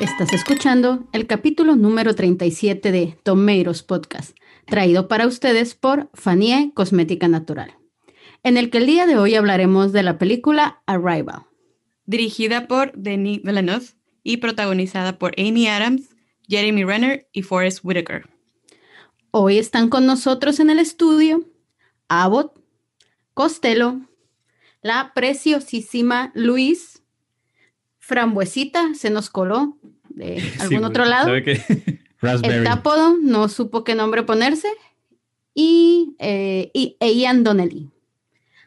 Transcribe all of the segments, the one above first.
Estás escuchando el capítulo número 37 de Tomatoes Podcast, traído para ustedes por Fanie Cosmética Natural, en el que el día de hoy hablaremos de la película Arrival. Dirigida por Denis Villeneuve y protagonizada por Amy Adams, Jeremy Renner y Forrest Whitaker. Hoy están con nosotros en el estudio Abbott, Costello, la preciosísima Luis, Frambuesita, se nos coló de algún otro lado. El tápodo no supo qué nombre ponerse. Y, eh, y e Ian Donnelly.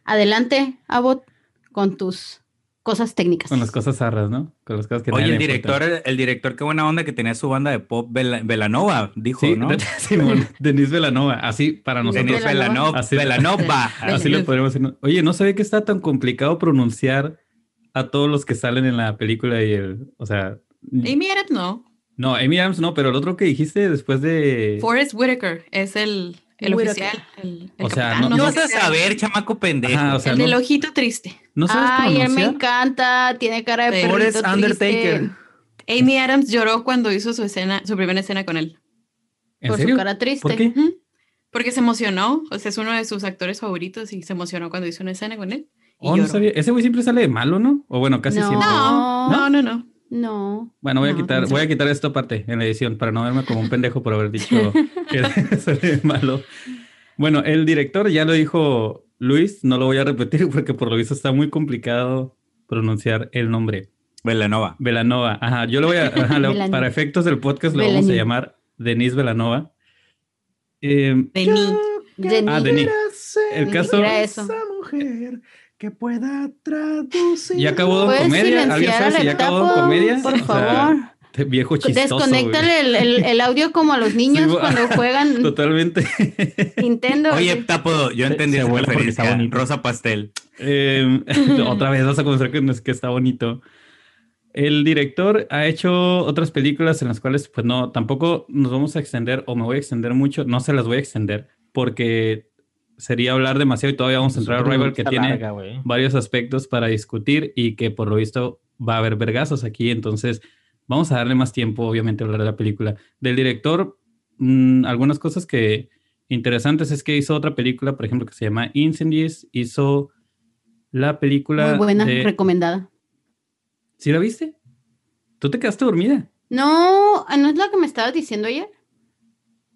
Adelante, Abbott, con tus cosas técnicas. Con las cosas zarras, ¿no? Con las cosas que Oye, el director, el, director, qué buena onda que tenía su banda de pop Velanova, dijo, ¿no? Sí, Denis Velanova, así para nosotros. Denis Velanova, así, Velanova. así lo podríamos decir. Oye, no sabía que está tan complicado pronunciar a todos los que salen en la película y el, o sea... Amy Adams no. No, Amy Adams no, pero el otro que dijiste después de... Forrest Whitaker es el, el oficial. El, o sea, no, vas a saber, chamaco pendejo. el del ojito triste. ¿No sabes Ay, él me encanta, tiene cara de perrito triste. Undertaker. Amy Adams lloró cuando hizo su escena, su primera escena con él. por su cara triste. ¿Por qué? Porque se emocionó, o sea, es uno de sus actores favoritos y se emocionó cuando hizo una escena con él. Oh, no sabía. Ese güey siempre sale de malo, ¿no? O bueno, casi siempre. No, no, no, no. No. Bueno, voy a quitar, voy a quitar esto aparte en la edición para no verme como un pendejo por haber dicho que sale de malo. Bueno, el director ya lo dijo Luis, no lo voy a repetir porque por lo visto está muy complicado pronunciar el nombre. Velanova. Velanova, ajá. Yo lo voy a, para efectos del podcast lo vamos a llamar Denise Velanova. Eh, Denis. Ah, Denis. El caso. Esa mujer que pueda traducir. ¿Ya acabó Don Comedia? ¿Alguien sabe si ya acabó Don Comedia? Por favor. viejo chistoso. Desconéctale el, el, audio como a los niños cuando juegan. Totalmente. Nintendo. Oye, Tapo, yo entendí esa referencia. Rosa Pastel. Em, otra vez vas a conocer que, que está bonito. El director ha hecho otras películas en las cuales, pues no, tampoco nos vamos a extender o me voy a extender mucho. No se las voy a extender porque sería hablar demasiado y todavía vamos a entrar a Rival que tiene varios aspectos para discutir y que por lo visto va a haber vergazos aquí. Entonces, Vamos a darle más tiempo, obviamente, a hablar de la película. Del director, mm, algunas cosas que interesantes es que hizo otra película, por ejemplo, que se llama Incendies. Hizo la película. Muy buena, recomendada. ¿Sí la viste? ¿Tú te quedaste dormida? No, ¿no es la que me estabas diciendo ayer?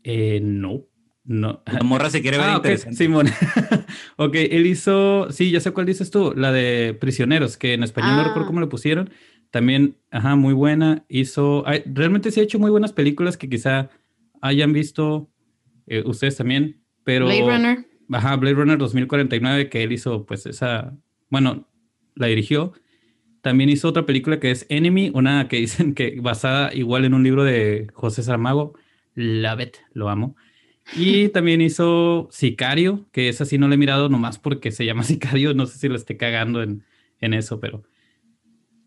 Eh, no. No. La morra se quiere ver ah, interesante. Simón. ok, él hizo, sí, ya sé cuál dices tú, la de Prisioneros, que en español no recuerdo ah. cómo le pusieron, también, ajá, muy buena. Hizo, realmente sí ha hecho muy buenas películas que quizá hayan visto eh, ustedes también, pero... Blade Runner. Ajá, Blade Runner 2049, que él hizo, pues esa, bueno, la dirigió. También hizo otra película que es Enemy, una que dicen que basada igual en un libro de José Saramago. Love it, lo amo. Y también hizo Sicario, que esa sí no la he mirado nomás porque se llama Sicario. No sé si lo esté cagando en, en eso, pero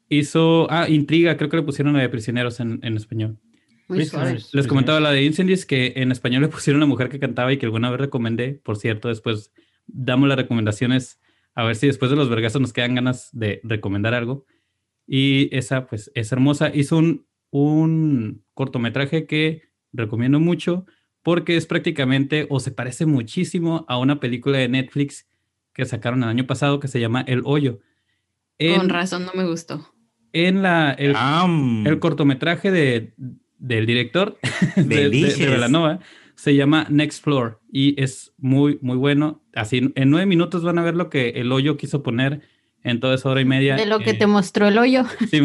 hizo, ah, Intriga, creo que le pusieron la de Prisioneros en, en español. Les comentaba la de Incendies, que en español le pusieron una mujer que cantaba y que alguna vez recomendé. Por cierto, después damos las recomendaciones a ver si después de los vergazos nos quedan ganas de recomendar algo. Y esa, pues, es hermosa. Hizo un, un cortometraje que recomiendo mucho porque es prácticamente o se parece muchísimo a una película de Netflix que sacaron el año pasado que se llama El Hoyo. Con razón no me gustó en la, el, cortometraje de, del director de, de, Velanova se llama Next Floor y es muy, muy bueno. Así, en nueve minutos van a ver lo que el hoyo quiso poner en toda esa hora y media. De lo que te mostró el hoyo. Sí,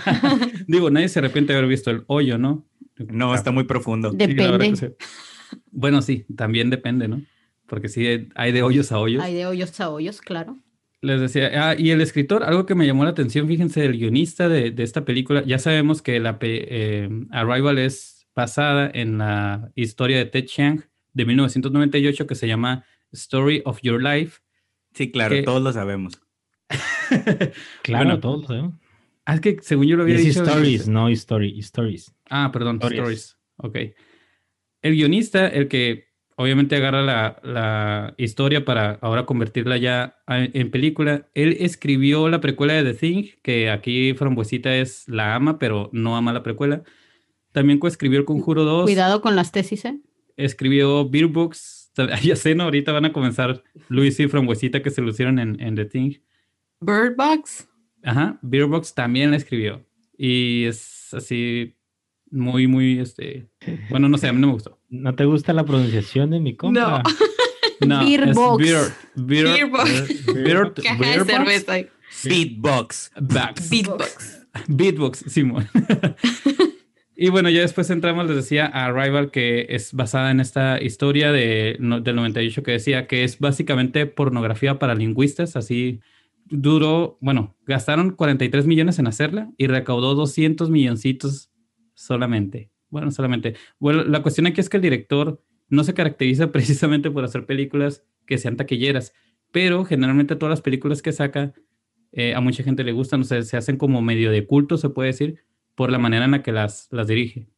Digo, nadie se arrepiente de haber visto el hoyo, ¿no? No, está muy profundo. Depende. Bueno, sí, también depende, ¿no? Porque sí, hay de hoyos a hoyos. Hay de hoyos a hoyos, claro. Les decía, ah, y el escritor, algo que me llamó la atención, fíjense, el guionista de, de esta película, ya sabemos que la eh, Arrival es basada en la historia de Ted Chiang de 1998 que se llama Story of Your Life. Sí, claro, todos lo sabemos. claro, todos lo sabemos. Ah, es que según yo lo había dicho. Stories, no story, stories. Ah, perdón, stories. Ok. El guionista, el que obviamente agarra la, la historia para ahora convertirla ya en película. Él escribió la precuela de The Thing, que aquí Frambuesita es la ama, pero no ama la precuela. También coescribió El Conjuro 2. Cuidado con las tesis, ¿eh? Escribió Beer Books. Ya sé, ¿no? Ahorita van a comenzar Luis y Frambuesita que se lucieron en, en The Thing. Bird Box. Ajá, Beer Books también la escribió. Y es así muy, muy, este... Bueno, no sé, a mí no me gustó. ¿No te gusta la pronunciación de mi compa? No, Beer es Box. Beer, beer, Beer Box. beer- Caja beer de Box. cerveza. Beatbox. Bax. Beatbox. Beatbox, Simón. y bueno, ya después entramos, les decía, a Arrival, que es basada en esta historia de, no- del 98 que decía que es básicamente pornografía para lingüistas, así duró, bueno, gastaron 43 millones en hacerla y recaudó 200 milloncitos solamente. Bueno, solamente. Bueno, la cuestión aquí es que el director no se caracteriza precisamente por hacer películas que sean taquilleras, pero generalmente todas las películas que saca eh, a mucha gente le gustan, o sea, se hacen como medio de culto, se puede decir, por la manera en la que las, las dirige.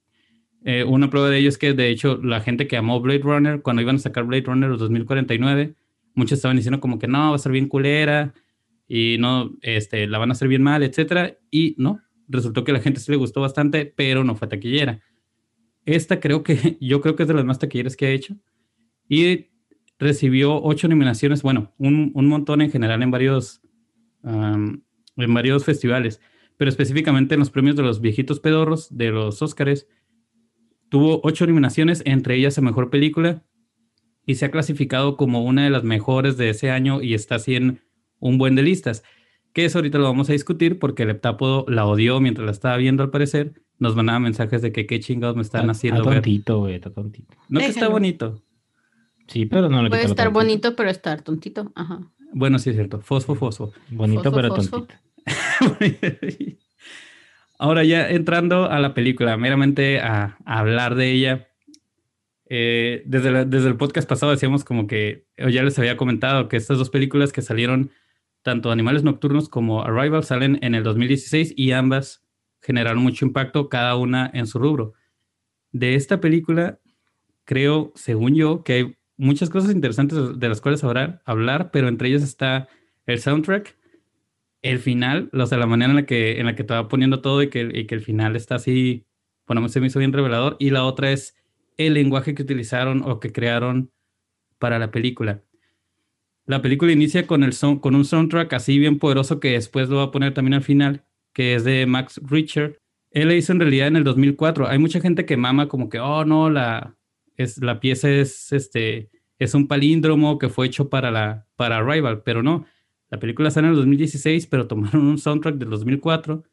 Eh, una prueba de ello es que, de hecho, la gente que amó Blade Runner, cuando iban a sacar Blade Runner 2049, muchos estaban diciendo como que no, va a ser bien culera y no, este, la van a hacer bien mal, etcétera, y no, resultó que a la gente sí le gustó bastante, pero no fue taquillera. Esta creo que, yo creo que es de las más taquilleras que ha hecho, y recibió ocho nominaciones, bueno, un, un montón en general en varios, en varios festivales, pero específicamente en los premios de los viejitos pedorros de los Óscares, tuvo ocho nominaciones, entre ellas a Mejor Película, y se ha clasificado como una de las mejores de ese año y está así en un buen de listas. Que eso ahorita lo vamos a discutir porque el heptápodo la odió mientras la estaba viendo al parecer. Nos mandaba mensajes de que qué chingados me están Está- haciendo Está tontito, güey, está tontito. No que está bonito. Sí, pero no le Puede estar tontito. bonito, pero estar tontito. Ajá. Bueno, sí es cierto. Fosfo, fosfo. Bonito, Fosfo, pero fosfo. tontito. Ahora ya entrando a la película, meramente a, a hablar de ella. eh, desde, la- desde el podcast pasado decíamos como que, o ya les había comentado que estas dos películas que salieron, tanto Animales Nocturnos como Arrival, salen en el 2016 y ambas generaron mucho impacto, cada una en su rubro. De esta película, creo, según yo, que hay muchas cosas interesantes de las cuales hablar, hablar pero entre ellas está el soundtrack, el final, o sea, la manera en la que, en la que te poniendo todo y que, y que el final está así, bueno, se me hizo bien revelador. Y la otra es el lenguaje que utilizaron o que crearon para la película. La película inicia con, un soundtrack así bien poderoso que después lo va a poner también al final, que es de Max Richter. Él la hizo en realidad en el 2004. Hay mucha gente que mama como que, oh, no, la, es, la pieza es, este, es un palíndromo que fue hecho para, la, para Arrival, pero no. La película sale en el 2016, pero tomaron un soundtrack del 2004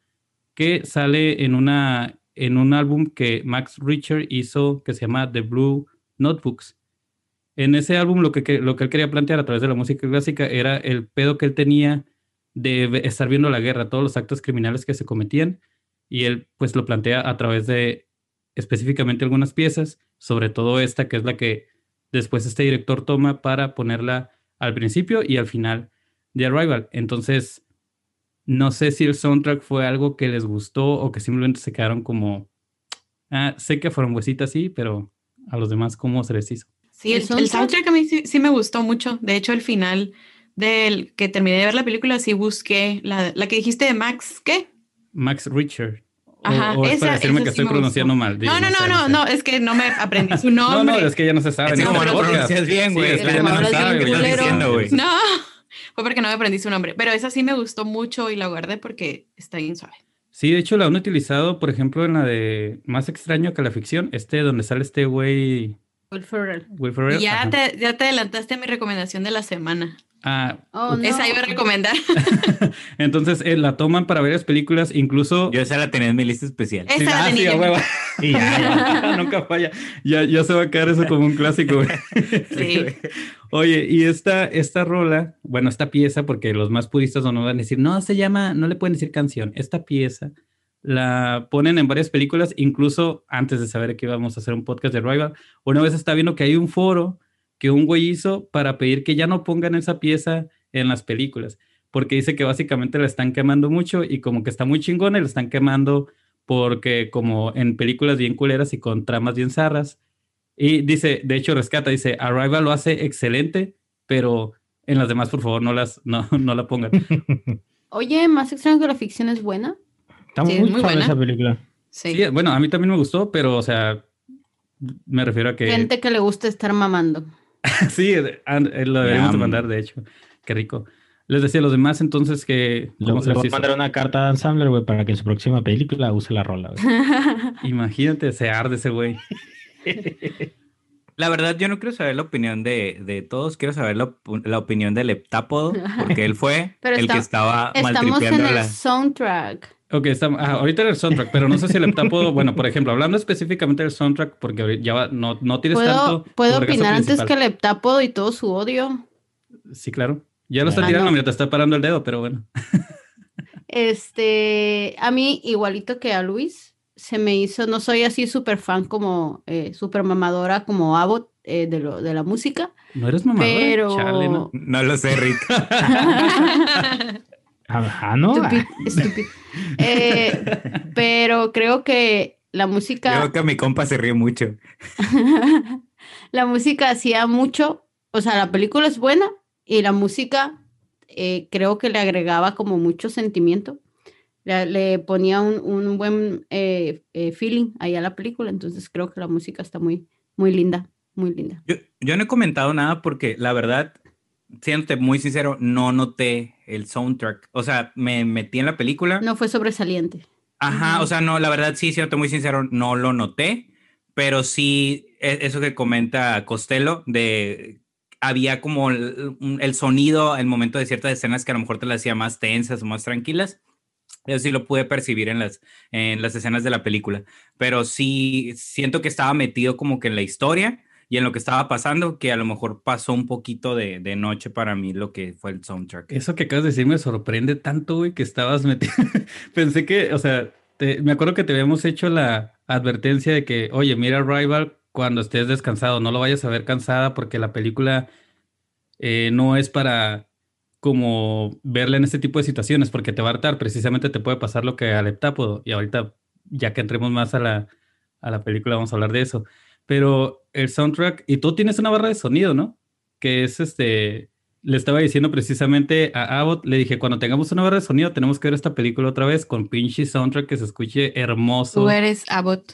que sale en, una, en un álbum que Max Richter hizo que se llama The Blue Notebooks. En ese álbum lo que, lo que él quería plantear a través de la música clásica era el pedo que él tenía de estar viendo la guerra, todos los actos criminales que se cometían, y él pues lo plantea a través de específicamente algunas piezas, sobre todo esta que es la que después este director toma para ponerla al principio y al final de Arrival. Entonces, no sé si el soundtrack fue algo que les gustó o que simplemente se quedaron como, ah, sé que fueron huesitas sí, pero a los demás, ¿cómo se les hizo? Sí, ¿El el, soundtrack? a mí sí, sí me gustó mucho. De hecho, el final del que terminé de ver la película, sí busqué la, la que dijiste de Max, ¿qué? Max Richard. O, Ajá, o es para esa- decirme esa que sí estoy pronunciando gustó. mal. digo, No, no, no, no, no, es que no me aprendí su No, nombre. no, es que ya no se sabe. Es como no pronuncias bien, Sí, güey. es que es ya no no se sabe, güey. diciendo, güey. No, fue porque no me aprendí su nombre, pero esa sí me gustó mucho y la guardé porque está bien suave. Sí, de hecho la han utilizado, por ejemplo, en la de Más extraño que la ficción, este donde sale este güey Will Ferrell. Will Ferrell. Y ya te, ya te adelantaste a mi recomendación de la semana. Ah, Oh, no. Esa iba a recomendar. entonces eh, la toman para varias películas, incluso Yo esa la tenía en mi lista especial. Esa la Ah, sí, tenía. a huevo. Y ya. Nunca falla. Ya, ya se va a quedar eso como un clásico. Sí. Oye, y esta, esta rola, bueno, esta pieza, porque los más puristas no nos van a decir, no se llama, no le pueden decir canción. Esta pieza la ponen en varias películas, incluso antes de saber que íbamos a hacer un podcast de Rival. Una vez está viendo que hay un foro que un güey hizo para pedir que ya no pongan esa pieza en las películas, porque dice que básicamente la están quemando mucho y como que está muy chingona y la están quemando porque como en películas bien culeras y con tramas bien zarras, Y dice, de hecho, rescata, dice, Arrival lo hace excelente, pero en las demás, por favor, no las, no, no la pongan. Oye, más extraño que la ficción es buena. Está Sí, muy, muy buena. esa película. Sí. Sí, bueno, a mí también me gustó, pero, o sea, me refiero a que... Gente que le gusta estar mamando. sí, eh, lo deberíamos mandar, de hecho. Qué rico. Les decía a los demás, entonces, que... Le, ¿cómo le voy a mandar una carta a Dan Sandler, güey, para que en su próxima película use la rola, güey. Imagínate, se arde ese güey. La verdad, yo no quiero saber la opinión de, de todos, quiero saber la, la opinión del heptápodo, porque él fue Pero el está- que estaba Estamos en maltripeando el la... soundtrack. Ok, está, ah, ahorita era el soundtrack, pero no sé si el heptápodo, bueno, por ejemplo, hablando específicamente del soundtrack, porque ahorita ya va- no, no tienes ¿Puedo, tanto. ¿puedo opinar antes que el heptápodo y todo su odio? Sí, claro. Ya lo está Ah, tirando, no. mira, te está parando el dedo, pero bueno. Este, a mí, igualito que a Luis, se me hizo, no soy así súper fan como, eh, súper mamadora como Abbott eh, de, lo, de la música, No eres mamadora. pero... Chale, ¿no? No lo sé, Rick. Ah, ¿no? Estúpido, estúpido. Eh, pero creo que la música... Creo que mi compa se ríe mucho. la música hacía mucho, o sea, la película es buena y la música eh, creo que le agregaba como mucho sentimiento, le, le ponía un, un buen eh, eh, feeling ahí a la película, entonces creo que la música está muy, muy linda, muy linda. Yo, yo no he comentado nada porque la verdad, siéndote muy sincero, no noté el soundtrack. O sea, me metí en la película. No fue sobresaliente. Ajá, o sea, no, la verdad sí, siéndote muy sincero, no lo noté, pero sí, e- eso que comenta Costello, de había como el, el sonido al momento de ciertas escenas que a lo mejor te las hacía más tensas o más tranquilas. Eso sí lo pude percibir en las, en las escenas de la película, pero sí siento que estaba metido como que en la historia y en lo que estaba pasando, que a lo mejor pasó un poquito de, de noche para mí lo que fue el soundtrack. Eso que acabas de decir me sorprende tanto, güey, que estabas metido. Pensé que, o sea, me acuerdo que te habíamos hecho la advertencia de que, oye, mira Rival cuando estés descansado, no lo vayas a ver cansada porque la película eh, no es para como verla en este tipo de situaciones porque te va a hartar, precisamente te puede pasar lo que al heptápodo y ahorita ya que entremos más a la, a la película vamos a hablar de eso. Pero el soundtrack, y tú tienes una barra de sonido, ¿no? Que es este, le estaba diciendo precisamente a Abbott, le dije, cuando tengamos una barra de sonido tenemos que ver esta película otra vez con pinche soundtrack que se escuche hermoso. Tú eres Abbott.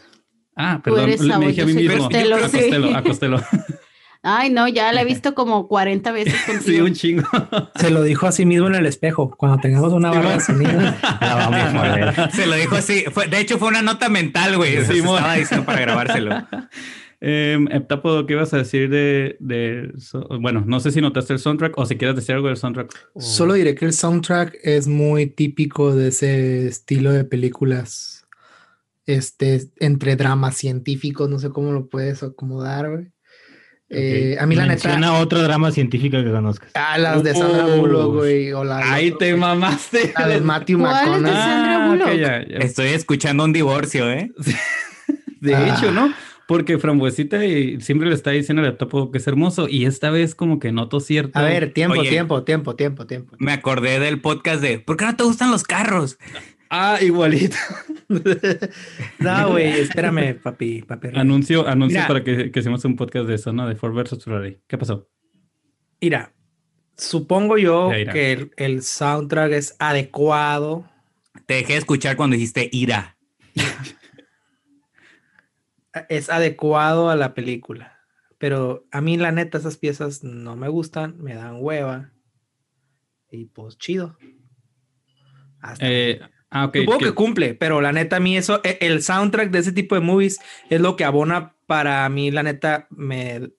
Ah, Tú perdón, eres le- me Abbott, dije a mí mismo. Costello, a sí. Costello, a Costello. Ay, no, ya la he visto como 40 veces sí, un chingo. Se lo dijo a sí mismo en el espejo. Cuando tengamos una barra de sonido, la vamos a. Se lo dijo así, fue, de hecho fue una nota mental, güey, Simón. estaba diciendo para grabárselo. Eh, Heptápodo, ¿qué ibas a decir de, de so- bueno, no sé si notaste el soundtrack o si quieres decir algo del soundtrack. o- Solo diré que el soundtrack es muy típico de ese estilo de películas. Este, entre dramas científicos, no sé cómo lo puedes acomodar, güey. Eh, a mí la neta, Menciona otro drama científico que conozcas. a las de Sandra Uh, Bullock, güey, o Ahí te mamaste. la de Matthew ¿Cuál es de McConaughey. Sandra Ah. Estoy escuchando un divorcio, ¿eh? De Ah. hecho, ¿no? Porque Frambuesita y siempre le está diciendo al Heptápodo que es hermoso y esta vez como que noto cierto. A ver, tiempo, Oye. tiempo, tiempo, tiempo, tiempo. Me acordé del podcast de ¿Por qué no te gustan los carros? Ah, igualito. No, güey, espérame, papi, papi. Anuncio, anuncio Mira. para que, que hicimos un podcast de eso, ¿no? De Ford vs. Ferrari. ¿Qué pasó? Mira, supongo yo mira. que el, el soundtrack es adecuado. Te dejé de escuchar cuando dijiste ira. Es adecuado a la película. Pero a mí, la neta, esas piezas no me gustan, me dan hueva. Y pues chido. Hasta Eh, ah. Supongo que- que cumple, pero la neta, a mí eso, e- el soundtrack de ese tipo de movies es lo que abona para mí, la neta, me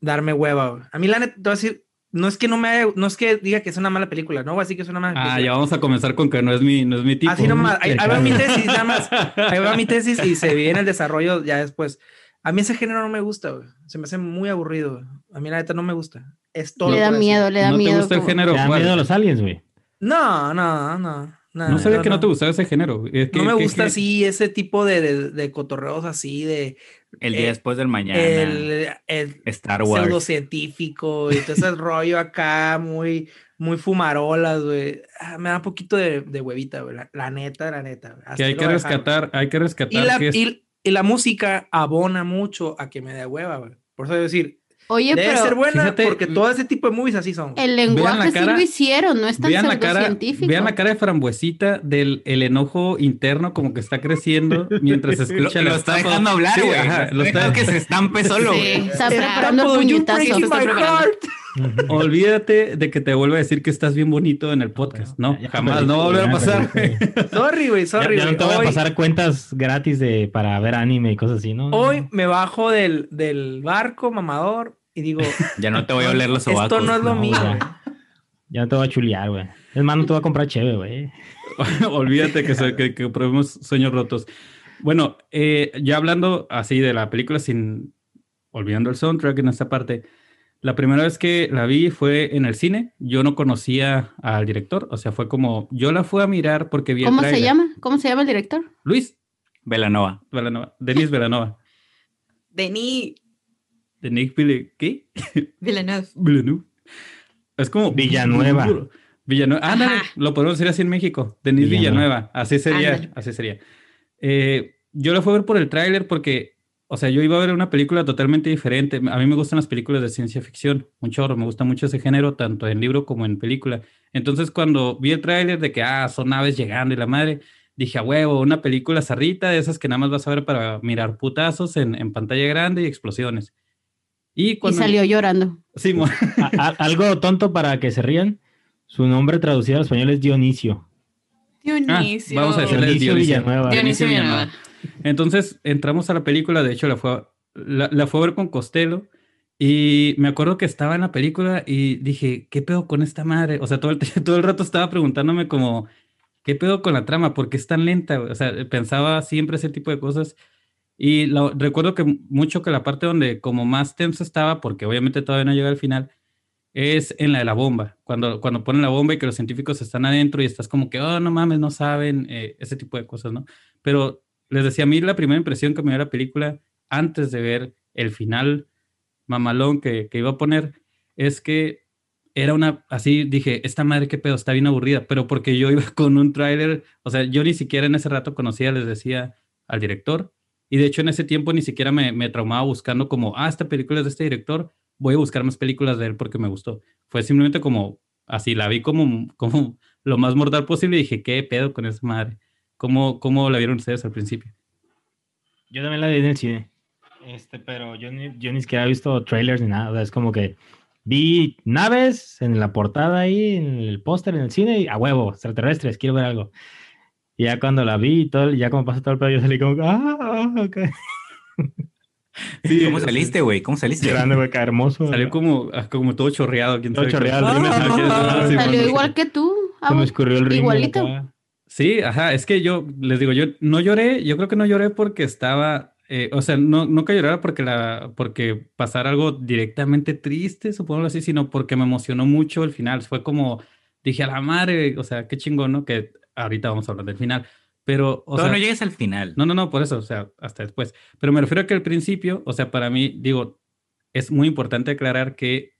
darme hueva. A mí, la neta, te voy a decir, no es que no me haya- no es que diga que es una mala película, no voy a decir que es una mala Ah, película. ya vamos a comenzar con que no es mi, no es mi tipo. Así nomás, ahí, ahí va mi tesis, nada más. Ahí va mi tesis y se viene el desarrollo ya después. A mí ese género no me gusta, güey. Se me hace muy aburrido. güey. A mí la neta no me gusta. Es todo. Le da miedo, le da ¿No te miedo. gusta el género? Te da miedo a los aliens, güey. No, no, no. No sabía que no te gustaba ese género. Es que- No me gusta que- así, ese tipo de, de, de cotorreos así, de El día Eh, después del mañana. el, el Star Wars. pseudocientífico y todo ese rollo acá, muy, muy fumarolas, güey. Ah, me da un poquito de, de huevita, güey. La, la neta, la neta. Que hay que rescatar, hay que rescatar Y la, que es- y, y la música abona mucho a que me dé hueva, güey. Por eso decir, Oye, debe pero ser buena fíjate, porque todo ese tipo de movies así son. el lenguaje la sí cara- lo hicieron, no es tan Vean la cara, pseudocientífico. vean la cara de frambuesita del el enojo interno como que está creciendo mientras Lo, escucha lo la está dejando hablar, Sí, güey. ajá, lo está- que se estampe solo, Sí. Está preparando el puñetazo. Olvídate de que te vuelva a decir que estás bien bonito en el podcast. No, Ya, ya jamás, no va a volver a pasar. Sorry, güey, Ya, sorry, ya no te voy a pasar cuentas gratis de, para ver anime y cosas así, ¿no? Hoy me bajo del, del barco mamador y digo, Ya no te voy a oler los sobacos. esto no es lo No, mío. ya. No te voy a chulear, güey. Es más, no te voy a comprar cheve, güey. Olvídate que, que probemos sueños rotos. Bueno, eh, ya hablando así de la película, sin olvidando el soundtrack en esta parte, la primera vez que la vi fue en el cine. Yo no conocía al director, o sea, fue como yo la fui a mirar porque vi el ¿Cómo se llama? ¿Cómo se llama el director? Luis Velanova. Velanova, Denis Velanova, Denis de Nick Ville- ¿qué? Villeneuve. Villeneuve. Es como Villanueva. Villanueva. Ándale, Ajá. lo podemos decir así en México. Denis Villanueva. Villanueva. Así sería. Ándale. Así sería. Eh, yo lo fui a ver por el tráiler porque, o sea, yo iba a ver una película totalmente diferente. A mí me gustan las películas de ciencia ficción, un chorro. Me gusta mucho ese género, tanto en libro como en película. Entonces, cuando vi el tráiler de que, ah, son naves llegando y la madre, dije, a huevo, una película zarrita de esas que nada más vas a ver para mirar putazos en, en pantalla grande y explosiones. Y salió llorando. Sí, mo- A- a- algo tonto para que se rían. Su nombre traducido al español es Dionisio. Dionisio. Ah, vamos a decirle Dionisio Dionisio. Villanueva. Dionisio Villanueva. Villanueva. Entonces entramos a la película, de hecho la fue, la, la fue a ver con Costello y me acuerdo que estaba en la película y dije, ¿qué pedo con esta madre? O sea, todo el, todo el rato estaba preguntándome como, ¿qué pedo con la trama? ¿Por qué es tan lenta? O sea, pensaba siempre ese tipo de cosas y la- recuerdo que mucho que la parte donde como más tenso estaba, porque obviamente todavía no llega al final, es en la de la bomba, cuando, cuando ponen la bomba y que los científicos están adentro y estás como que, oh, no mames, no saben, eh, ese tipo de cosas, ¿no? Pero les decía, a mí la primera impresión que me dio la película antes de ver el final mamalón que, que iba a poner es que era una, así dije, esta madre qué pedo, está bien aburrida, pero porque yo iba con un tráiler, o sea, yo ni siquiera en ese rato conocía, les decía al director, y de hecho en ese tiempo ni siquiera me, me traumaba buscando como, ah, esta película es de este director, voy a buscar más películas de él porque me gustó. Fue simplemente como, así, la vi como, como lo más mortal posible y dije, ¿qué pedo con esa madre? ¿Cómo, cómo la vieron ustedes al principio? Yo también la vi en el cine. Este, pero yo ni, yo ni siquiera he visto trailers ni nada. O sea, es como que vi naves en la portada ahí, en el póster, en el cine, y a huevo, extraterrestres, quiero ver algo. Y ya cuando la vi y todo, ya como pasa todo el pedo, yo salí como, ah, ok. Sí, ¿Cómo saliste, güey? ¿Cómo saliste? Grande, güey, qué hermoso. Salió como, ah, como todo chorreado. ¿quién Todo chorreado, Ah, ah, Salió igual que tú. Se me escurrió el rímel Igualito. Sí, ajá, es que yo les digo, yo no lloré, yo creo que no lloré porque estaba, eh, o sea, no, nunca llorara porque la, porque pasara algo directamente triste, supongo así, sino porque me emocionó mucho el final. Fue como, dije a la madre, o sea, qué chingón, ¿no? Que ahorita vamos a hablar del final. Pero, o Todavía sea, no llegues al final. no, no, no, por eso, o sea, hasta después. Pero me refiero a que al principio, o sea, para mí, digo, es muy importante aclarar que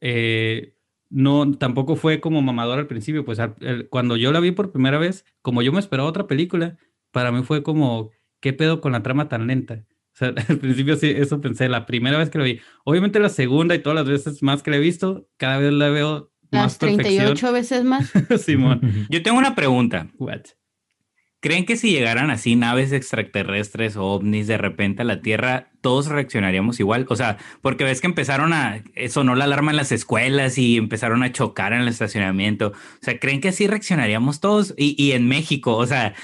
eh, no, tampoco fue como mamador al principio, pues al- el- cuando yo la vi por primera vez, como yo me esperaba otra película, para mí fue como, ¿qué pedo con la trama tan lenta? O sea, al principio sí, eso pensé, la primera vez que la vi. Obviamente la segunda y todas las veces más que la he visto, cada vez la veo más Las 38 veces más. perfección. Simón, Yo tengo una pregunta. what? ¿Creen que si llegaran así naves extraterrestres o ovnis de repente a la Tierra, todos reaccionaríamos igual? O sea, porque ves que empezaron a... eh, Sonó la alarma en las escuelas y empezaron a chocar en el estacionamiento. O sea, ¿creen que así reaccionaríamos todos? Y, y en México, o sea,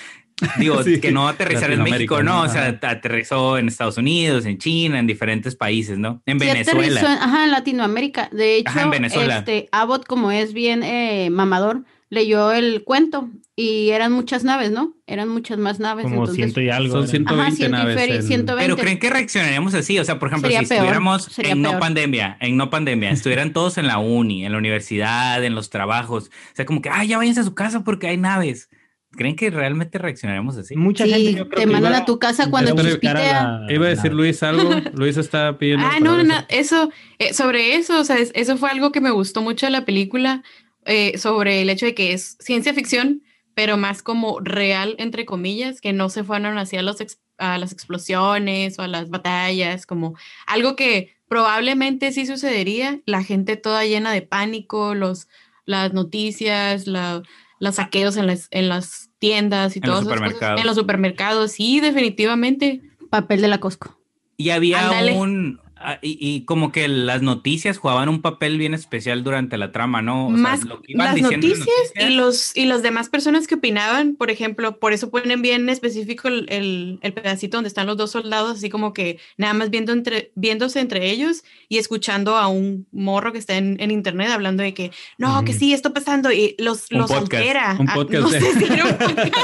digo, Sí, que no aterrizar en México, no, ¿no? o sea, Ajá. aterrizó en Estados Unidos, en China, en diferentes países, ¿no? En Sí Venezuela. aterrizó ajá, en Latinoamérica. De hecho, Ajá, en Venezuela. este Abbott, como es bien eh, mamador, leyó el cuento y eran muchas naves, ¿no? Eran muchas más naves. Como entonces, ciento y algo. Son era. ciento- Ajá, 120 ciento y naves en- 120. Pero ¿creen que reaccionaríamos así? O sea, por ejemplo, Sería si peor, estuviéramos sería en no peor. pandemia, en no pandemia, estuvieran todos en la uni, en la universidad, en los trabajos, o sea, como que, ah, ya váyanse a su casa porque hay naves. ¿Creen que realmente reaccionaríamos así? Mucha Sí, gente yo creo te que mandan iba- a tu casa cuando chispitea. la- Iba a decir Luis algo, Luis está pidiendo. Ah, no, no, no, eso, eh, sobre eso, o sea, es- eso fue algo que me gustó mucho de la película, eh, sobre el hecho de que es ciencia ficción, pero más como real, entre comillas, que no se fueron hacia los ex- a las explosiones o a las batallas, como algo que probablemente sí sucedería, la gente toda llena de pánico, los, las noticias, la, los saqueos en las, en las tiendas y En los todo supermercados. En los supermercados, sí, definitivamente. Papel de la Costco. Y había un... ah, Y, y como que las noticias jugaban un papel bien especial durante la trama, ¿no? O sea, Más lo que iban las diciendo noticias, las y los y las demás personas que opinaban, por ejemplo, por eso ponen bien específico el, el- el pedacito donde están los dos soldados, así como que nada más viendo entre, viéndose entre ellos y escuchando a un morro que está en, en internet hablando de que no, que sí, esto pasando y los, Un los podcast, altera. un Ah, podcast no sé si era un podcast.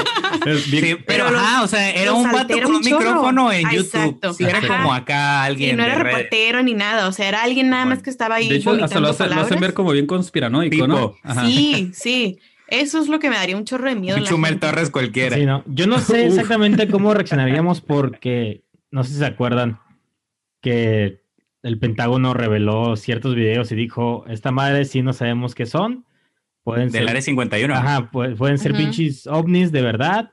Bien- Sí, pero, Pero los- ajá, o sea, era un vato con un un micrófono en Ah, YouTube. exacto. Sí, era Ajá. como acá Sí, alguien no era ni nada, o sea, era alguien nada más que estaba ahí de hecho, hasta lo, hace- lo hacen ver como bien conspiranoico, ¿no? Ajá. Sí, sí. Eso es lo que me daría un chorro de miedo. Chumel. Torres cualquiera. Sí, no. Yo no sé exactamente cómo reaccionaríamos porque no sé si se acuerdan que el Pentágono reveló ciertos videos y dijo, esta madre sí no sabemos qué son. Pueden Del ser, área 51. ajá, pu- pueden ser Ujú. pinches ovnis de verdad.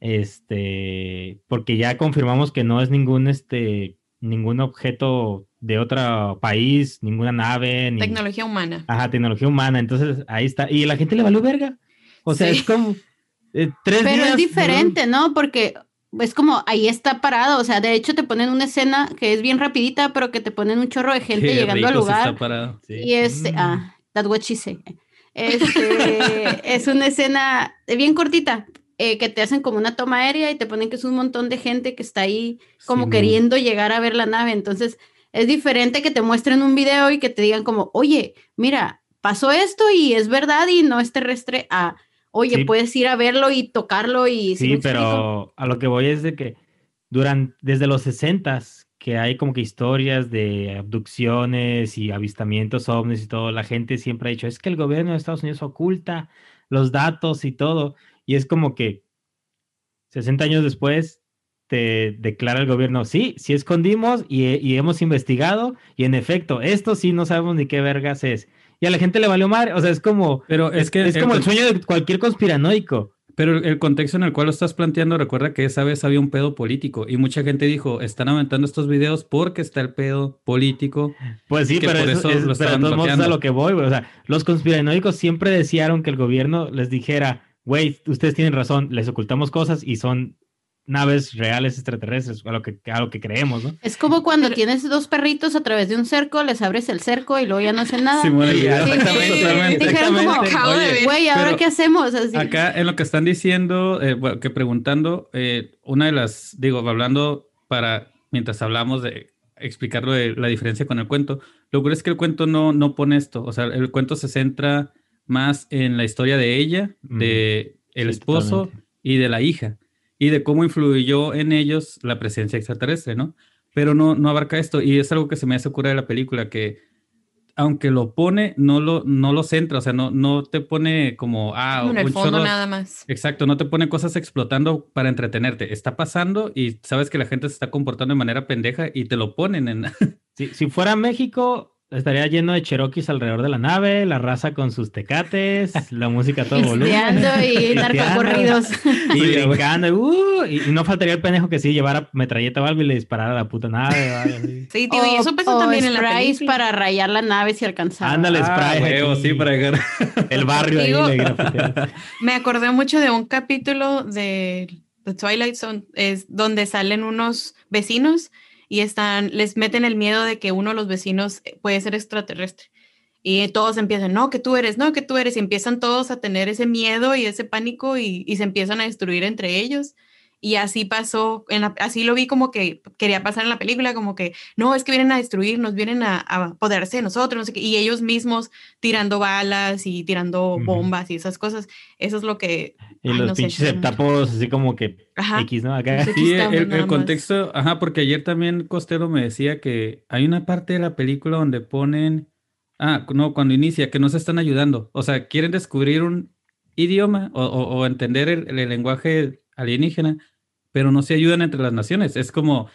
Este, porque ya confirmamos que no es ningún este ningún objeto de otro país, ninguna nave, ni Tecnología humana. Ajá, tecnología humana. Entonces, ahí está. Y la gente le valió verga. O sea, Sí. es como eh, tres Pero días. es diferente, ¿no? Porque es como ahí está parado. O sea, de hecho te ponen una escena que es bien rapidita, pero que te ponen un chorro de gente Qué llegando al lugar. está parado. Sí. Y es, Mm. ah, that's what she said. Este, es una escena bien cortita, eh, que te hacen como una toma aérea y te ponen que es un montón de gente que está ahí como Sí, queriendo llegar a ver la nave. Entonces, es diferente que te muestren un video y que te digan como, oye, mira, pasó esto y es verdad y no es terrestre. Oye, Sí. puedes ir a verlo y tocarlo y... Sí, pero a lo que voy es de que durante, desde los 60 que hay como que historias de abducciones y avistamientos ovnis y todo, la gente siempre ha dicho, es que el gobierno de Estados Unidos oculta los datos y todo, y es como que 60 años después te declara el gobierno, sí, sí escondimos y, y hemos investigado, y en efecto, esto sí no sabemos ni qué vergas es. Y a la gente le valió madre, o sea, es como, Pero es que es como el sueño de cualquier conspiranoico. Pero el- contexto en el cual lo estás planteando, recuerda que esa vez había un pedo político y mucha gente dijo, están aumentando estos videos porque está el pedo político. Pues sí, pero por eso, eso es, lo pero todos a lo que voy. O sea, los conspiranoicos siempre desearon que el gobierno les dijera, güey, ustedes tienen razón, les ocultamos cosas y son naves reales extraterrestres, a lo que, a lo que creemos, ¿no? Es como cuando tienes dos perritos a través de un cerco, les abres el cerco y luego ya no hacen nada. Sí, video. Sí, exactamente, sí, Totalmente. Dijeron como, exactamente. De Oye, güey, ¿ahora pero- qué hacemos? Así. Acá en lo que están diciendo, eh, bueno, que preguntando, eh, una de las, digo, hablando para, mientras hablamos de explicar lo de la diferencia con el cuento, lo que es que el cuento no, no pone esto, o sea, el cuento se centra más en la historia de ella, de el Sí, esposo totalmente. y de la hija, y de cómo influyó en ellos la presencia extraterrestre, ¿no? Pero no, no abarca esto, y es algo que se me hace cura de la película, que aunque lo pone, no lo, no lo centra, o sea, no, no te pone como, ah, Como en el un fondo chorro- nada más. Exacto, no te pone cosas explotando para entretenerte. Está pasando y sabes que la gente se está comportando de manera pendeja y te lo ponen en... Si, si fuera México, estaría lleno de cherokees alrededor de la nave, la raza con sus tecates, la música a todo volumen. Y narcocorridos. Y brincando, y, uh, y, y no faltaría el pendejo que sí llevara metralleta o algo y le disparara a la puta nave. o así. Sí, tío, y eso pasa O- o también en la película. para rayar la nave si alcanzaba. Ándale, Ah, spray. huevo, sí, para llegar. El barrio ahí Digo-. Me acordé mucho de un capítulo de The Twilight Zone, es donde salen unos vecinos y están, les meten el miedo de que uno de los vecinos eh, puede ser extraterrestre. Y todos empiezan, no, que tú eres, no, que tú eres, y empiezan todos a tener ese miedo y ese pánico y, y se empiezan a destruir entre ellos. Y así pasó, en la- así lo vi como que quería pasar en la película, como que, no, es que vienen a destruirnos, vienen a, a apoderarse de nosotros, no sé qué, y ellos mismos tirando balas y tirando bombas y esas cosas. Eso es lo que... Y ay, los no pinches septapos así como que Ajá. X, ¿no? Acá. Sí. Aquí Sí, estamos el, más. contexto, ajá, porque ayer también Costello me decía que hay una parte de la película donde ponen, ah, no, cuando inicia, que no se están ayudando, o sea, quieren descubrir un idioma o, o- o entender el, el lenguaje alienígena, pero no se ayudan entre las naciones, es como,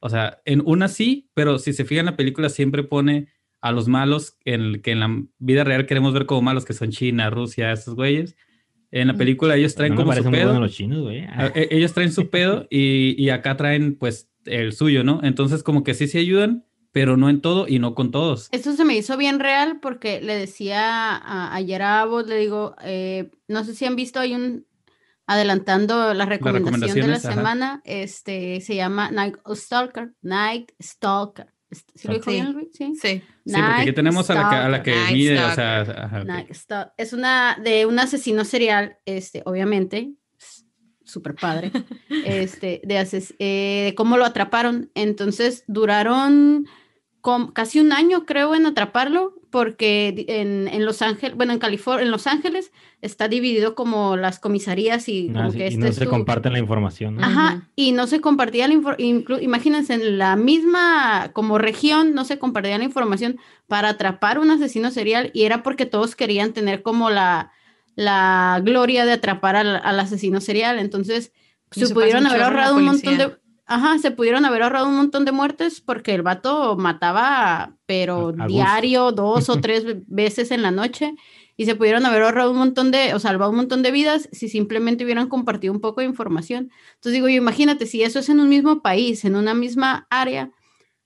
o sea, en una sí, pero si se fijan la película siempre pone a los malos en, que en la vida real queremos ver como malos, que son China, Rusia, esos güeyes, En la película ellos traen No como su pedo. buenos los chinos, güey. a- e- Ellos traen su pedo y, y acá traen pues el suyo, ¿no? Entonces como que sí se ayudan, pero no en todo y no con todos. Esto se me hizo bien real porque le decía a, ayer a Abbott, le digo, eh, no sé si han visto, hay un, adelantando la recomendación de la ajá. semana, este, se llama Night Stalker, Night Stalker. ¿Sí lo dijo Sí. bien, Luis? Sí. Sí. Sí, porque aquí tenemos a la que, a la que Night mide, o sea, ajá, ok. Night Stalker. Es una de un asesino serial, este, obviamente, s- súper padre, este, de, ases- eh, de cómo lo atraparon. Entonces duraron casi un año, creo, en atraparlo, porque en, en Los Ángeles, bueno, en California, en Los Ángeles está dividido como las comisarías y Ah, como sí, que y este no es se tu- comparten la información. ¿no? Ajá, y no se compartía la información, imagínense, en la misma como región no se compartía la información para atrapar un asesino serial y era porque todos querían tener como la, la gloria de atrapar al, al asesino serial, entonces se pudieron haber ahorrado un montón de... Ajá, se pudieron haber ahorrado un montón de muertes porque el vato mataba, pero A- a gusto. diario, dos o tres veces en la noche, y se pudieron haber ahorrado un montón de, o salvado un montón de vidas si simplemente hubieran compartido un poco de información. Entonces digo, yo, imagínate, si eso es en un mismo país, en una misma área,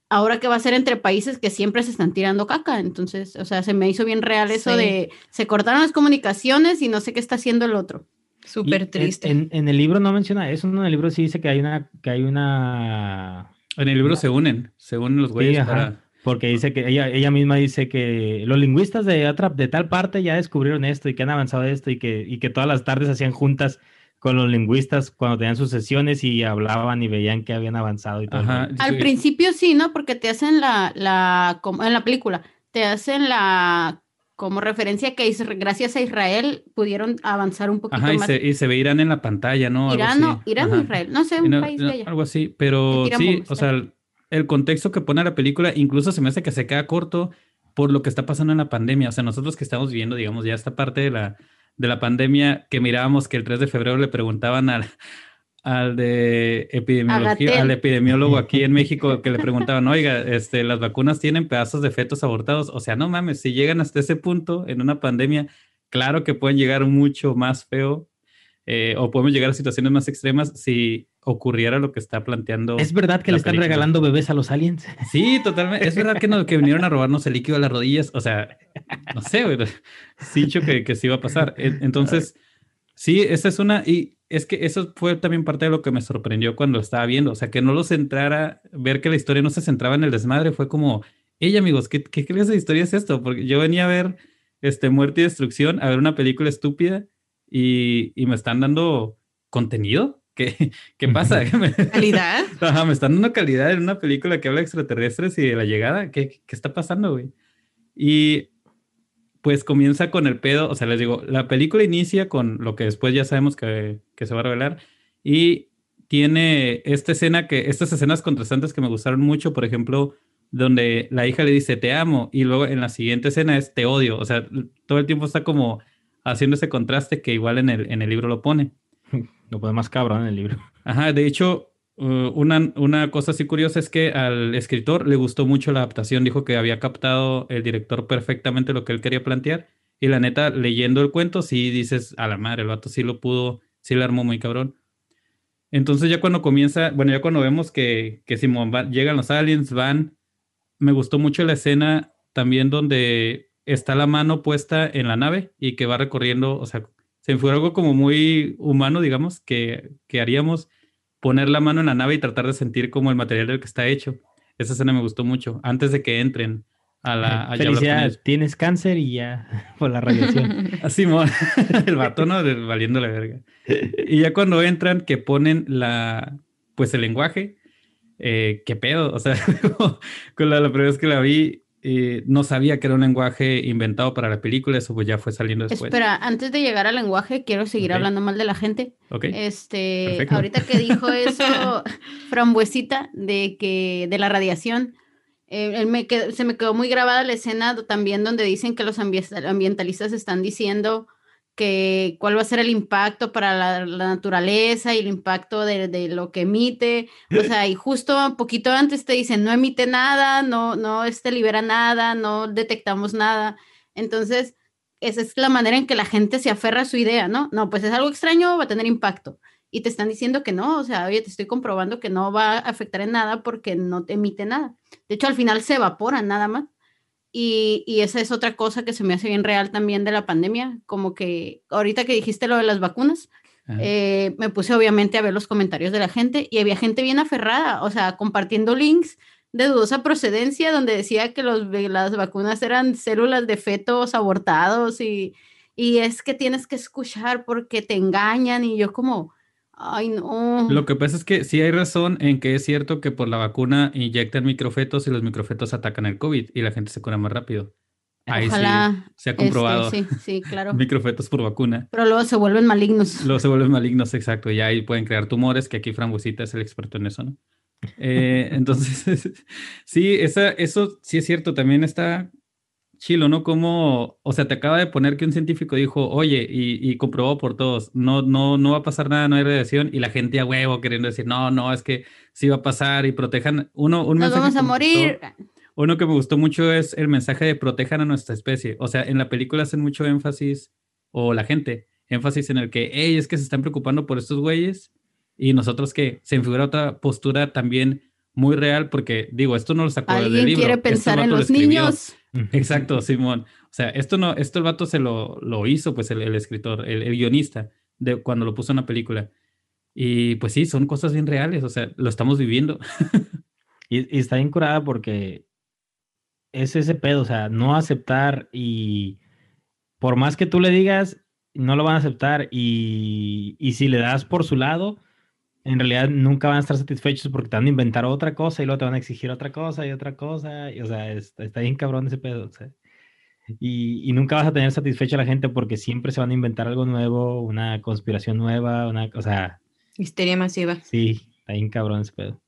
ahora que va a ser entre países que siempre se están tirando caca. Entonces, o sea, se me hizo bien real eso Sí. de, se cortaron las comunicaciones y no sé qué está haciendo el otro. Súper triste. En, en el libro no menciona eso, ¿no? En el libro sí dice que hay una, que hay una En el libro se unen, se unen los güeyes ajá. para... Porque dice que ella, ella misma dice que los lingüistas de otra, de tal parte ya descubrieron esto y que han avanzado esto y que, y que todas las tardes hacían juntas con los lingüistas cuando tenían sus sesiones y hablaban y veían que habían avanzado y todo. Ajá. Al sí. principio sí, ¿no? Porque te hacen la, la, como en la película, te hacen la, como referencia que gracias a Israel pudieron avanzar un poquito Ajá, y más. se, y se ve Irán en la pantalla, ¿no? Irán, no. Irán Ajá. Israel, no sé, un no- país no, de allá. algo así, pero sí, bombas, o sea, el, el contexto que pone la película incluso se me hace que se queda corto por lo que está pasando en la pandemia. O sea, nosotros que estamos viviendo, digamos, ya esta parte de la, de la pandemia, que mirábamos que el 3 de febrero le preguntaban al, al de epidemiología, al epidemiólogo aquí en México, que le preguntaban, oiga, este, las vacunas tienen pedazos de fetos abortados. O sea, no mames, si llegan hasta ese punto en una pandemia, claro que pueden llegar mucho más feo eh, o podemos llegar a situaciones más extremas si ocurriera lo que está planteando. Es verdad que le están película. regalando bebés a los aliens. Sí, totalmente. Es verdad que, no, que vinieron a robarnos el líquido a las rodillas. O sea, no sé, güey. Sí, dicho que, que sí iba a pasar. En- Entonces, sí, esa es una. Y es que eso fue también parte de lo que me sorprendió cuando lo estaba viendo. O sea, que no lo centrara, ver que la historia no se centraba en el desmadre. Fue como, hey, amigos, ¿qué, qué clase de historia es esto? Porque yo venía a ver este, Muerte y Destrucción, a ver una película estúpida y, y me están dando contenido. ¿Qué, qué pasa? ¿Calidad? Ajá, me están dando calidad en una película que habla de extraterrestres y de la llegada. ¿Qué, qué está pasando, güey? Y pues comienza con el pedo, o sea, les digo, la película inicia con lo que después ya sabemos que, que se va a revelar y tiene esta escena que, estas escenas contrastantes que me gustaron mucho, por ejemplo, donde la hija le dice te amo y luego en la siguiente escena es te odio, o sea, todo el tiempo está como haciendo ese contraste que igual en el, en el libro lo pone. Lo pone más cabrón en el libro. Ajá, de hecho, una, una cosa así curiosa es que al escritor le gustó mucho la adaptación, dijo que había captado el director perfectamente lo que él quería plantear y la neta, leyendo el cuento, sí dices, a la madre, el vato sí lo pudo, sí le armó muy cabrón. Entonces ya cuando comienza, bueno, ya cuando vemos que, que Simón va- llegan los aliens, van, me gustó mucho la escena también donde está la mano puesta en la nave y que va recorriendo, o sea, se fue algo como muy humano, digamos, que, que haríamos poner la mano en la nave y tratar de sentir como el material del que está hecho. Esa escena me gustó mucho, antes de que entren a la... a ellos. tienes cáncer y ya por la radiación. Así, mon. el vato, ¿no? Valiendo la verga. Y ya cuando entran, que ponen la, pues el lenguaje, eh, ¿qué pedo? O sea, con la, la primera vez que la vi, eh, no sabía que era un lenguaje inventado para la película, eso pues ya fue saliendo después. Espera, antes de llegar al lenguaje, quiero seguir Ok. hablando mal de la gente. Ok. Este, Perfecto. ahorita que dijo eso Frambuesita de que de la radiación, eh, él me qued- se me quedó muy grabada la escena también donde dicen que los ambie- ambientalistas están diciendo que cuál va a ser el impacto para la, la naturaleza y el impacto de, de lo que emite. O sea, y justo un poquito antes te dicen no emite nada, no, no este libera nada, no detectamos nada. Entonces, esa es la manera en que la gente se aferra a su idea, ¿no? No, pues es algo extraño, va a tener impacto. Y te están diciendo que no, o sea, oye, te estoy comprobando que no va a afectar en nada porque no te emite nada. De hecho, al final se evaporan nada más. Y, y, esa es otra cosa que se me hace bien real también de la pandemia, como que ahorita que dijiste lo de las vacunas, eh, me puse obviamente a ver los comentarios de la gente y había gente bien aferrada, o sea, compartiendo links de dudosa procedencia donde decía que los, las vacunas eran células de fetos abortados y, y es que tienes que escuchar porque te engañan y yo como, ay no. Lo que pasa es que sí hay razón en que es cierto que por la vacuna inyectan microfetos y los microfetos atacan el COVID y la gente se cura más rápido. Ahí Ojalá, sí se ha comprobado. Este, sí, sí, claro. Microfetos por vacuna. Pero luego se vuelven malignos. Luego se vuelven malignos, exacto. Y ahí pueden crear tumores, que aquí Frambuesita es el experto en eso, ¿no? Eh, entonces, sí, esa, eso sí es cierto. También está chilo, ¿no? Como, o sea, te acaba de poner que un científico dijo, oye, y, y, comprobó por todos, no, no, no va a pasar nada, no hay radiación, y la gente a huevo queriendo decir, no, no, es que sí va a pasar y protejan. Uno, un Nos vamos a morir. Gustó, uno que me gustó mucho es el mensaje de protejan a nuestra especie. O sea, en la película hacen mucho énfasis, o la gente, énfasis en el que, hey, es que se están preocupando por estos güeyes, y nosotros que se figura otra postura también muy real, porque digo, esto no lo sacó del libro. ¿Alguien quiere pensar en los niños? Exacto, Simón. O sea, esto no, esto el vato se lo, lo hizo, pues el, el escritor, el, el, guionista, de cuando lo puso en la película. Y pues sí, son cosas bien reales, o sea, lo estamos viviendo. y, y, está bien curada porque es ese pedo, o sea, no aceptar y por más que tú le digas, no lo van a aceptar y, y si le das por su lado, en realidad nunca van a estar satisfechos porque te van a inventar otra cosa y luego te van a exigir otra cosa y otra cosa. Y, o sea, está, está bien cabrón ese pedo. O sea, y, y, nunca vas a tener satisfecha a la gente porque siempre se van a inventar algo nuevo, una conspiración nueva, una cosa. Histeria masiva. Sí, está bien cabrón ese pedo.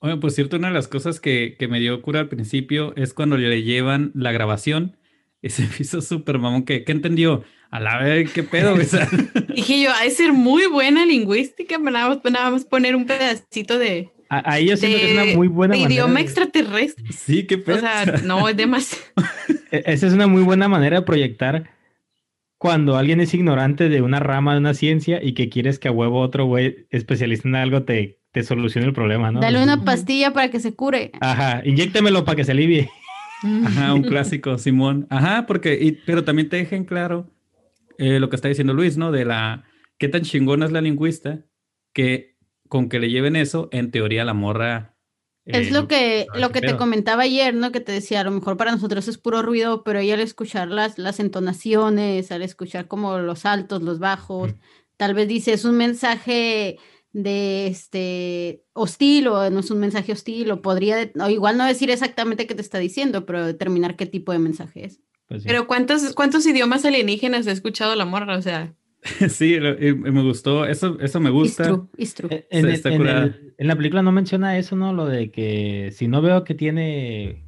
Oye, por cierto, una de las cosas que, que me dio cura al principio es cuando le llevan la grabación y se hizo súper mamón. ¿Qué, ¿Qué entendió? A la vez, ¿qué pedo? Dije yo, ha de ser muy buena lingüística, nada más, poner un pedacito de. Ahí yo siento de, que es una muy buena de manera. idioma extraterrestre. Sí, qué pedo. O sea, no, es demasiado. Esa es una muy buena manera de proyectar cuando alguien es ignorante de una rama de una ciencia y que quieres que a huevo otro güey especialista en algo te, te solucione el problema, ¿no? Dale una pastilla para que se cure. Ajá, inyéctemelo para que se alivie. Ajá, un clásico, Simón. Ajá, porque, y, pero también te dejen claro eh, lo que está diciendo Luis, ¿no? De la, qué tan chingona es la lingüista que con que le lleven eso, en teoría la morra... Eh, es lo que, lo que te comentaba ayer, ¿no? Que te decía, a lo mejor para nosotros es puro ruido, pero ella al escuchar las, las entonaciones, al escuchar como los altos, los bajos, mm. tal vez dice, es un mensaje de este hostil o no es un mensaje hostil o podría, o igual no decir exactamente qué te está diciendo, pero determinar qué tipo de mensaje es. Pues sí. Pero ¿cuántos, ¿cuántos idiomas alienígenas ha escuchado la morra? O sea... sí, me gustó, eso, eso me gusta. It's true, it's true. En, en, en, el, en, la película no menciona eso, ¿no? Lo de que si no veo que tiene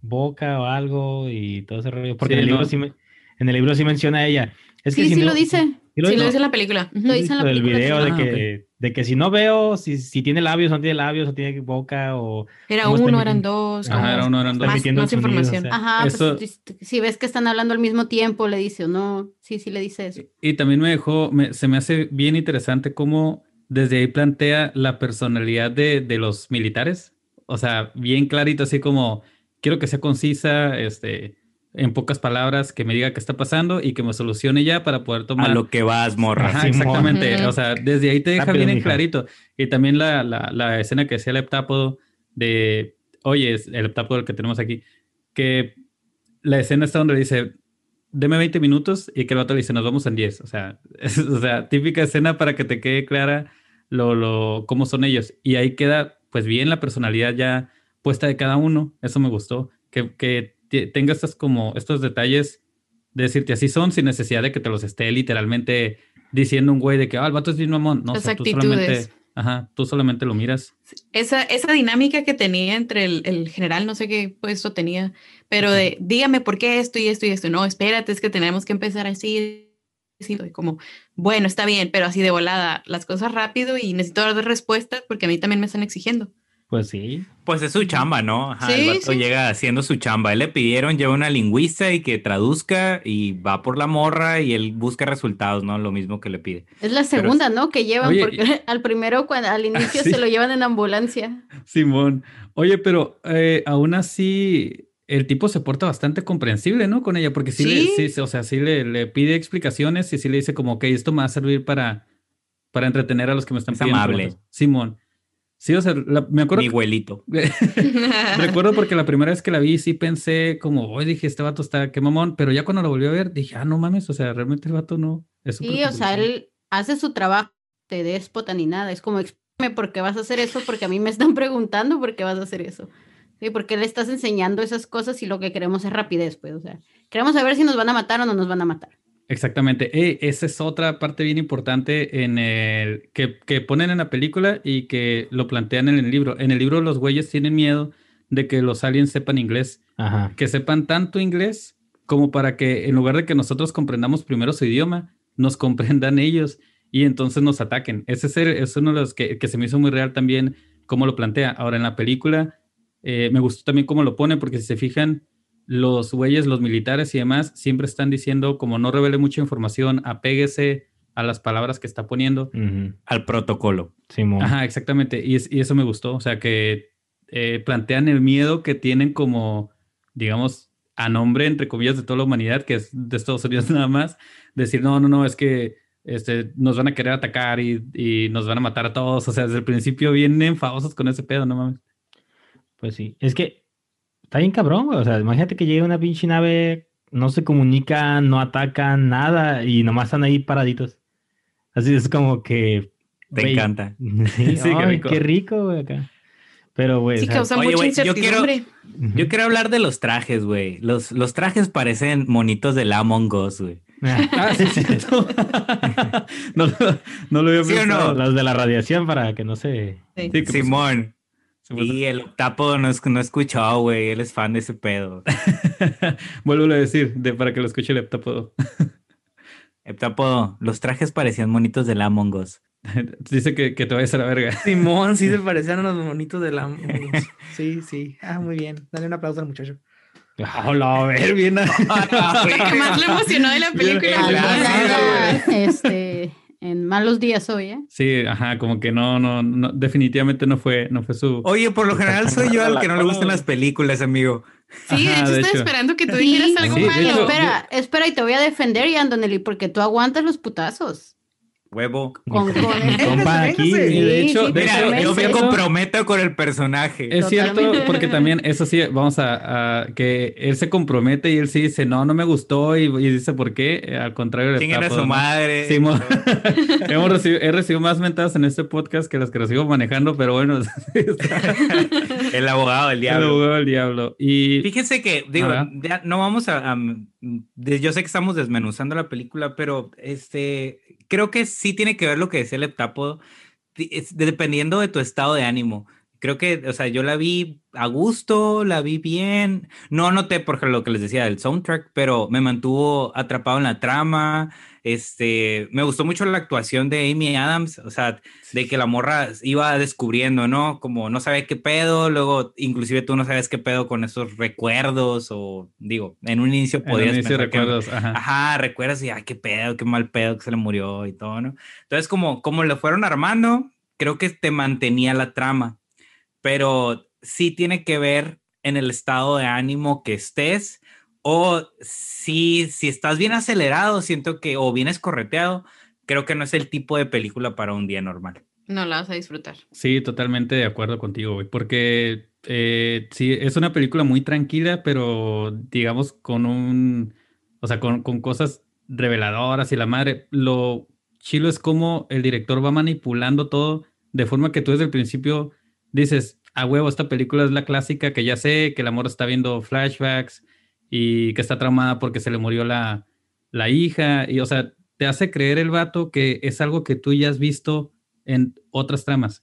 boca o algo y todo ese rollo, porque sí, en, el libro no. sí me, en el libro sí menciona ella. Es que sí, si sí no, lo dice. Sí, lo, sí, lo dice en la película. Lo dice en la película. El video sí. de, Ah, que, de que si no veo, si, si tiene labios o no tiene labios, o tiene boca, o... Era uno, emitiendo- eran dos. Ajá, como era uno, eran dos. Más, más sonido, información. o sea. Ajá, Eso- pues, si- si ves que están hablando al mismo tiempo, le dice o no. Sí, sí le dice eso. Y también me dejó, me- se me hace bien interesante cómo desde ahí plantea la personalidad de, de los militares. O sea, bien clarito, así como quiero que sea concisa, este, en pocas palabras, que me diga qué está pasando y que me solucione ya para poder A tomar. lo que vas, morra. Ajá, exactamente. O sea, desde ahí te deja Rápido, bien en clarito. Y también la, la, la escena que decía el heptápodo de, oye, es el heptápodo el que tenemos aquí, que la escena está donde dice, deme 20 minutos y que el vato le dice, nos vamos en 10. O sea, es, o sea, típica escena para que te quede clara lo, lo, cómo son ellos. Y ahí queda, pues bien, la personalidad ya puesta de cada uno. Eso me gustó. Que, que tenga estas como, estos detalles de decirte así son sin necesidad de que te los esté literalmente diciendo un güey de que, ah, el vato es bien mamón. No, o Las sea, tú solamente, ajá, tú solamente lo miras. Esa, esa dinámica que tenía entre el, el general, no sé qué puesto tenía, pero de dígame por qué esto y esto y esto. No, espérate, es que tenemos que empezar así. así", y como, bueno, está bien, pero así de volada, las cosas rápido y necesito dar respuestas porque a mí también me están exigiendo. Pues sí. Pues es su chamba, ¿no? Ajá, Sí, el vato sí. llega haciendo su chamba. Él le pidieron llevar una lingüista y que traduzca y va por la morra y él busca resultados, ¿no? Lo mismo que le pide. Es la segunda, ¿no? Que llevan, Oye, porque al primero, cuando, al inicio Sí. se lo llevan en ambulancia. Simón. Oye, pero eh, aún así el tipo se porta bastante comprensible, ¿no? Con ella, porque sí, le, Sí. o sea, sí le, le pide explicaciones y sí le dice como, ok, esto me va a servir para, para entretener a los que me están Es pidiendo. amable. preguntas". Simón. Sí, o sea, la- me acuerdo. Mi abuelito. Recuerdo porque la primera vez que la vi sí pensé como, hoy dije, este vato está, qué mamón, pero ya cuando lo volví a ver dije, ah, no mames, o sea, realmente el vato no. Es Sí, o sea, él hace su trabajo, te déspota ni nada. Es como, explícame por qué vas a hacer eso, porque a mí me están preguntando por qué vas a hacer eso. Sí, porque le estás enseñando esas cosas y lo que queremos es rapidez, pues, o sea, queremos saber si nos van a matar o no nos van a matar. Exactamente. Eh, esa es otra parte bien importante en el que, que ponen en la película y que lo plantean en el libro. En el libro los güeyes tienen miedo de que los aliens sepan inglés, Ajá. que sepan tanto inglés como para que en lugar de que nosotros comprendamos primero su idioma, nos comprendan ellos y entonces nos ataquen. Ese es, el- es uno de los que, que se me hizo muy real también, cómo lo plantea. Ahora en la película eh, me gustó también cómo lo pone, porque si se fijan, los güeyes, los militares y demás, siempre están diciendo, como no revele mucha información, apéguese a las palabras que está poniendo. Al protocolo. Simón. Ajá, exactamente. Y, es- y eso me gustó. O sea, que eh, plantean el miedo que tienen como, digamos, a nombre, entre comillas, de toda la humanidad, que es de Estados Unidos nada más, decir, no, no, no, es que este, nos van a querer atacar y, y nos van a matar a todos. O sea, desde el principio vienen enfadosos con ese pedo, no mames. Pues sí. Es que está bien cabrón, güey. O sea, imagínate que llega una pinche nave, no se comunican, no atacan, nada, y nomás están ahí paraditos. Así es como que. Te encanta. Sí, Sí, qué ay, rico. qué rico, güey, acá. Pero, güey. Sí, causa Oye, mucha güey, yo quiero-. Yo quiero hablar de los trajes, güey. Los, los trajes parecen monitos del Among Us, güey. Ah, sí, es cierto. no, lo- no lo había ¿Sí o no? pensado. Los de la radiación para que no se. Sí. Sí, que pues, Simón. Se fue- Y el octapo no, es- no escuchó, güey. Él es fan de ese pedo. Vuelvo a decir, de, para que lo escuche el heptapodo. Heptapodo, los trajes parecían monitos del Among Us. Dice que, que te vayas a la verga. Simón, sí se parecían a los bonitos de la. Sí, sí. Ah, muy bien. Dale un aplauso al muchacho. Hola, a ver, bien. Lo que más lo emocionó de la película. Sí, anda, este, en malos días hoy, ¿eh? Sí, ajá, como que no, no, no, definitivamente no fue, no fue su. Oye, por lo general soy yo al que no le gustan las películas, amigo. Sí, de hecho, de estaba hecho. esperando que tú Sí, dijeras algo sí, malo. hecho, espera, espera, y te voy a defender, Ian Donnelly, porque tú aguantas los putazos. Huevo. Con, con Mi compa aquí. Y de hecho, sí, de Mira, hecho, yo me eso- comprometo con el personaje. Es cierto, porque también eso sí, vamos a, a- que él se compromete y él sí dice, no, no me gustó y, y dice por qué, Eh, al contrario. le Chinguen a tapo, su madre. Sí, mo- Hemos recibido, he recibido más mentadas en este podcast que las que recibo manejando, pero bueno, está el abogado del el diablo. abogado del diablo. Y Fíjense que, digo, ya no vamos a, a- de- yo sé que estamos desmenuzando la película, pero este, creo que sí tiene que ver lo que decía el heptápodo, es dependiendo de tu estado de ánimo. Creo que, o sea, yo la vi a gusto, la vi bien. No noté, por lo que les decía del soundtrack, pero me mantuvo atrapado en la trama. Este, me gustó mucho la actuación de Amy Adams, o sea, de que la morra iba descubriendo, ¿no? Como no sabía qué pedo, luego inclusive tú no sabes qué pedo con esos recuerdos o digo, en un inicio en podías inicio pensar que- recuerdos, ajá. Ajá, recuerdas y ay, qué pedo, qué mal pedo que se le murió y todo, ¿no? Entonces, como, como le fueron armando, creo que te mantenía la trama, pero sí tiene que ver en el estado de ánimo que estés o si, si estás bien acelerado, siento que, o bien escorreteado, creo que no es el tipo de película para un día normal. No la vas a disfrutar. Sí, totalmente de acuerdo contigo, güey, porque eh, sí, es una película muy tranquila, pero digamos con un, o sea, con, con cosas reveladoras y la madre, lo chilo es como el director va manipulando todo de forma que tú desde el principio dices, a huevo, esta película es la clásica que ya sé, que el amor está viendo flashbacks y que está traumada porque se le murió la, la hija, y o sea, te hace creer el vato que es algo que tú ya has visto en otras tramas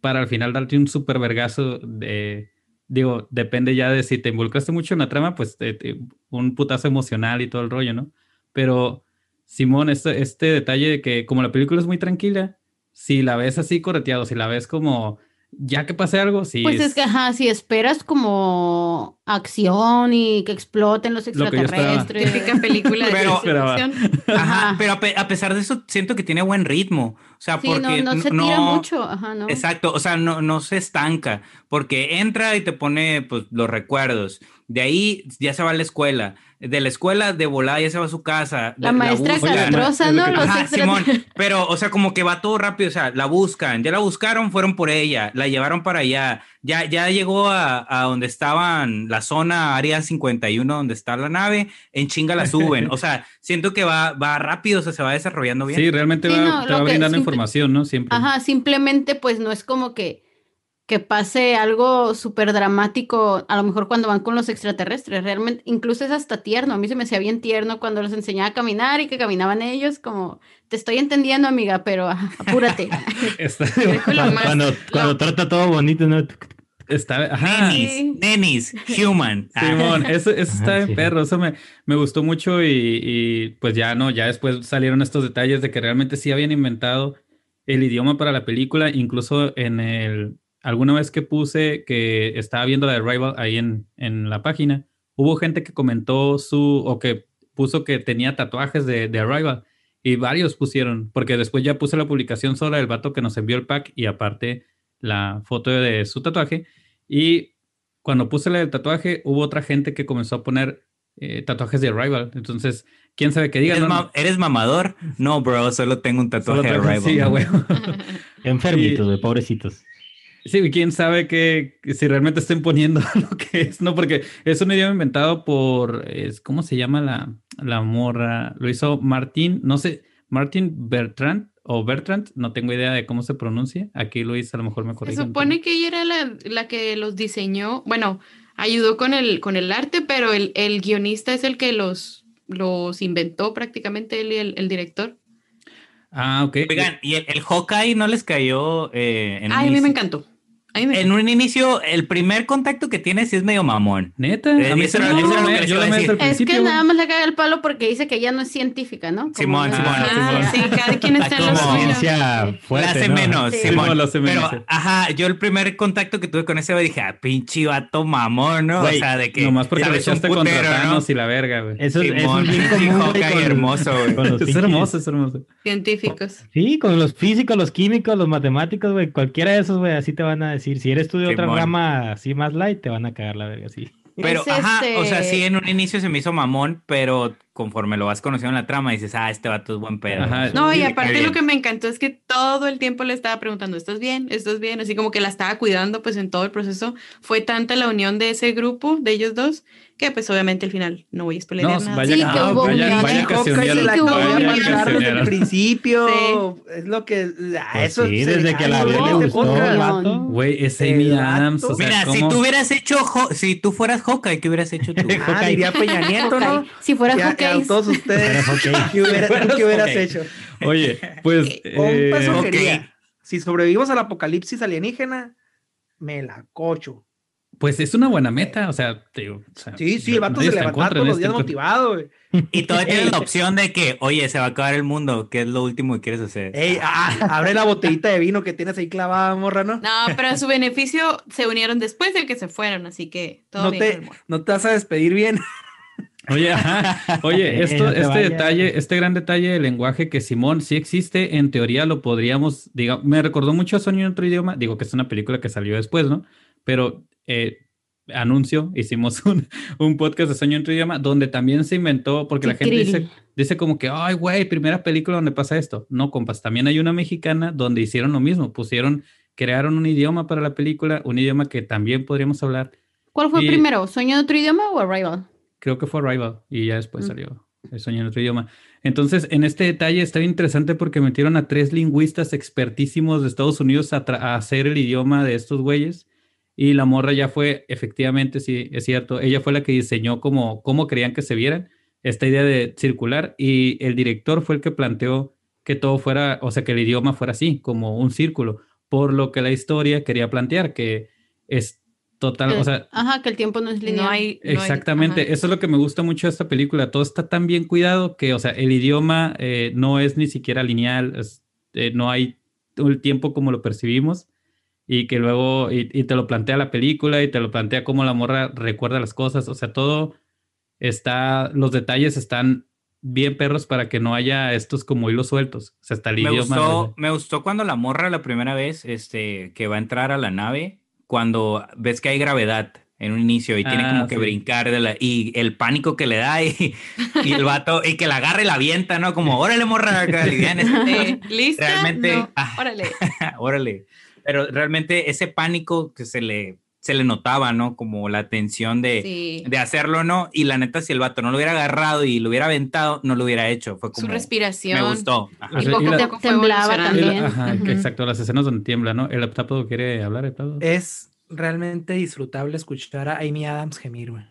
para al final darte un super vergazo de, digo, depende ya de si te involucraste mucho en la trama, pues te- te- un putazo emocional y todo el rollo, ¿no? Pero Simón, este, este detalle de que como la película es muy tranquila, si la ves así correteado, si la ves como ya que pase algo, sí. Pues es que, ajá, si esperas como acción y que exploten los Lo extraterrestres. Típica película de Pero-. Ajá, Ajá. pero a, pe- a pesar de eso, siento que tiene buen ritmo. O sea, Sí, porque no, no se tira mucho, ajá, ¿no? Exacto, o sea, no, no se estanca, porque entra y te pone pues, los recuerdos. De ahí ya se va a la escuela. De la escuela de volada ya se va a su casa. La maestra buscan. castrosa, ¿no? Los Ajá, Simón, pero, o sea, como que va todo rápido, o sea, la buscan, ya la buscaron, fueron por ella, la llevaron para allá, ya, ya llegó a, a donde estaban, la zona área 51, donde está la nave, en chinga la suben, o sea, siento que va, va rápido, o sea, se va desarrollando bien. Sí, realmente Sí, va, no, te lo va que brindando simple- información, ¿no? Siempre. Ajá, simplemente pues no es como que, que pase algo súper dramático, a lo mejor cuando van con los extraterrestres, realmente, incluso es hasta tierno, a mí se me hacía bien tierno cuando los enseñaba a caminar y que caminaban ellos, como, te estoy entendiendo amiga, pero apúrate. Está, Cuando, más- cuando, lo- cuando trata todo bonito, ¿no? está, ajá. Nenis, human. Simón, eso, eso está Ajá, en sí. perro, eso me, me gustó mucho y, y, pues ya no, ya después salieron estos detalles de que realmente sí habían inventado el idioma para la película, incluso en el, alguna vez que puse que estaba viendo la de Rival ahí en, en la página, hubo gente que comentó su, o que puso que tenía tatuajes de, de Arrival y varios pusieron, porque después ya puse la publicación sola del vato que nos envió el pack y aparte la foto de su tatuaje y cuando puse la del tatuaje, hubo otra gente que comenzó a poner eh, tatuajes de Rival. Entonces, quién sabe qué diga. ¿Eres, ¿no? ma- eres mamador? No, bro, solo tengo un tatuaje de Rival. Sí, a huevo. Enfermitos, güey, pobrecitos. Sí, quién sabe que, que si realmente estén poniendo lo que es, ¿no? Porque es un idioma inventado por, es, ¿cómo se llama la, la morra? Lo hizo Martín, no sé, Martín Bertrand o Bertrand, no tengo idea de cómo se pronuncia. Aquí Luis a lo mejor me Se corrige. supone que ella era la, la que los diseñó, bueno, ayudó con el, con el arte, pero el, el guionista es el que los, los inventó prácticamente, él y el, el director. Ah, ok. Oigan, ¿y el, el Hawkeye no les cayó eh, en, Ay, a mí me encantó. En un inicio, el primer contacto que tiene sí es medio mamón. Neta, Eh, a mí eso eso yo lo decir. el Es que nada más le cae el palo porque dice que ella no es científica, ¿no? Como Simón, no- Simón, Ah, Simón. sí, cada quien está en suyo. Ciencia La hace ¿no? menos, Sí. Simón. Lo hace menos. Pero, ajá, yo el primer contacto que tuve con ese güey dije, ah, pinche vato mamón, ¿no? O sea, de que. Nomás porque le sabes un echaste contra ¿no? Thanos y la verga, güey. Eso, es- Simón, es bien común, con- hermoso, güey. Es hermoso, es hermoso. Científicos. Sí, con los físicos, los químicos, los matemáticos, güey, cualquiera de esos, güey, así te van a decir. Si eres tú de otra Simón. rama así más light, te van a cagar la verga, sí. Pero, Es ajá, o sea, este- sí, en un inicio se me hizo mamón, pero conforme lo vas conociendo en la trama, dices, ah, este vato es buen pedo. Ajá. No, y aparte lo que me encantó es que todo el tiempo le estaba preguntando, ¿estás bien? ¿Estás bien? Así como que la estaba cuidando pues en todo el proceso. Fue tanta la unión de ese grupo, de ellos dos, que pues obviamente al final no voy a spoiler No, nada. vaya, Sí, que hubo vaya, vaya que se la vaya desde el principio. Es lo que. ah, Pues eso sí, se desde que la vio le gustó. Güey, es Amy. Adams. O sea, Mira, si tú hubieras hecho, Ho- si tú fueras Hawkeye, ¿qué hubieras hecho tú? Ah, diría Peña Nieto, ¿no? Si fuera Ya, Hawkeye. a todos ustedes. ¿Qué, hubiera- tú qué hubieras hecho? Oye, pues. Eh. Si sobrevivimos al apocalipsis alienígena, me la cocho. Pues es una buena meta. O sea, te digo, o sea, Sí, sí, el vato se levantaba todos los está días motivado, güey. Y todavía tienes la opción de que, oye, se va a acabar el mundo, ¿qué es lo último que quieres hacer? Ey, ah, abre la botellita de vino que tienes ahí clavada, morra, ¿no? No, pero a su beneficio se unieron después del que se fueron, así que todo No bien te, amor. no te vas a despedir bien. Oye, ajá. Oye, esto, no este detalle, este gran detalle del lenguaje que Simón sí existe, en teoría lo podríamos, digamos, me recordó mucho a Sueño en otro idioma, digo que es una película que salió después, ¿no? Pero eh, anuncio, hicimos un, un podcast de Sueño en otro idioma donde también se inventó, porque la gente dice, dice como que, ay, güey, primera película donde pasa esto. No, compas, también hay una mexicana donde hicieron lo mismo, pusieron, crearon un idioma para la película, un idioma que también podríamos hablar. ¿Cuál fue Y- primero? ¿Sueño de otro idioma o Arrival? creo que fue Arrival y ya después Mm. salió El sueño en otro idioma. Entonces, en este detalle está bien interesante porque metieron a tres lingüistas expertísimos de Estados Unidos a, a hacer el idioma de estos güeyes. Y la morra ya fue, efectivamente, sí, es cierto, ella fue la que diseñó como, cómo querían que se vieran esta idea de circular y el director fue el que planteó que todo fuera, o sea, que el idioma fuera así, como un círculo, por lo que la historia quería plantear, que es total, o sea, Ajá, que el tiempo no es lineal. No hay. no Exactamente, eso es lo que me gusta mucho de esta película. Todo está tan bien cuidado que, o sea, el idioma eh, no es ni siquiera lineal, es- eh, no hay todo el tiempo como lo percibimos. Y que luego, y, y te lo plantea la película y te lo plantea cómo la morra recuerda las cosas, o sea, todo está, los detalles están bien perros para que no haya estos como hilos sueltos, o sea, hasta el Me idioma. gustó, me gustó cuando la morra la primera vez este, que va a entrar a la nave, cuando ves que hay gravedad en un inicio y tiene Ah, como que sí. brincar de la, y el pánico que le da y, y el vato y que la agarre y la avienta, ¿no? Como, órale, morra, acá, aliviánate". Eh, ¿Lista? Realmente- No. ah. Órale. órale. Pero realmente ese pánico que se le, se le notaba, ¿no? Como la tensión de, Sí. de hacerlo, ¿no? Y la neta, si el vato no lo hubiera agarrado y lo hubiera aventado, no lo hubiera hecho. Fue como, Su respiración. me gustó. Ajá. Y poco y a la- poco temblaba también. ajá, exacto, las escenas donde tiembla, ¿no? ¿El heptápodo quiere hablar, heptápodo? Es realmente disfrutable escuchar a Amy Adams gemir, güey.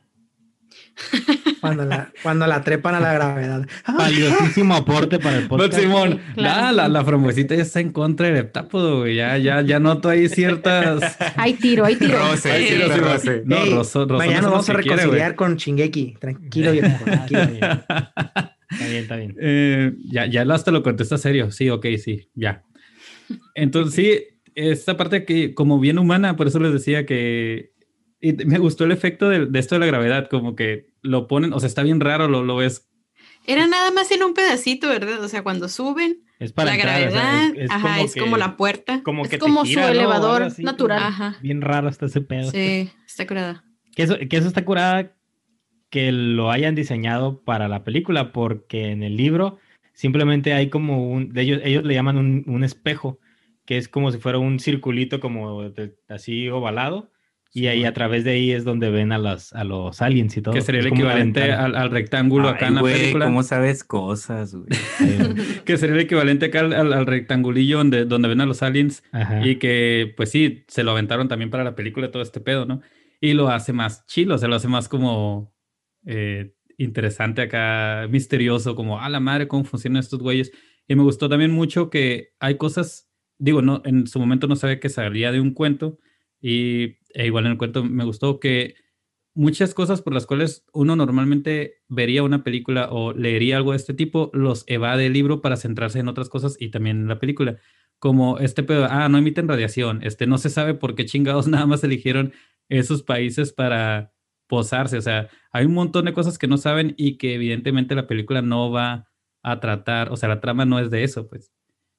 Cuando la, cuando la trepan a la gravedad. Valiosísimo aporte para el But podcast. Simón, claro, nah, la, la frambuesita ya está en contra del heptápodo, güey. Ya, ya, ya noto ahí ciertas. Hay tiro, hay tiro. Roce, Ay, sí, roce. No, Ey, Rosso- Rosso Mañana no nos vamos a quiere, reconciliar con Shingeki. Tranquilo, viejo. Tranquilo. Está bien, está bien. Eh, ya, ya hasta lo contesta serio. Sí, ok, sí, ya. Entonces, sí, esta parte que, como bien humana, por eso les decía que y me gustó el efecto de, de esto de la gravedad, como que lo ponen, o sea, está bien raro, lo, lo ves. Era nada más en un pedacito, ¿verdad? O sea, cuando suben, Es para la entrar, o sea, gravedad, es- es ajá, como es que- como la puerta. Como Es que como su gira, ¿no? O elevador así, natural. Ajá. Bien raro está ese pedo. Sí, está curada. Que eso, que eso está curada que lo hayan diseñado para la película, porque en el libro simplemente hay como un, de ellos, ellos le llaman un, un espejo, que es como si fuera un circulito como de- así ovalado, y ahí a través de ahí es donde ven a, las, a los aliens y todo. que sería el equivalente al, al rectángulo acá en la güey, película. ¿Cómo sabes cosas, güey? Que sería el equivalente acá al, al- al rectangulillo donde, donde ven a los aliens. Ajá. Y que, pues sí, se lo aventaron también para la película todo este pedo, ¿no? Y lo hace más chilo, se lo hace más como eh, interesante acá, misterioso, como, a la madre, cómo funcionan estos güeyes. Y me gustó también mucho que hay cosas, digo, no, en su momento no sabía que salía de un cuento. Y e igual en el cuento me gustó que muchas cosas por las cuales uno normalmente vería una película o leería algo de este tipo, los evade el libro para centrarse en otras cosas y también en la película. Como este pedo, ah, no emiten radiación, este no se sabe por qué chingados nada más eligieron esos países para posarse, o sea, hay un montón de cosas que no saben y que evidentemente la película no va a tratar, o sea, la trama no es de eso, pues.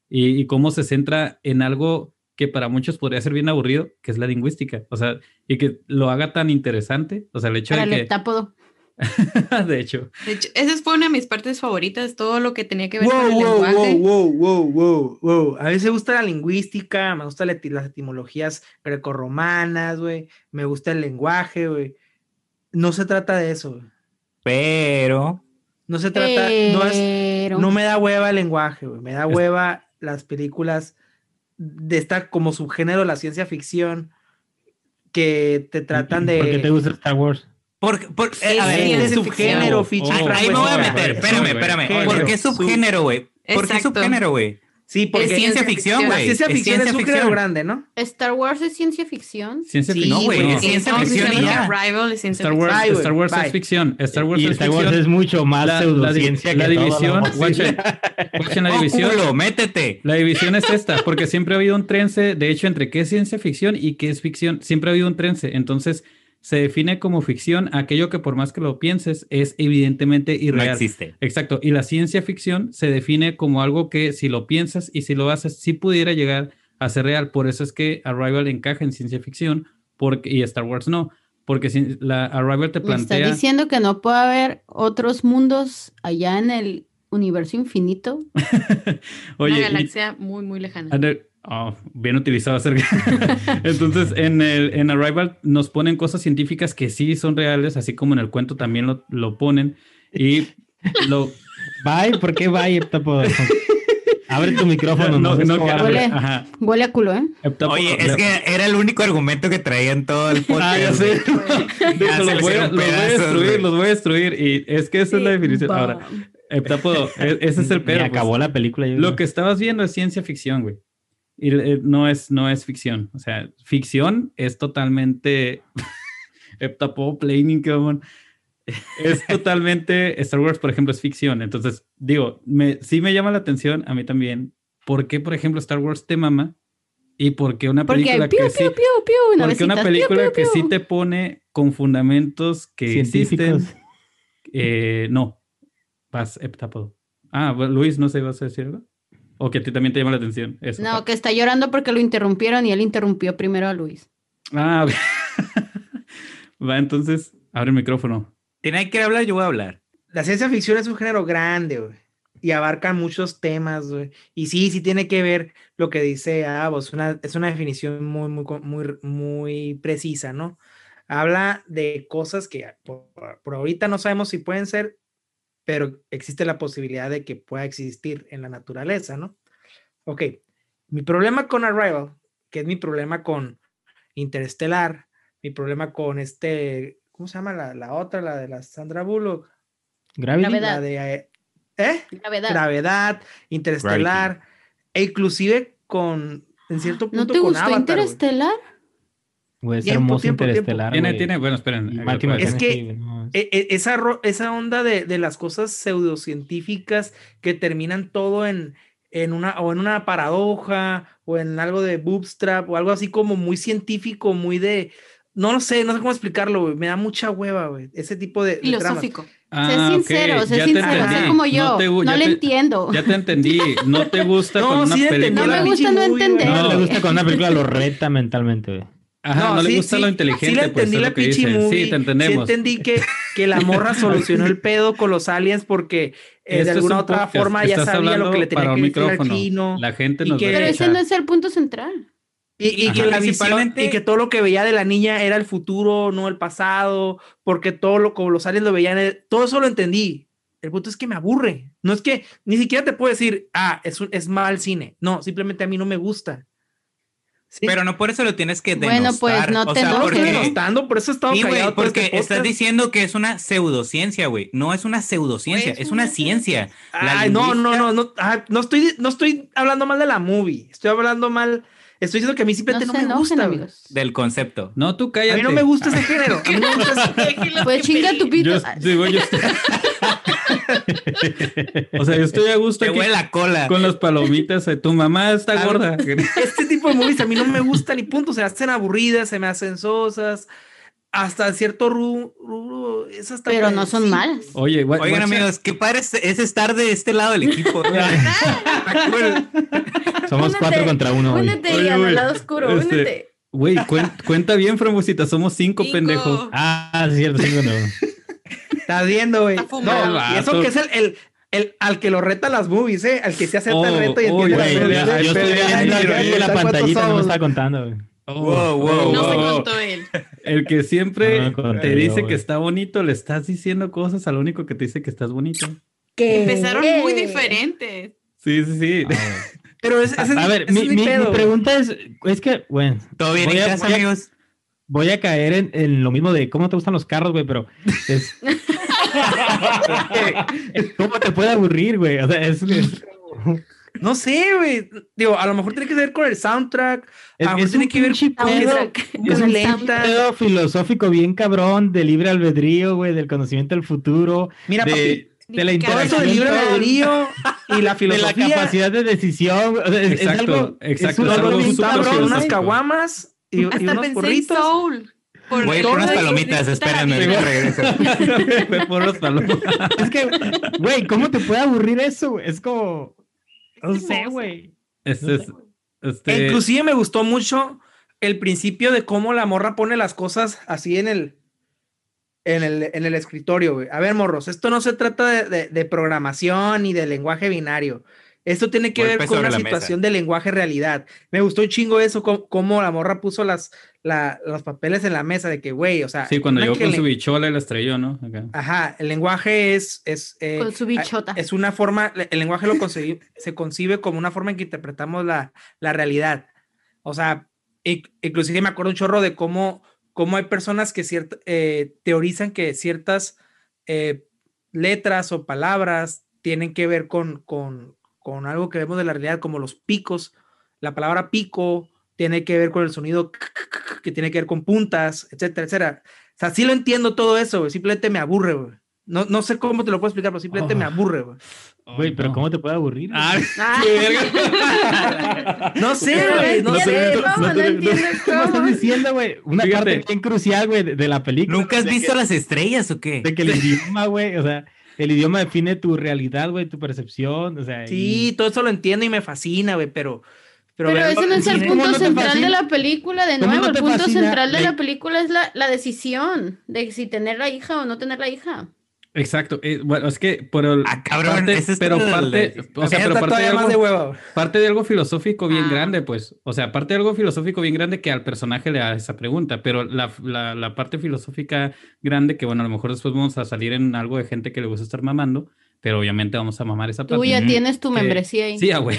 Y, y cómo se centra en algo que para muchos podría ser bien aburrido, que es la lingüística, o sea, y que lo haga tan interesante, o sea, el hecho Para el de que, heptápodo. de hecho, De hecho, esa fue una de mis partes favoritas, todo lo que tenía que ver Wow, con el wow, lenguaje. wow, wow, wow, wow, wow. A veces me gusta la lingüística, me gustan la eti- las etimologías grecorromanas, güey. Me gusta el lenguaje, güey. No se trata de eso, güey. Pero No se trata, no es, Pero- no me da hueva el lenguaje, güey. Me da hueva las películas de esta como subgénero la ciencia ficción que te tratan de. ¿Por qué te gusta Star Wars? Por, por- Sí, eh, a sí, ver, de subgénero, Oh, ahí me voy a meter. Espérame, espérame. ¿Por qué sub- subgénero, güey? ¿Por qué subgénero, güey? Sí, porque Es ciencia ficción, la güey. ciencia ficción es, ciencia un género ficción. grande, ¿no? Star Wars es ciencia ficción. ciencia Sí. No, güey, es ciencia ficción y ya. que Arrival es ciencia Star Wars, Bye, Star Wars bye. es ficción. Star Wars y es Star ficción. Wars es mucho más La- la pseudociencia la que lo división, la división. culo, métete. La división es esta, porque siempre ha habido un trence, de hecho, entre qué es ciencia ficción y qué es ficción. Siempre ha habido un trence. Entonces, se define como ficción aquello que por más que lo pienses, es evidentemente No irreal. existe. Exacto. Y la ciencia ficción se define como algo que si lo piensas y si lo haces, sí pudiera llegar a ser real. Por eso es que Arrival encaja en ciencia ficción porque, y Star Wars no. Porque si la Arrival te Me estás plantea... diciendo que no puede haber otros mundos allá en el universo infinito. Oye, Una y- galaxia muy, muy lejana. Under- oh, bien utilizado acerca. Entonces, en, el, en Arrival nos ponen cosas científicas que sí son reales, así como en el cuento también lo, lo ponen. Y lo. Bye, ¿por qué bye, Heptapodo? Abre tu micrófono, no, no, no. Huele. ajá. Huele a culo, ¿eh? Oye, es que era el único argumento que traía en todo el podcast. Ah, ya sé. Ya los voy, los voy a destruir, los voy a destruir. Y es que esa es la definición. Ahora, Bam. heptápodo, e- ese es el pedo. pues. acabó la película. yo Lo creo. que estabas viendo es ciencia ficción, güey. Y eh, no es, no es ficción. O sea, ficción es totalmente. Heptapo, planning, cabrón. Es totalmente. Star Wars, por ejemplo, es ficción. Entonces, digo, me, sí me llama la atención a mí también. ¿Por qué, por ejemplo, Star Wars te mama ¿Y por qué una Porque película que piu, sí, piu, piu, porque una película que sí te pone con fundamentos que existen? Eh, no. Vas, tapado. Ah, Luis, no sé, ¿vas a decir algo? O que a ti también te llama la atención. Eso. No, que está llorando porque lo interrumpieron y él interrumpió primero a Luis. Ah, ok. Va, entonces, abre el micrófono. Tiene que hablar, yo voy a hablar. La ciencia ficción es un género grande, güey. Y abarca muchos temas, güey. Y sí, sí tiene que ver lo que dice Avo. Es una, es una definición muy, muy, muy, muy precisa, ¿no? Habla de cosas que por, por ahorita no sabemos si pueden ser, pero existe la posibilidad de que pueda existir en la naturaleza, ¿no? Ok. Mi problema con Arrival, que es mi problema con Interestelar, mi problema con este, ¿cómo se llama la, la otra, la de la Sandra Bullock? Gravity. Gravedad. La de, eh. Gravedad. Gravedad, Interestelar, e inclusive con, en cierto punto, ¿No te con gustó Avatar. Interestelar? Güey, es Tiempo, hermoso tiempo, tiempo. Interestelar, Tiene, tiene, bueno, esperen. Es que- E- e- esa, esa onda de, de las cosas pseudocientíficas que terminan todo en, en una, o en una paradoja, o en algo de bootstrap, o algo así como muy científico, muy de, no lo sé, no sé cómo explicarlo, güey, me da mucha hueva, güey, ese tipo de, de. Filosófico. Ah, sé sincero, sé ya te sincero, sé entendí. como yo. No, No, te le te- entiendo. Ya te entendí. No te gusta No, con una sí entendí película. No la me gusta no entender. No, le gusta cuando una película lo reta mentalmente, güey. Ajá, no, No, le sí, gusta sí, lo sí inteligente. le pues, entendí es la lo pinche movie. Sí, te entendemos. Sí entendí que, que la morra solucionó el pedo con los aliens porque eh, de alguna un otra podcast. forma ya sabía lo que le tenía que decir al chino. La gente y nos que- Pero ese no es el punto central. Y, y Ajá. que la visión, Principalmente- y que todo lo que veía de la niña era el futuro, no el pasado, porque todo lo como los aliens lo veían, eh, todo eso lo entendí. El punto es que me aburre. No es que ni siquiera te puedo decir, ah, es, un- es mal cine. No, simplemente a mí no me gusta. Sí, Pero no por eso lo tienes que Bueno, denostar. pues, no o te sea, no porque- denostando, por eso he estado Sí, güey, callado todo porque este estás diciendo que es una pseudociencia, güey. No es una pseudociencia, Güey, es una ciencia. Ay, no, no, no, no, ah, no estoy, no estoy hablando mal de la movie. Estoy hablando mal, estoy diciendo que a mí simplemente no, me enojen, gusta. amigos. Del concepto. No, tú cállate. A mí no me gusta ese género. A mí no me gusta ese- Pues chinga tu pito. Yo, digo, yo estoy... o sea, yo estoy a gusto Te huele la cola. con las palomitas. eh, Tu mamá está gorda. este tipo de movies a mí no me gustan ni punto. Se hacen aburridas, se me hacen sosas. Hasta cierto ru- rubro. es hasta Pero no son malas. Oye, gua- Oigan, amigos, qué padre es, es estar de este lado del equipo. Cool. Somos Únete, cuatro contra uno, güey. Únete, güey, al lado oscuro, este- únete. Güey, cuen- cuenta bien, Frambucita. Somos cinco, Cinco. pendejo. Ah, sí, cierto, sí, bueno. Estás viendo, güey. No, y eso que es el, el, el- al que lo reta las movies, ¿eh? Al que se acepta Oh, el reto y oh, entiende las movies. yo estoy viendo la ¿cuántos pantallita, no me estaba contando, güey. Oh, Wow, wow, No se wow. contó él. El que siempre No te dice yo, que está bonito, le estás diciendo cosas al único que te dice que estás bonito. Empezaron muy diferentes. Sí, sí, sí. Ah. Pero ese, ese es A ver, ese mi, es mi- mi pedo. pregunta es, es que, bueno, ¿Todo bien Voy en a- casa, voy a- amigos? voy a caer en, en lo mismo de cómo te gustan los carros, güey, pero es... ¿Cómo te puede aburrir, güey? O sea, es, No sé, güey. Digo, a lo mejor tiene que ver con el soundtrack. es, a lo mejor tiene un que ver con es soundtrack. pedo filosófico bien cabrón de libre albedrío, güey, del conocimiento del futuro, Mira, de, papi, de la interacción de libre albedrío y la de la filosofía. capacidad de decisión. güey, o sea, es- es Exacto, algo- es exacto, un es Algo algo bien cabrón, unas caguamas y, y Hasta unos pensé en. Soul. Por Voy por unas palomitas, vida. regreso. Por los palomas. Es que, güey, ¿cómo te puede aburrir eso? güey? Es como. No sé, güey. Este es, Inclusive me gustó mucho el principio de cómo la morra pone las cosas así en el en el, en el escritorio, güey. A ver, morros, esto no se trata de, de- de programación ni de lenguaje binario. Esto tiene que Golpe ver con una la mesa. situación de lenguaje realidad. Me gustó un chingo eso, cómo, cómo la morra puso las, la- los papeles en la mesa de que, güey, o sea, sí, cuando llegó con le- su bichola y la estrelló, ¿no? Acá. Ajá, el lenguaje es, es, eh, Con su bichota. es una forma, el lenguaje lo concebi- se concibe como una forma en que interpretamos la, la realidad. O sea, inc- inclusive me acuerdo un chorro de cómo, cómo hay personas que ciert- eh, teorizan que ciertas eh, letras o palabras tienen que ver con, con, con algo que vemos de la realidad, como los picos. La palabra pico tiene que ver con el sonido que tiene que ver con puntas, etcétera, etcétera. O sea, sí lo entiendo todo eso, güey, simplemente me aburre, güey. No, no sé cómo te lo puedo explicar, pero simplemente me Oh. aburre, güey. Güey, pero no. ¿cómo te puede aburrir? Ah, qué verga. No sé, güey. No entiende sé. cómo, no no- entiendo ¿Qué me cómo. estás diciendo, güey? Una Fíjate. parte bien crucial, güey, de, de la película. ¿Nunca has visto que- las estrellas o qué? De que el idioma, güey, o sea, el idioma define tu realidad, güey, tu percepción, o sea. Sí, todo eso lo entiendo y me fascina, güey, pero. Pero verlo ese no es el cine- ¿Cómo punto central de la película, de ¿Cómo nuevo. no el punto fascina central de la película es la, la decisión de si tener la hija o no tener la hija. Exacto. eh, bueno, es que por el, Ah, cabrón, parte- ese es pero el- parte, o sea, pero parte de, más de algo, hueva. parte de algo filosófico bien Ah. grande, pues. O sea, parte de algo filosófico bien grande que al personaje le da esa pregunta, pero la, la, la parte filosófica grande, que bueno, a lo mejor después vamos a salir en algo de gente que le gusta estar mamando, pero obviamente vamos a mamar esa parte. Tú ya tienes tu membresía ahí. Sí, ah, güey.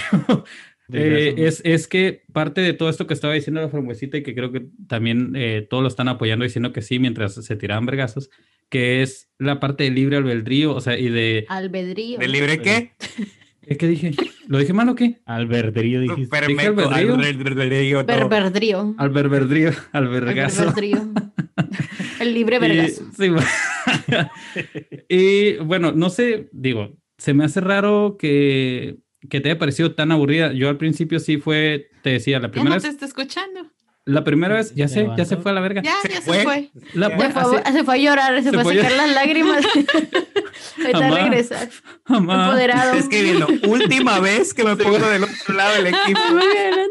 Eh, es, es que parte de todo esto que estaba diciendo la frambuesita y que creo que también eh, todos lo están apoyando diciendo que sí mientras se tiraban vergazos, que es la parte de libre albedrío, o sea, y de... Albedrío. ¿De libre qué? ¿eh, ¿Qué dije? ¿Lo dije mal o qué? Albedrío dijiste. Permeco, albedrío? albedrío. Albedrío, albergazo. El libre Y- vergazo. sí, y bueno, no sé, digo, se me hace raro que, que te haya parecido tan aburrida. Yo al principio sí fue, te decía, la Ya primera no te vez, está escuchando. la primera vez, ya ¿Se sé, ya se fue a la verga. Ya, Se ya fue. se fue. La- Se bueno, fue, así- se fue a llorar, se, Se fue a fue a sacar las lágrimas. Ahorita mamá. Empoderado. Estoy escribiendo, última vez que me pongo del otro lado del equipo. Muy bien.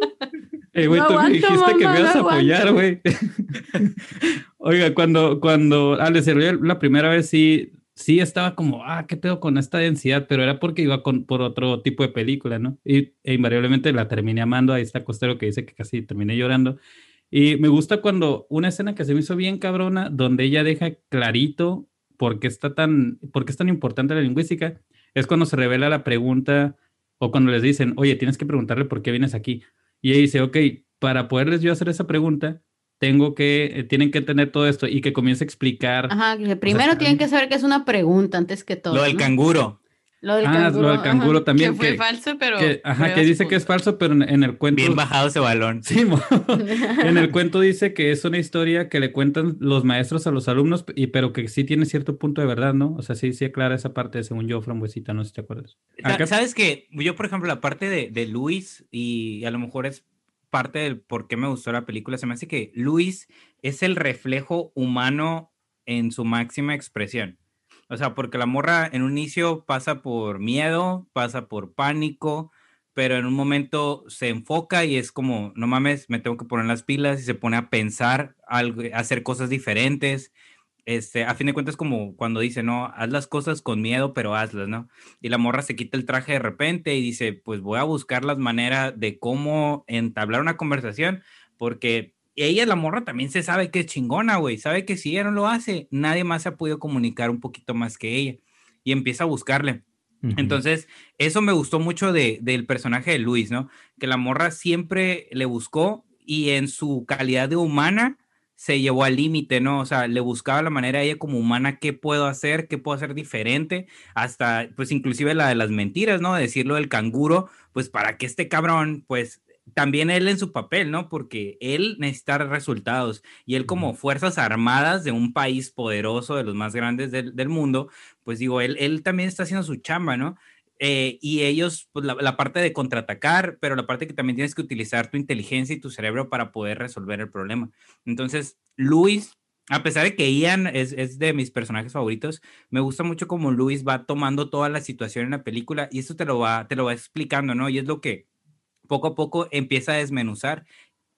Eh, güey, No tú me aguanto, dijiste que me ibas a apoyar, güey. Oiga, cuando, cuando ah, le sirvió la primera vez, sí, sí estaba como, ah, ¿qué pedo con esta densidad? Pero era porque iba con, por otro tipo de película, ¿no? Y e invariablemente la terminé amando. Ahí está Costero que dice que casi terminé llorando. Y me gusta cuando una escena que se me hizo bien cabrona, donde ella deja clarito por qué está tan, por qué es tan importante la lingüística, es cuando se revela la pregunta o cuando les dicen, oye, tienes que preguntarle por qué vienes aquí. Y ella dice, ok, para poderles yo hacer esa pregunta, tengo que, eh, tienen que tener todo esto y que comience a explicar. Ajá, que primero tienen que saber que es una pregunta antes que todo. Lo del ¿no? canguro. Lo del ah, canguro. lo del canguro ajá. también. que fue que- falso, pero. que- ajá, que dice que es falso, pero en, en el cuento. Bien bajado ese balón. Sí, en el cuento dice que es una historia que le cuentan los maestros a los alumnos, y, pero que sí tiene cierto punto de verdad, ¿no? O sea, sí, sí aclara esa parte, según yo, Frambuesita, no sé si te acuerdas. Acá- ¿Sabes que Yo, por ejemplo, la parte de, de Luis, y a lo mejor es parte del por qué me gustó la película, se me hace que Luis es el reflejo humano en su máxima expresión. O sea, porque la morra en un inicio pasa por miedo, pasa por pánico, pero en un momento se enfoca y es como, no mames, me tengo que poner las pilas y se pone a pensar, a hacer cosas diferentes. Este, a fin de cuentas, como cuando dice, no, haz las cosas con miedo, pero hazlas, ¿no? Y la morra se quita el traje de repente y dice, pues voy a buscar las maneras de cómo entablar una conversación, porque ella, la morra, también se sabe que es chingona, güey, sabe que si ella no lo hace, nadie más se ha podido comunicar un poquito más que ella. Y empieza a buscarle. Entonces, eso me gustó mucho de, del personaje de Luis, ¿no? Que la morra siempre le buscó y en su calidad de humana se llevó al límite, ¿no? O sea, le buscaba la manera a ella como humana, qué puedo hacer, qué puedo hacer diferente, hasta, pues, inclusive la de las mentiras, ¿no? Decirlo del canguro, pues, para que este cabrón, pues, también él en su papel, ¿no? Porque él necesita resultados y él como fuerzas armadas de un país poderoso, de los más grandes del, del mundo, pues digo, él, él también está haciendo su chamba, ¿no? Eh, y ellos, pues la, parte de contraatacar, pero la parte que también tienes que utilizar tu inteligencia y tu cerebro para poder resolver el problema. Entonces, Luis, a pesar de que Ian es, es de mis personajes favoritos, me gusta mucho como Luis va tomando toda la situación en la película y eso te lo va, te lo va explicando, ¿no? Y es lo que poco a poco empieza a desmenuzar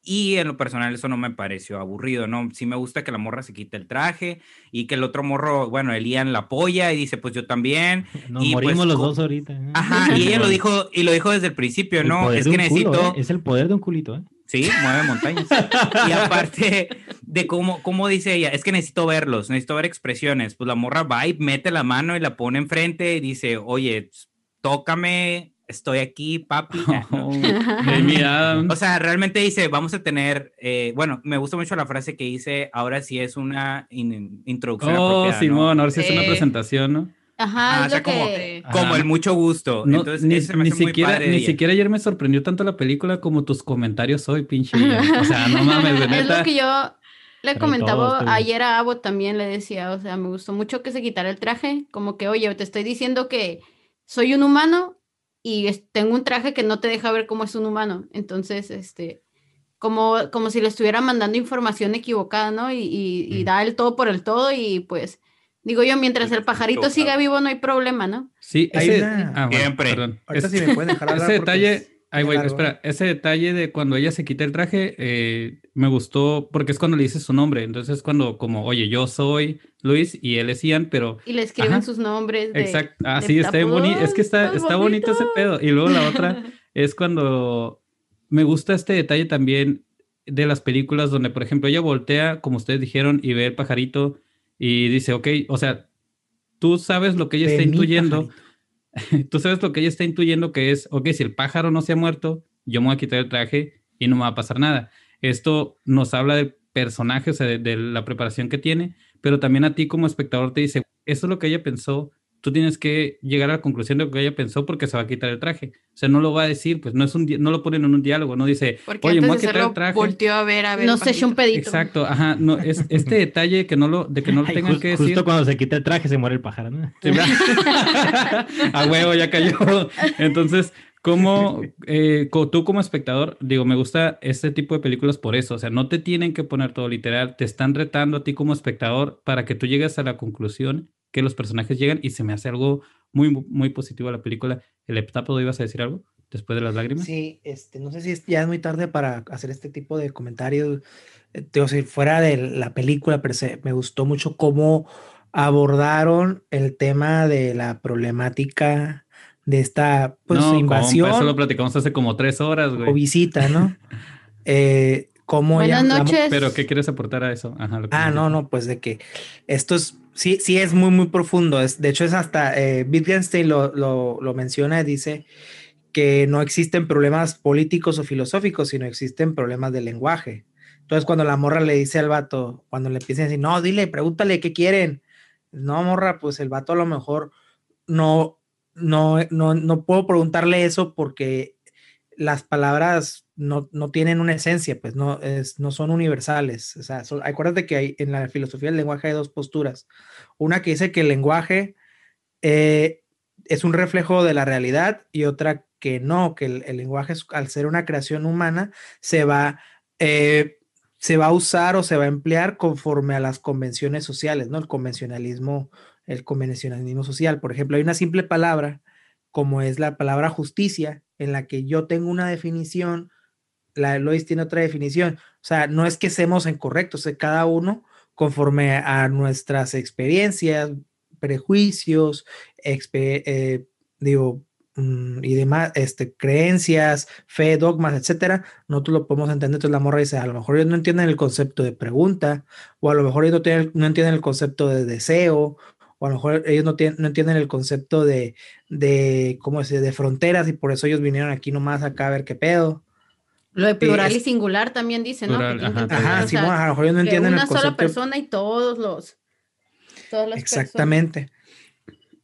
y en lo personal eso no me pareció aburrido, ¿no? Sí me gusta que la morra se quite el traje y que el otro morro, bueno, el Ian la apoya y dice, pues yo también. Nos y morimos pues, los dos ahorita. ¿eh? Ajá, y ella lo dijo, y lo dijo desde el principio, El ¿no? Es que un culo, necesito... ¿eh? Es el poder de un culito, ¿eh? Sí, mueve montañas. y aparte de cómo, cómo dice ella, es que necesito verlos, necesito ver expresiones. Pues la morra va y mete la mano y la pone enfrente y dice, oye, tócame, estoy aquí, papi. Oh. O sea, realmente dice, vamos a tener, eh, bueno, me gusta mucho la frase que dice, ahora sí es una in- introducción. Oh, apropiada, ¿no? Simón, ahora sí es una presentación, ¿no? Ajá, Ah, es o sea, como- que... Como Ajá. el mucho gusto. No, Entonces, ni, eso se me ni hace muy siquiera, padre ni siquiera ayer me sorprendió tanto la película como tus comentarios hoy, pinche. O sea, no mames, de Es neta. lo que yo le Trae comentaba todo, este ayer a Abbott también, le decía, o sea, me gustó mucho que se quitara el traje, como que, oye, te estoy diciendo que soy un humano y es- tengo un traje que no te deja ver cómo es un humano. Entonces, este, como, como si le estuviera mandando información equivocada, ¿no? Y, y, y da el todo por el todo y pues, digo yo, mientras el pajarito siga vivo no hay problema, ¿no? Sí, Hay ese. una- ah, bueno, Siempre. perdón. Ahorita Es- sí me pueden dejar hablar ese detalle. es Ay, güey, espera. Ese detalle de cuando ella se quita el traje, eh, me gustó porque es cuando le dice su nombre. Entonces es cuando, como, oye, yo soy Luis y él es Ian, pero Y le escriben Ajá. sus nombres. De, Exacto. Ah, de sí, está bonito. Es que está, está bonito ese pedo. Y luego la otra es cuando me gusta este detalle también de las películas donde, por ejemplo, ella voltea, como ustedes dijeron, y ve el pajarito y dice, ok, o sea, tú sabes lo que ella De está intuyendo. pajarito. Tú sabes lo que ella está intuyendo que es, ok, si el pájaro no se ha muerto, yo me voy a quitar el traje y no me va a pasar nada. Esto nos habla del personaje, o sea, de, de la preparación que tiene, pero también a ti como espectador te dice, eso es lo que ella pensó, tú tienes que llegar a la conclusión de lo que ella pensó porque se va a quitar el traje. O sea, no lo va a decir, pues no es un no lo ponen en un diálogo, no dice, Porque oye, me voy a quitar el traje. volteó a ver, a ver. No echó un pedito. Exacto, ajá, no, es este detalle que no lo, de que no lo Ay, tengan jus- que decir. Justo cuando se quita el traje se muere el pájaro, ¿no? Sí, a huevo, ya cayó. Entonces, como eh, tú como espectador, digo, me gusta este tipo de películas por eso. O sea, no te tienen que poner todo literal, te están retando a ti como espectador para que tú llegues a la conclusión que los personajes llegan y se me hace algo muy, muy positivo a la película. El heptápodo, ¿ibas a decir algo? Después de las lágrimas. Sí, este, no sé si es- ya es muy tarde para hacer este tipo de comentarios. Eh, digo, si fuera de la película, pero se, me gustó mucho cómo abordaron el tema de la problemática de esta pues, no, compa, invasión eso lo platicamos hace como tres horas, o güey. visita, ¿no? Eh, cómo Buenas ella- la- noches. Pero, ¿qué quieres aportar a eso? Ajá, lo que Ah, no, no, pues de que esto es, sí, sí es muy, muy profundo. Es, de hecho, es hasta, eh, Wittgenstein lo, lo, lo menciona y dice que no existen problemas políticos o filosóficos, sino existen problemas de lenguaje. Entonces, cuando la morra le dice al vato, cuando le empiezan a decir, no, dile, pregúntale qué quieren. No, morra, pues el vato a lo mejor no, no, no, no puedo preguntarle eso porque las palabras no, no tienen una esencia, pues no, es, no son universales. O sea, acuérdate que hay, en la filosofía del lenguaje hay dos posturas. Una que dice que el lenguaje eh, es un reflejo de la realidad y otra que no, que el, lenguaje, al ser una creación humana, se va, eh, se va a usar o se va a emplear conforme a las convenciones sociales, ¿no? El convencionalismo, el convencionalismo social. Por ejemplo, hay una simple palabra como es la palabra justicia, en la que yo tengo una definición, la de Lois tiene otra definición. O sea, no es que seamos incorrectos, cada uno conforme a nuestras experiencias, prejuicios, eh, digo, mm, y demás, este, creencias, fe, dogmas, etcétera, nosotros lo podemos entender. Entonces la morra dice, a lo mejor ellos no entienden el concepto de pregunta, o a lo mejor ellos no, no entienden el concepto de deseo, o a lo mejor ellos no, tienen, no entienden el concepto de, de, ¿cómo se de fronteras, y por eso ellos vinieron aquí nomás acá a ver qué pedo. Lo de plural es- y singular también dice, ¿no? Plural, ajá, Ajá, o sí, sea, bueno, a lo mejor ellos no entienden una el sola concepto. persona y todos los... Todas las personas. Exactamente.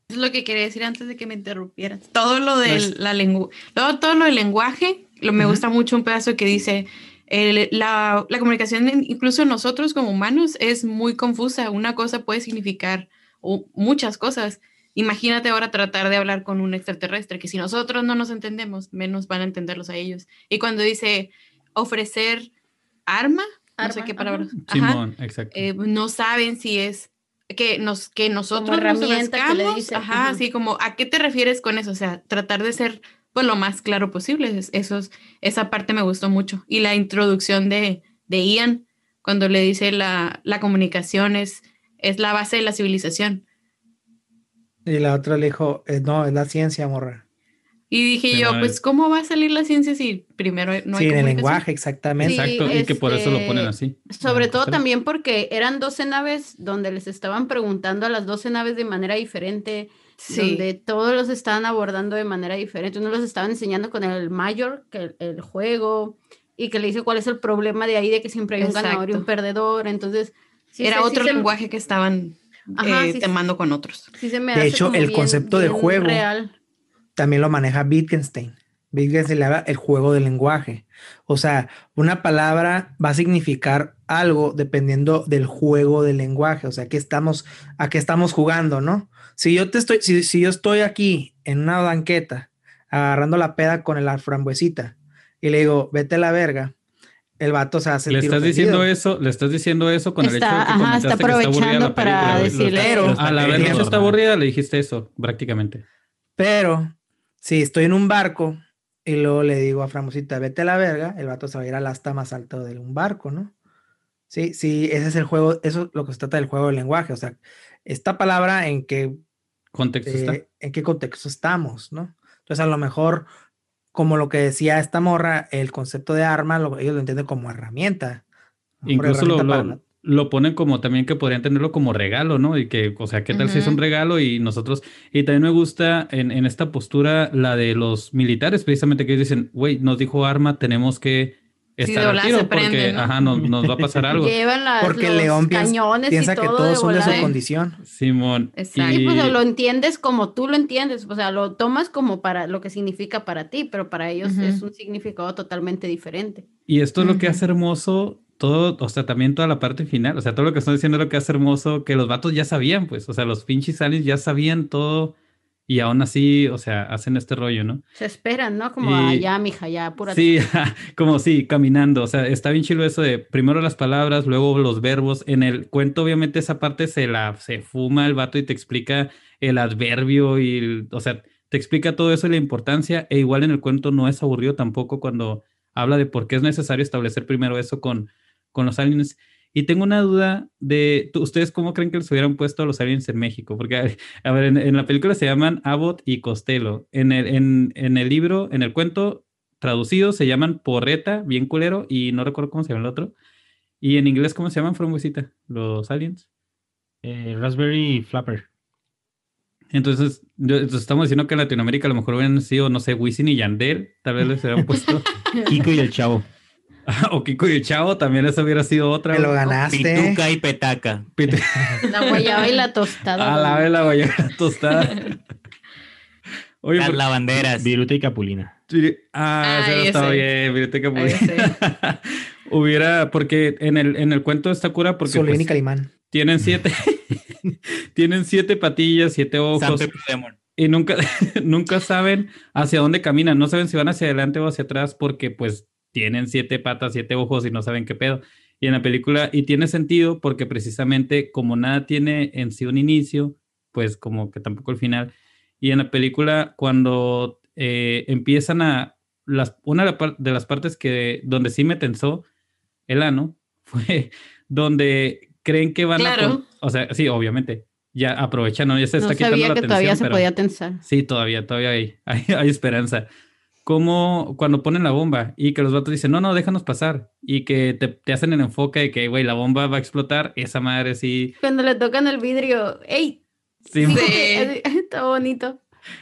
Es lo que quería decir antes de que me interrumpieras. Todo lo de es- la lengua, todo, todo lo del lenguaje, lo, me Ujú. gusta mucho un pedazo que dice, el- la, la comunicación, incluso nosotros como humanos, es muy confusa. Una cosa puede significar o, muchas cosas. Imagínate ahora tratar de hablar con un extraterrestre, que si nosotros no nos entendemos, menos van a entenderlos a ellos. Y cuando dice ofrecer arma, no sé Arma, qué ajá, Simón, exacto. eh, no saben si es que nos que nosotros nos que le ofrezcamos, ajá, así como a qué te refieres con eso, o sea, tratar de ser pues lo más claro posible, es- esos esa parte me gustó mucho y la introducción de, de Ian cuando le dice la, la comunicación es es la base de la civilización Y la otra le dijo, eh, no, es la ciencia, morra. y dije Sí, yo pues es- cómo va a salir la ciencia si primero no sí, hay en el lenguaje, exactamente. Sí, Exacto, y que por eso lo ponen este, así. Sobre todo también porque eran 12 naves donde les estaban preguntando a las 12 naves de manera diferente, Sí. donde todos los estaban abordando de manera diferente. Uno los estaban enseñando con el mayor, que el, el juego, y que le dice cuál es el problema de ahí, de que siempre hay un ganador y un perdedor. Entonces, sí era sí otro lenguaje que estaban Ajá, eh, sí, temando con otros. sí se me De hace hecho, como el bien- concepto de juego real. También lo maneja Wittgenstein. Fíjense, le habla el juego del lenguaje. O sea, una palabra va a significar algo dependiendo del juego del lenguaje. O sea, que estamos, a qué estamos jugando, ¿no? Si yo te estoy, si, si yo estoy aquí en una banqueta agarrando la peda con el frambuesita y le digo, vete a la verga, el vato se hace Le estás diciendo eso, le estás diciendo eso con el hecho de que Está, ajá, comentaste está que está aburrida aprovechando la para película, güey. decirle. Pero- A la vez está aburrida, le dijiste eso, prácticamente. Pero si estoy en un barco y luego le digo a Framosita, vete a la verga, el vato se va a ir al asta más alto de un barco, ¿no? Sí, sí, ese es el juego, eso es lo que se trata del juego del lenguaje. O sea, esta palabra en qué, Contexto está. eh, en qué contexto estamos, ¿no? Entonces, a lo mejor, como lo que decía esta morra, el concepto de arma, lo- ellos lo entienden como herramienta. Incluso lo, herramienta lo- para- lo ponen como también que podrían tenerlo como regalo, ¿no? Y que, o sea, ¿qué tal si es un regalo? Y nosotros, y también me gusta en, en esta postura la de los militares, precisamente que ellos dicen, güey, nos dijo arma, tenemos que estar al tiro porque, prende, ¿no? ajá, nos, nos va a pasar algo. Llevan las, Porque león piensa, cañones piensa y que todo todos de son de su condición. Simón. Exacto. Sí, Y, pues lo entiendes como tú lo entiendes, o sea, lo tomas como para lo que significa para ti, pero para ellos es un significado totalmente diferente. y esto es lo que hace hermoso todo, o sea, también toda la parte final, o sea, todo lo que están diciendo es lo que hace hermoso, que los vatos ya sabían, pues, o sea, los pinches aliens ya sabían todo y aún así, o sea, hacen este rollo, ¿no? Se esperan, ¿no? Como Y- allá, mija, ya, apúrate. Sí, como sí, caminando. O sea, está bien chido eso de primero las palabras, luego los verbos. En el cuento, obviamente, esa parte se la se fuma el vato y te explica el adverbio y, el- o sea, te explica todo eso y la importancia. E igual en el cuento no es aburrido tampoco cuando habla de por qué es necesario establecer primero eso con, con los aliens. Y tengo una duda de, ¿tú- ¿ustedes cómo creen que les hubieran puesto a los aliens en México? Porque, a ver, en, en la película se llaman Abbott y Costello. En el, en, en el libro, en el cuento, traducido se llaman Porreta, bien culero, y no recuerdo cómo se llama el otro. Y en inglés, ¿cómo se llaman, Frambuesita? Los aliens. Eh, Raspberry Flapper. Entonces, yo- entonces estamos diciendo que en Latinoamérica a lo mejor hubieran sido, no sé, Wisin y Yandel, tal vez les hubieran puesto. Kiko y el Chavo. o Kiko y Chavo, también esa hubiera sido otra. Me lo ganaste. Pituca y petaca. La guayaba y la tostada. A la vez la guayaba tostada. Oye, Las lavanderas. Viruta y Capulina. Ah, ese estaba ese. bien, Biblioteca Ay, Pública. Hubiera, porque en el, en el cuento está cura porque Solín y pues, Calimán. tienen siete, tienen siete patillas, siete ojos y nunca, nunca saben hacia dónde caminan, no saben si van hacia adelante o hacia atrás porque pues tienen siete patas, siete ojos y no saben qué pedo. Y en la película, y tiene sentido porque precisamente como nada tiene en sí un inicio, pues como que tampoco el final. Y en la película, cuando eh, empiezan a, las, una de, las partes que donde sí me tensó el ano fue donde creen que van a... Claro. pon- O sea, sí, obviamente. Ya aprovechan, ¿no? Ya se No está quitando sabía la que todavía tensión, se pero- podía tensar. Sí, todavía, todavía hay, hay, hay esperanza. Como cuando ponen la bomba y que los vatos dicen, no, no, déjanos pasar. Y que te, te hacen el enfoque de que, güey, la bomba va a explotar. Esa madre sí. Cuando le tocan el vidrio, ¡ey! Sí, Sí. Está bonito.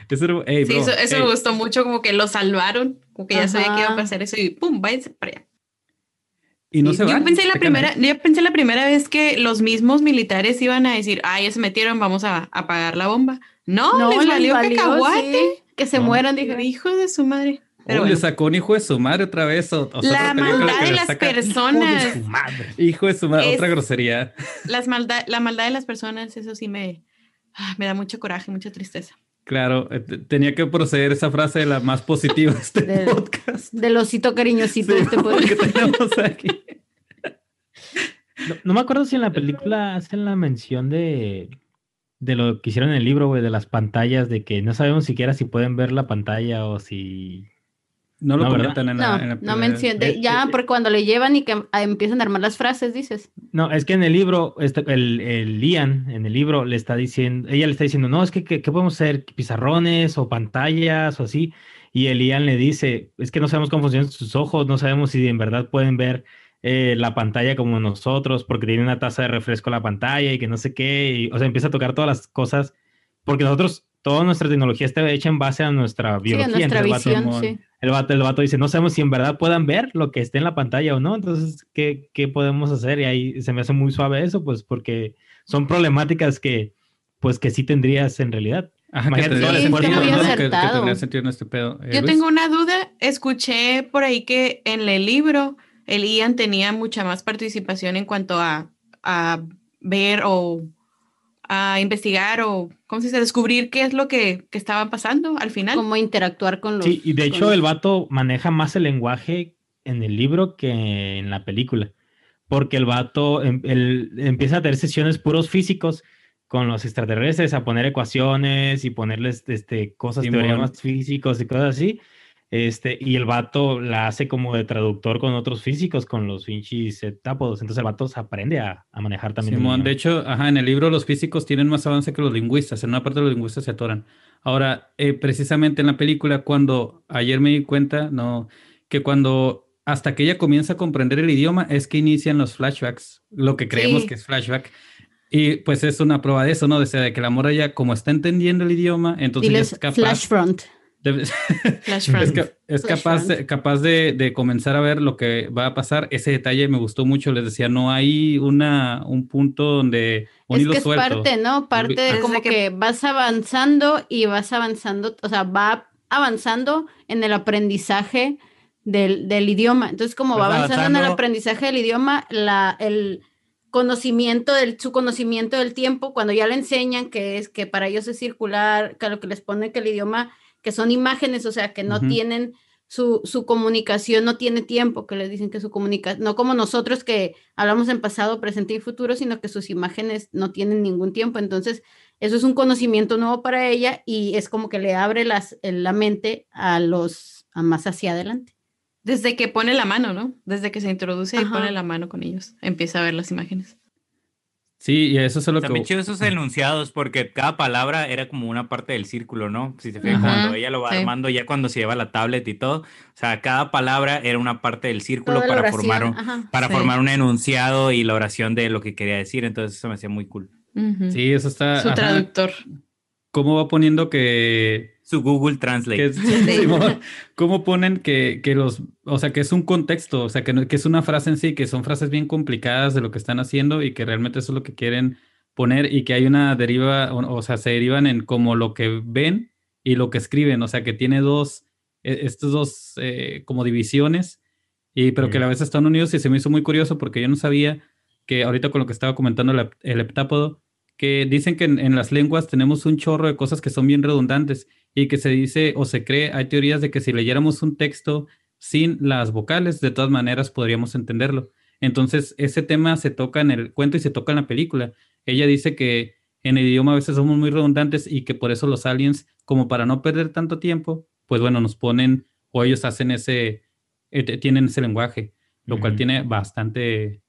eso era- ey, Sí, bro, eso, eso ey. me gustó mucho, como que lo salvaron, como que ya sabía que iba a Ajá. pasar eso y pum, váyanse para allá. Y no Sí, se yo van. pensé la primera, ahí. yo pensé la primera vez que los mismos militares iban a decir, ah, ya se metieron, vamos a apagar la bomba. No, No, les les valió valió, cacahuate. sí, que se No. mueran, dije. Hijo de su madre. Pero Oh, le sacó un hijo de su madre otra vez. o- o sea, La maldad de las personas, madre. Hijo de su madre, Es- otra grosería. las maldad, la maldad de las personas, eso sí me, ah, me da mucho coraje, mucha tristeza. Claro, eh, te- tenía que proceder esa frase de la más positiva de este Del- podcast. Del osito cariñosito Sí, este pues. que tenemos aquí. No, no me acuerdo si en la película hacen la mención de, de lo que hicieron en el libro, güey, de las pantallas, de que no sabemos siquiera si pueden ver la pantalla o si... No lo No, comentan en la. No, en la no primera- menciona. eh, Ya, eh, porque cuando le llevan y que empiezan a armar las frases, dices. No, es que en el libro, este, el, el Ian, en el libro, le está diciendo, ella le está diciendo, no, es que, ¿qué, qué podemos hacer? ¿Pizarrones o pantallas o así? Y el Ian le dice, es que no sabemos cómo funcionan sus ojos, no sabemos si en verdad pueden ver eh, la pantalla como nosotros, porque tiene una taza de refresco la pantalla y que no sé qué, y, o sea, empieza a tocar todas las cosas, porque nosotros, toda nuestra tecnología está hecha en base a nuestra Sí, biología. a nuestra entonces el vato- sí. el vato, el vato dice, no sabemos si en verdad puedan ver lo que esté en la pantalla o no, entonces, ¿qué, qué podemos hacer? Y ahí se me hace muy suave eso, pues porque son problemáticas que, pues que sí tendrías en realidad. Ajá, que tendría sentido, esfuerzo, muy ¿no? Que- Que, acertado. tendría sentido en este pedo. Eh, Yo tengo una duda. Escuché por ahí que en el libro el Ian tenía mucha más participación en cuanto a, a ver o a investigar o, ¿cómo se dice? Descubrir qué es lo que, que estaba pasando al final. Cómo interactuar con los. Sí, y de hecho los- el vato maneja más el lenguaje en el libro que en la película. Porque el vato em- el- empieza a tener sesiones puros físicos con los extraterrestres, a poner ecuaciones y ponerles este, cosas, Simón. teoremas físicos y cosas así. Este, y el vato la hace como de traductor con otros físicos, con los pinches septápodos. Entonces el vato se aprende a, a manejar también. el Simón, de hecho, ajá, en el libro los físicos tienen más avance que los lingüistas. En una parte los lingüistas se atoran. Ahora, eh, precisamente en la película, cuando ayer me di cuenta, no, que cuando hasta que ella comienza a comprender el idioma es que inician los flashbacks, lo que creemos Sí. que es flashback. Y pues es una prueba de eso, ¿no? De, de que la morra ya, como está entendiendo el idioma, entonces ya es capaz. Flash Front. Flash es, Front. ca- es Flash capaz, de, capaz de, de comenzar a ver lo que va a pasar. Ese detalle me gustó mucho. Les decía, no hay una, un punto donde un Es hilo que es suelto. parte, ¿no? Parte de como que- que... vas avanzando y vas avanzando, o sea, va avanzando en el aprendizaje del, del idioma. Entonces, como va avanzando, en el aprendizaje del idioma, la, el conocimiento del, su conocimiento del tiempo, cuando ya le enseñan que es que para ellos es circular, que lo que les pone que el idioma, que son imágenes, o sea, que no tienen su, su comunicación no tiene tiempo, que les dicen que su comunicación, no como nosotros que hablamos en pasado, presente y futuro, sino que sus imágenes no tienen ningún tiempo. Entonces, eso es un conocimiento nuevo para ella y es como que le abre las, la mente a los, a más hacia adelante. Desde que pone la mano, ¿no? Desde que se introduce y Ajá. pone la mano con ellos, empieza a ver las imágenes. Sí, y eso es lo Está muy que... chido esos enunciados porque cada palabra era como una parte del círculo, ¿no? Si se fijan, Ajá. cuando ella lo va Sí. armando, ya cuando se lleva la tablet y todo, o sea, cada palabra era una parte del círculo Toda para formar un, ajá. para Sí. formar un enunciado y la oración de lo que quería decir, entonces eso me hacía muy cool. Sí, eso está... Su ajá. traductor. ¿Cómo va poniendo que... Su Google Translate. es- Simón, ¿Cómo ponen que, que los... O sea, que es un contexto, o sea, que, no- que es una frase en sí, que son frases bien complicadas de lo que están haciendo y que realmente eso es lo que quieren poner y que hay una deriva, o, o sea, se derivan en como lo que ven y lo que escriben, o sea, que tiene dos, e- estos dos eh, como divisiones, y, pero que a la vez están unidos. Y se me hizo muy curioso porque yo no sabía que ahorita con lo que estaba comentando el, el heptápodo, que dicen que en, en las lenguas tenemos un chorro de cosas que son bien redundantes y que se dice o se cree, hay teorías de que si leyéramos un texto sin las vocales, de todas maneras podríamos entenderlo. Entonces, ese tema se toca en el cuento y se toca en la película. Ella dice que en el idioma a veces somos muy redundantes y que por eso los aliens, como para no perder tanto tiempo, pues bueno, nos ponen o ellos hacen ese, eh, tienen ese lenguaje, lo cual tiene bastante,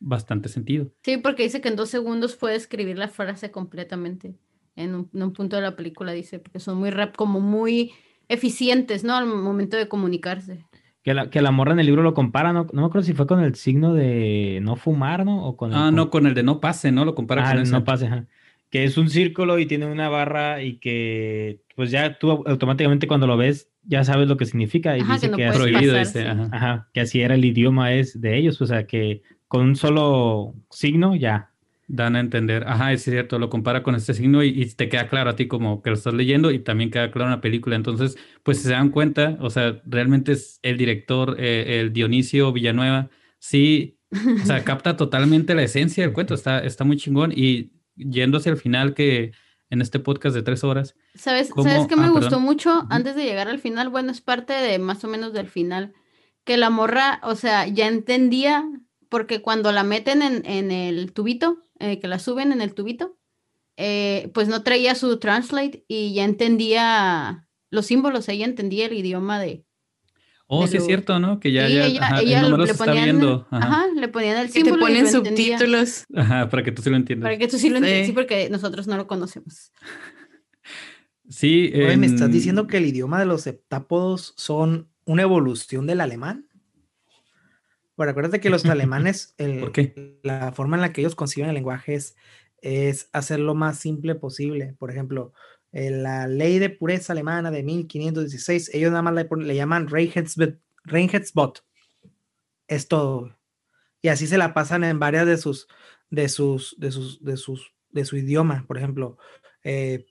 bastante sentido. Sí, porque dice que en dos segundos puede escribir la frase completamente. En un, en un punto de la película dice, porque son muy rap, como muy eficientes, ¿no? Al momento de comunicarse. Que la, que la morra en el libro lo compara, no, no me acuerdo si fue con el signo de no fumar, ¿no? O con el Ah, no, con el de no pase, ¿no? Lo compara Ah, con el ese. no pase, ajá. Que es un círculo y tiene una barra y que pues ya tú au- automáticamente cuando lo ves ya sabes lo que significa y Ajá, dice que no que, Prohibido, pasar, dice, sí. ajá. ajá, que así era el idioma es de ellos, o sea que con un solo signo ya. Dan a entender, ajá, es cierto, lo compara con este signo y, y te queda claro a ti como que lo estás leyendo y también queda claro en la película. Entonces, pues si se dan cuenta, o sea, realmente es el director, eh, el Dionisio Villanueva, sí, o sea, capta totalmente la esencia del cuento, está, está muy chingón y yendo hacia el final que en este podcast de tres horas, ¿Sabes. ¿sabes qué me Ah, gustó perdón. mucho antes de llegar al final? Bueno, es parte de más o menos del final. Que la morra, o sea, ya entendía, porque cuando la meten en, en el tubito, eh, que la suben en el tubito, eh, pues no traía su translate y ya entendía los símbolos, ella entendía el idioma de... oh, De sí es lo- cierto, ¿no? Que ya, Sí, ya, ella, ajá, el ella número le ponían, viendo, ajá. ajá, le ponían el Que te símbolo y ponen lo entendía. subtítulos. ajá, para que tú sí lo entiendas. Para que tú sí lo entiendas, Sí. sí, porque nosotros no lo conocemos. Sí, Oye, ¿me estás en- diciendo que el idioma de los heptápodos son una evolución del alemán? Bueno, acuérdate que los alemanes, el- la forma en la que ellos conciben el lenguaje es, es hacer lo más simple posible. Por ejemplo, la ley de pureza alemana de 1516, ellos nada más le, le llaman. Reinheitsgebot. Es todo. Y así se la pasan en varias de sus, de sus, de sus, de sus, de su idioma. Por ejemplo, eh,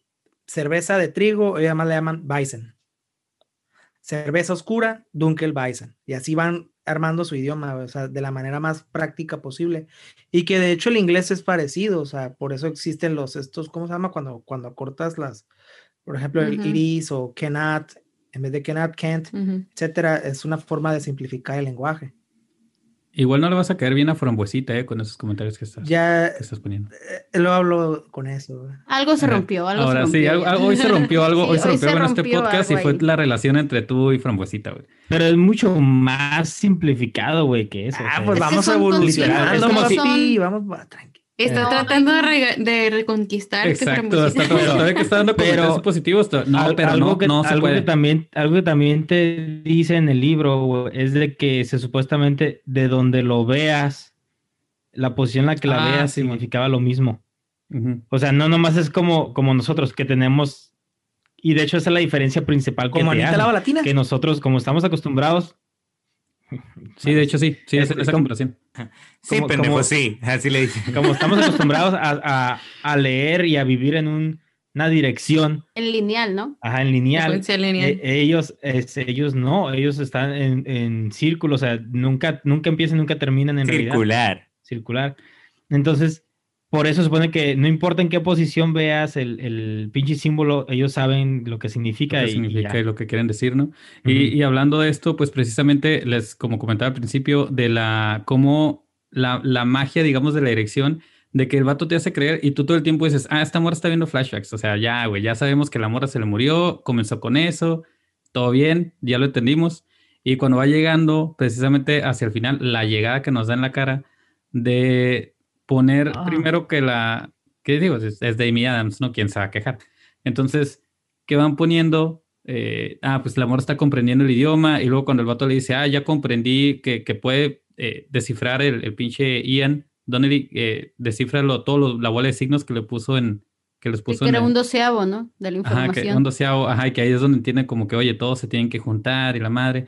cerveza de trigo, ellos además le llaman Bison. Cerveza oscura, Dunkel Bison. Y así van armando su idioma, o sea, de la manera más práctica posible. Y que de hecho el inglés es parecido, o sea, por eso existen los, estos, ¿cómo se llama? Cuando, cuando cortas las, por ejemplo, el iris o cannot, en vez de cannot, can't, Ujú. etcétera, es una forma de simplificar el lenguaje. Igual no le vas a caer bien a Frambuesita, eh, con esos comentarios que estás, Ya que estás poniendo. eh, lo hablo con eso. Algo se rompió, algo Ahora se sí, rompió. algo, ya. algo- hoy se rompió algo, Sí, hoy se rompió en este rompió podcast y fue ahí. la relación entre tú y Frambuesita, güey. Pero es mucho más simplificado, güey, que eso. o Ah, sea, pues Es que vamos son evolucionando, es como si- papi, vamos, va, tranqui. Está Eh. tratando de, de reconquistar. Exacto, está Pero- todavía que está dando pero- comentarios positivos, to- no, Al- pero algo no, que, no se algo puede. que también algo que también te dice en el libro güey, es de que se supuestamente de donde lo veas la posición en la que la Ah, veas sí, significaba lo mismo Ujú. o sea no nomás es como como nosotros que tenemos y de hecho esa es la diferencia principal que, Como te hacen, Lava Latina. que nosotros como estamos acostumbrados Sí, de hecho sí, sí, Es- es, es esa como- comparación. Sí, como- pendejo, como- sí. Así le dije. como estamos acostumbrados a, a- a leer y a vivir en un- una dirección En lineal, ¿no? ajá, en lineal lineal. Eh, ellos, es- ellos no, ellos están en, en círculo, o sea, nunca, nunca empiezan, nunca terminan en realidad. Circular. Circular. Entonces, por eso supone que no importa en qué posición veas el, el pinche símbolo, ellos saben lo que significa. lo que y- y significa y lo que quieren decir, ¿no? Y, Ujú. y hablando de esto, pues precisamente les, como comentaba al principio, de la, cómo la, la magia, digamos, de la dirección, de que el vato te hace creer y tú todo el tiempo dices, ah, esta morra está viendo flashbacks, o sea, ya, güey, ya sabemos que la morra se le murió, comenzó con eso, todo bien, ya lo entendimos. Y cuando va llegando, precisamente hacia el final, la llegada que nos da en la cara de poner Ah. primero que la, ¿qué digo? Es, es de Amy Adams, ¿no? ¿Quién se va a quejar? Entonces, que van poniendo, eh, ah, pues el amor está comprendiendo el idioma y luego cuando el vato le dice, ah, ya comprendí que, que puede eh, descifrar el, el pinche Ian, Donnelly, eh, descifra lo- todo lo- la bola de signos que le puso en, que les Sí, puso que en era el- un doceavo, ¿no? De la Ajá, que información. un doceavo, ajá, y que ahí es donde entienden como que, oye, todos se tienen que juntar y la madre.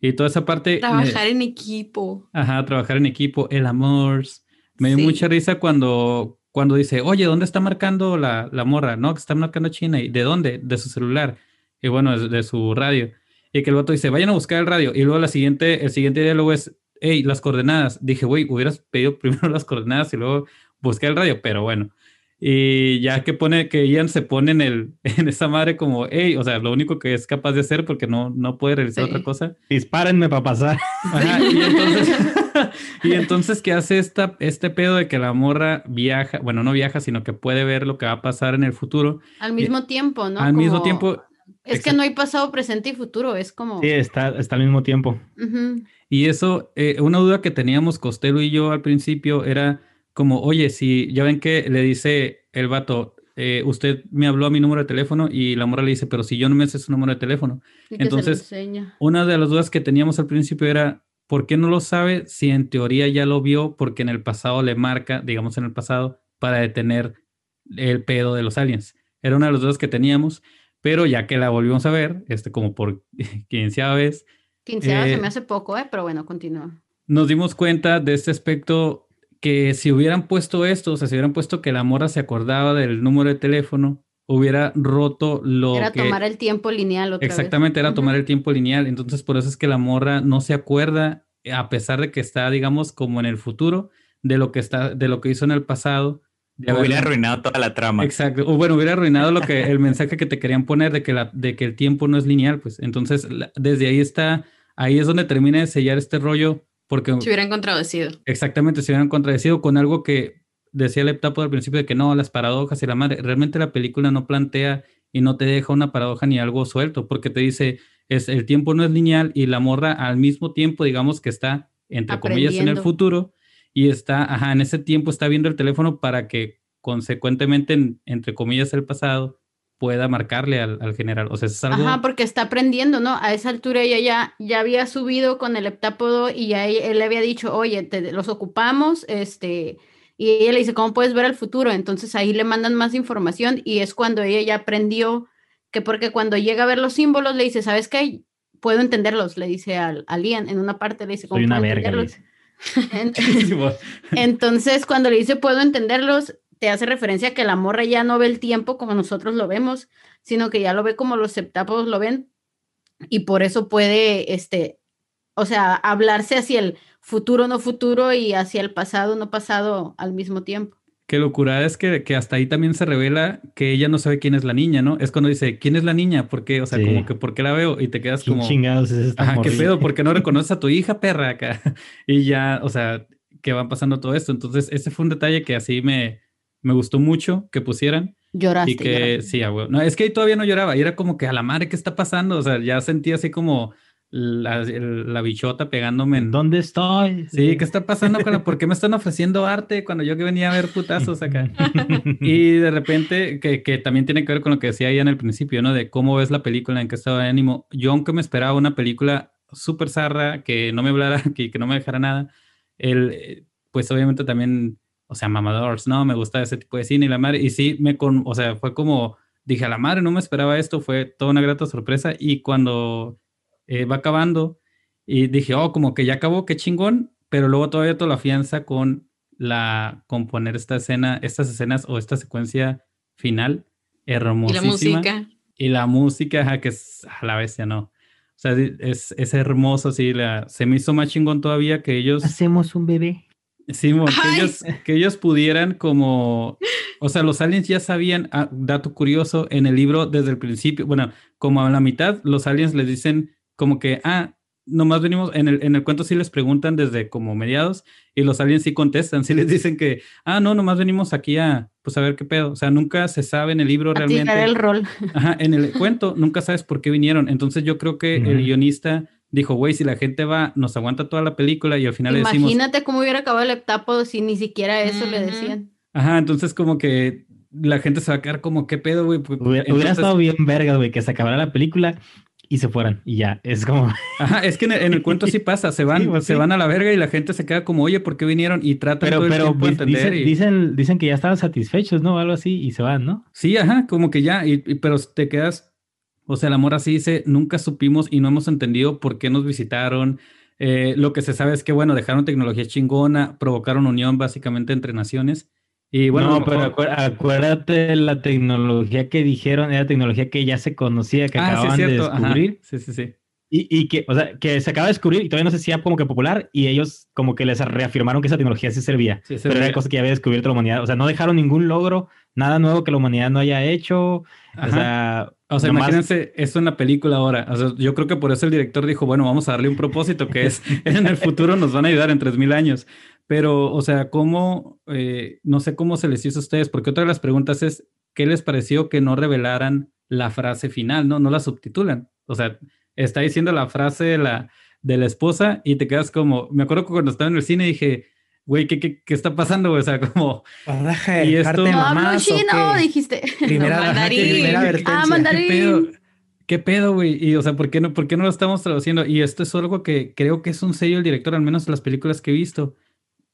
Y toda esa parte. me- Trabajar en equipo. Ajá, trabajar en equipo, el amor. Me dio Sí. mucha risa cuando, cuando dice, oye, ¿dónde está marcando la, la morra? No, que está marcando China. ¿Y de dónde? De su celular. Y bueno, de, de su radio. Y que el vato dice, vayan a buscar el radio. Y luego la siguiente, el siguiente diálogo es, hey, las coordenadas. Dije, güey, hubieras pedido primero las coordenadas y luego buscar el radio, pero bueno. Y ya que pone, que Ian se pone en, el, en esa madre como, hey, o sea, lo único que es capaz de hacer porque no, no puede realizar Sí. otra cosa. Dispárenme para pasar. Ajá, y entonces, y entonces que hace esta, este pedo de que la morra viaja, bueno, no viaja, sino que puede ver lo que va a pasar en el futuro. Al mismo tiempo, ¿no? Al mismo tiempo, Es que no hay pasado, presente y futuro, es como... Sí, está, está al mismo tiempo. Y eso, eh, una duda que teníamos Costello y yo al principio era como, oye, si ya ven que le dice el vato, eh, usted me habló a mi número de teléfono y la morra le dice, pero si yo no me sé su número de teléfono. Y que Entonces, se lo enseña. Una de las dudas que teníamos al principio era, ¿por qué no lo sabe si en teoría ya lo vio? Porque en el pasado le marca, digamos en el pasado, para detener el pedo de los aliens. Era una de las dudas que teníamos, pero ya que la volvimos a ver, este, como por quinceava vez, Quinceava eh, se me hace poco, ¿eh? Pero bueno, continúa. nos dimos cuenta de este aspecto que si hubieran puesto esto, o sea, si hubieran puesto que la morra se acordaba del número de teléfono, hubiera roto lo Era que... tomar el tiempo lineal otra vez. Exactamente, era tomar el tiempo lineal. Entonces, por eso es que la morra no se acuerda, a pesar de que está, digamos, como en el futuro, de lo que está, de lo que hizo en el pasado. de Hubiera arruinado toda la trama. Exacto. O bueno, hubiera arruinado lo que, el mensaje que te querían poner de que la, de que el tiempo no es lineal, pues. Entonces, la- desde ahí está, ahí es donde termina de sellar este rollo, porque Se hubieran contradecido. exactamente se hubieran contradecido con algo que decía el Eptapo al principio de que no, las paradojas y la madre. Realmente la película no plantea y no te deja una paradoja ni algo suelto, porque te dice, es el tiempo no es lineal y la morra al mismo tiempo, digamos que está, entre comillas, en el futuro y está, ajá, en ese tiempo está viendo el teléfono para que consecuentemente, en- entre comillas, el pasado pueda marcarle al, al general. O sea, es algo... Ajá, porque está aprendiendo, ¿no? A esa altura ella ya, ya había subido con el heptápodo y ya él, él le había dicho, oye, te- los ocupamos, este, y ella le dice, ¿cómo puedes ver el futuro? Entonces ahí le mandan más información y es cuando ella ya aprendió que porque cuando llega a ver los símbolos le dice, ¿sabes qué? Puedo entenderlos, le dice al, al Ian, en una parte le dice, ¿cómo Soy una puedo verga. le entenderlos? dice. En- Entonces, cuando le dice puedo entenderlos, te hace referencia a que la morra ya no ve el tiempo como nosotros lo vemos, sino que ya lo ve como los septápodos lo ven y por eso puede, este, o sea, hablarse hacia el futuro no futuro y hacia el pasado no pasado al mismo tiempo. Qué locura es que, que hasta ahí también se revela que ella no sabe quién es la niña, ¿no? Es cuando dice, ¿quién es la niña? ¿Por qué? O sea, Sí. como que, ¿por qué la veo? Y te quedas ¿Quién como... chingados es esta Ajá, ¿qué pedo? ¿Por qué no reconoces a tu hija, perra, acá? Y ya, o sea, que van pasando todo esto. Entonces, ese fue un detalle que así me, me gustó mucho que pusieran. Lloraste. Y que, lloraste. sí, a huevo. No, es que ahí todavía no lloraba. Y era como que a la madre, ¿qué está pasando? O sea, ya sentía así como la, la bichota pegándome en... ¿Dónde estoy? Sí, ¿qué está pasando? ¿Por qué me están ofreciendo arte cuando yo que venía a ver putazos acá? Y de repente, que, que también tiene que ver con lo que decía ella en el principio, ¿no? De cómo ves la película, en qué estado de ánimo. Yo, aunque me esperaba una película súper zarra, que no me hablara, que, que no me dejara nada, el, eh, pues obviamente también, o sea, mamadors, ¿no? Me gusta ese tipo de cine y la madre. Y sí, me con, o sea, fue como, dije, a la madre, no me esperaba esto, fue toda una grata sorpresa. Y cuando eh, va acabando, y dije, oh, como que ya acabó, qué chingón, pero luego todavía toda la fianza con la componer esta escena, estas escenas o esta secuencia final Y la hermosísima. música. Y la música, ajá, que es a la bestia, ¿no? O sea, es, es hermoso, sí, la, se me hizo más chingón todavía que ellos, Hacemos un bebé. sí, que ellos, que ellos pudieran como, o sea, los aliens ya sabían, ah, dato curioso, en el libro desde el principio, bueno, como a la mitad, los aliens les dicen como que, ah, nomás venimos, en el, en el cuento sí les preguntan desde como mediados y los aliens sí contestan, sí les dicen que, ah, no, nomás venimos aquí a, pues a ver qué pedo, o sea, nunca se sabe en el libro A realmente. tirar el rol. Ajá, en el cuento nunca sabes por qué vinieron. Entonces yo creo que el guionista dijo, güey, si la gente va, nos aguanta toda la película y al final le decimos, Imagínate cómo hubiera acabado el heptápodo si ni siquiera eso le Ujú. decían. ajá, entonces como que la gente se va a quedar como, ¿qué pedo, güey? Pu- Hubiera, hubiera entonces- estado bien verga, güey, que se acabara la película y se fueran. Y ya, es como... Ajá, es que en el, en el cuento sí pasa, se van, Sí, pues se sí. van a la verga y la gente se queda como, oye, ¿por qué vinieron? Y tratan Pero, todo el pero tiempo de di- entender. dicen, y- dicen, dicen que ya estaban satisfechos, ¿no? Algo así, y se van, ¿no? Sí, ajá, como que ya, y, y- pero te quedas, o sea, el amor así dice, nunca supimos y no hemos entendido por qué nos visitaron. Eh, lo que se sabe es que, bueno, dejaron tecnología chingona, provocaron unión básicamente entre naciones. Y bueno, no, pero acuer- acuérdate la tecnología que dijeron, era tecnología que ya se conocía, que Ah, sí, acababan de cierto, ajá, descubrir. Sí, sí, sí. Y, y que, o sea, que se acaba de descubrir y todavía no se hacía como que popular y ellos como que les reafirmaron que esa tecnología sí servía. Sí, pero era cosa que ya había descubierto la humanidad. O sea, no dejaron ningún logro, nada nuevo que la humanidad no haya hecho. Ajá. O sea, O sea, nomás- imagínense eso en la película ahora. O sea, yo creo que por eso el director dijo, bueno, vamos a darle un propósito que es en el futuro nos van a ayudar en 3000 años. Pero, o sea, ¿cómo, eh, no sé cómo se les hizo a ustedes? Porque otra de las preguntas es, ¿qué les pareció que no revelaran la frase final, no? No la subtitulan. O sea, está diciendo la frase de la, de la esposa y te quedas como, me acuerdo que cuando estaba en el cine dije, güey, ¿qué, qué, qué está pasando? O sea, como, Deja Y esto- No hablo nomás, ¿o chino, dijiste. Primera, No, mandarín. primera Ah, mandarín. ¿Qué pedo? ¿Qué pedo, güey? Y, o sea, ¿por qué, no, ¿por qué no lo estamos traduciendo? Y esto es algo que creo que es un sello del director, al menos en las películas que he visto.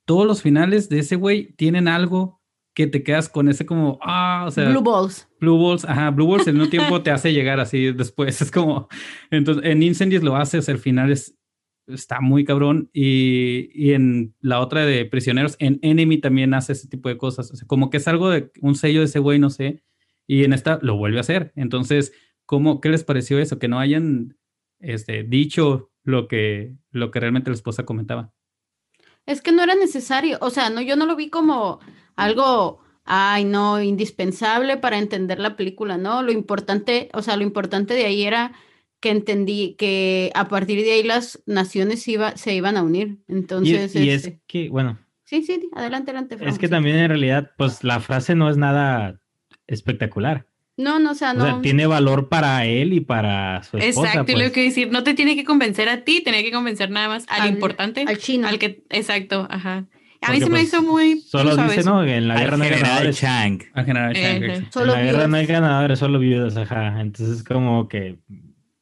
Todos los finales de ese güey tienen algo que te quedas con ese como, ah, o sea, Blue Balls. Blue Balls, ajá, Blue Balls al mismo tiempo te hace llegar así después. Es como, entonces, en Incendies lo hace, o sea, el final es, está muy cabrón. Y, y en la otra de Prisioneros, en Enemy también hace ese tipo de cosas. O sea, como que es algo de un sello de ese güey, no sé. Y en esta lo vuelve a hacer. Entonces, ¿cómo, qué les pareció eso? Que no hayan este, dicho lo que, lo que realmente la esposa comentaba. Es que no era necesario, o sea, no, yo no lo vi como algo, ay, no, indispensable para entender la película, ¿no? Lo importante, o sea, lo importante de ahí era que entendí que a partir de ahí las naciones iba, se iban a unir. Entonces, y es este, que, bueno, sí, sí, adelante, adelante. Es que sí. también en realidad, pues la frase no es nada espectacular. No, no, o sea, O no. sea, tiene valor para él y para su esposa. Exacto, y pues. lo que decir, no te tiene que convencer a ti, tenía que convencer nada más al, Al- importante, al chino. al que, exacto, ajá. A mí se me pues, hizo muy Solo suave dice, eso. ¿no? En la Al guerra no hay general ganadores. Chang. Al general Chang. En Solo la guerra no hay ganadores, solo viudas, ajá. Entonces, como que.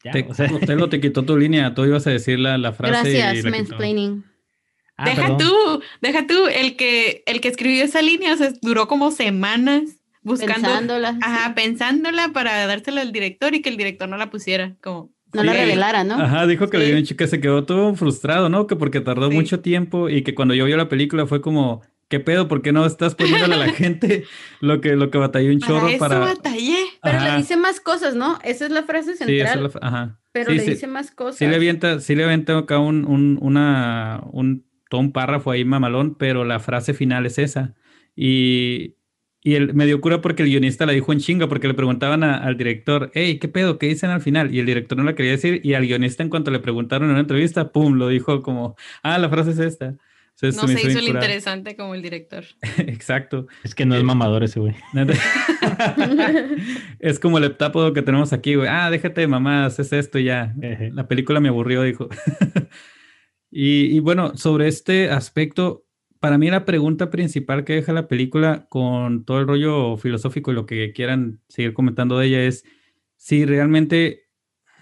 ya, Te, o sea- te quitó tu línea, tú ibas a decir la, la frase. y Gracias, la quitó. mansplaining. Ah, deja perdón. tú, deja tú, el que, el que escribió esa línea, o sea, duró como semanas buscando, Pensándola. ajá, sí. pensándola para dársela al director y que el director no la pusiera, como, No la Sí. revelara, ¿no? Ajá, dijo que le Sí. dio un chico que se quedó todo frustrado, ¿no? Que porque tardó Sí. mucho tiempo y que cuando yo vi la película fue como, ¿qué pedo? ¿Por qué no estás poniéndole a la gente lo que, lo que batalló un chorro Para eso para... batallé. Pero Ajá. le dice más cosas, ¿no? Esa es la frase Sí, central. esa es la fra- ajá. Pero Sí, le sí. dice más cosas. Sí le avienta, sí le avienta acá un, un, una, un, todo un párrafo ahí mamalón, pero la frase final es esa. Y, y el, me dio cura porque el guionista la dijo en chinga, porque le preguntaban a- al director, hey, ¿qué pedo? ¿Qué dicen al final? Y el director no la quería decir, y al guionista en cuanto le preguntaron en una entrevista, pum, lo dijo como, ah, la frase es esta. Entonces, No se hizo el curado. interesante como el director. Exacto. Es que no es mamador ese güey. es como el heptápodo que tenemos aquí, güey. Ah, déjate de mamadas, es esto y ya. La película me aburrió, dijo. y, y bueno, sobre este aspecto, para mí la pregunta principal que deja la película con todo el rollo filosófico y lo que quieran seguir comentando de ella es si realmente,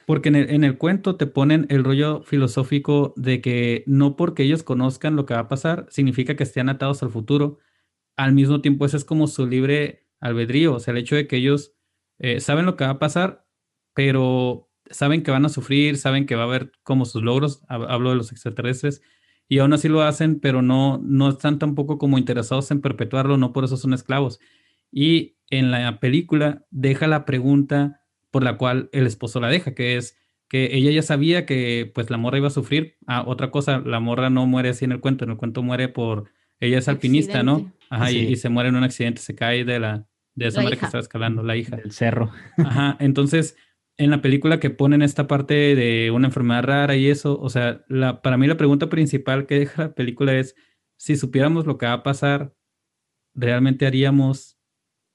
porque en el, en el cuento te ponen el rollo filosófico de que no porque ellos conozcan lo que va a pasar, significa que estén atados al futuro. Al mismo tiempo, ese es como su libre albedrío, o sea, el hecho de que ellos eh, saben lo que va a pasar, pero saben que van a sufrir, saben que va a haber como sus logros, hab- hablo de los extraterrestres, y aún así lo hacen, pero no, no están tampoco como interesados en perpetuarlo, no por eso son esclavos. Y en la película deja la pregunta por la cual el esposo la deja, que es que ella ya sabía que pues la morra iba a sufrir. Ah, otra cosa, la morra no muere así en el cuento, en el cuento muere por, ella es alpinista, ¿no? Ajá, y, Sí. y se muere en un accidente, se cae de la, de esa La madre que estaba escalando, la hija. Del cerro. Ajá, entonces en la película que ponen esta parte de una enfermedad rara y eso, o sea, la, para mí la pregunta principal que deja la película es, si supiéramos lo que va a pasar, ¿realmente haríamos,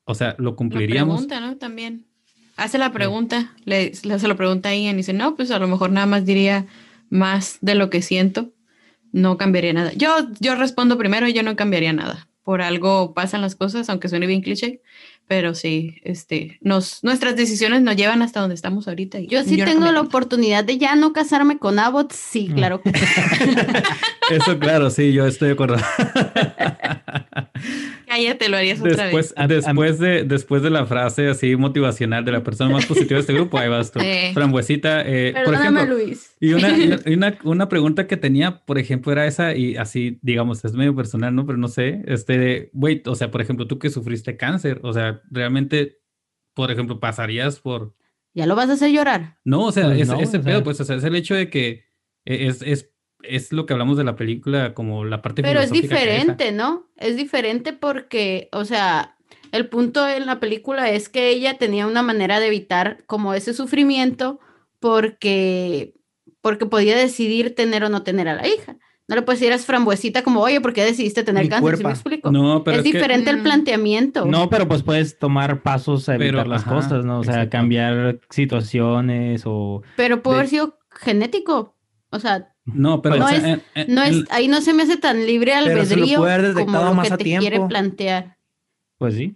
o sea, lo La cumpliríamos? pregunta, ¿no? También. Hace la pregunta, le, le hace la pregunta a Ian y dice, no, pues a lo mejor nada más diría más de lo que siento, no cambiaría nada. Yo, yo respondo primero, yo no cambiaría nada. Por algo pasan las cosas, aunque suene bien cliché, pero sí, este, nos, nuestras decisiones nos llevan hasta donde estamos ahorita. y Yo sí tengo la oportunidad de ya no casarme con Abbott. Sí, Mm. claro que sí. Eso, claro, sí, yo estoy de acuerdo. Cállate, lo harías otra vez. Después, después, de, después de la frase así motivacional de la persona más positiva de este grupo, ahí vas tú. Eh. Frambuesita, eh, por Perdóname, ejemplo, Luis. Y una, y una, una pregunta que tenía, por ejemplo, era esa, y así, digamos, es medio personal, ¿no? Pero no sé, este, de, wait, o sea, por ejemplo, tú que sufriste cáncer, o sea, realmente, por ejemplo, pasarías por... ¿Ya lo vas a hacer llorar? No, o sea, Pues es- no, ese o pedo, sea. pues, o sea, es el hecho de que es, es, es lo que hablamos de la película, como la parte Pero es diferente, ¿no? Es diferente porque, o sea, el punto en la película es que ella tenía una manera de evitar como ese sufrimiento porque, porque podía decidir tener o no tener a la hija. No le puedes decir a frambuesita como, oye, ¿por qué decidiste tener Mi cáncer? ¿Sí cuerpa. me explico? No, pero es, es, que- diferente el Mm. planteamiento. No, pero pues puedes tomar pasos a evitar Pero, las ajá, cosas, ¿no? O sea, exacto. cambiar situaciones o... Pero puede de- haber sido genético. O sea, no, pero No o sea, es- en- en- no es, ahí no se me hace tan libre Pero se lo albedrío puede haber como detectado lo más que a te quiere plantear. Pues sí.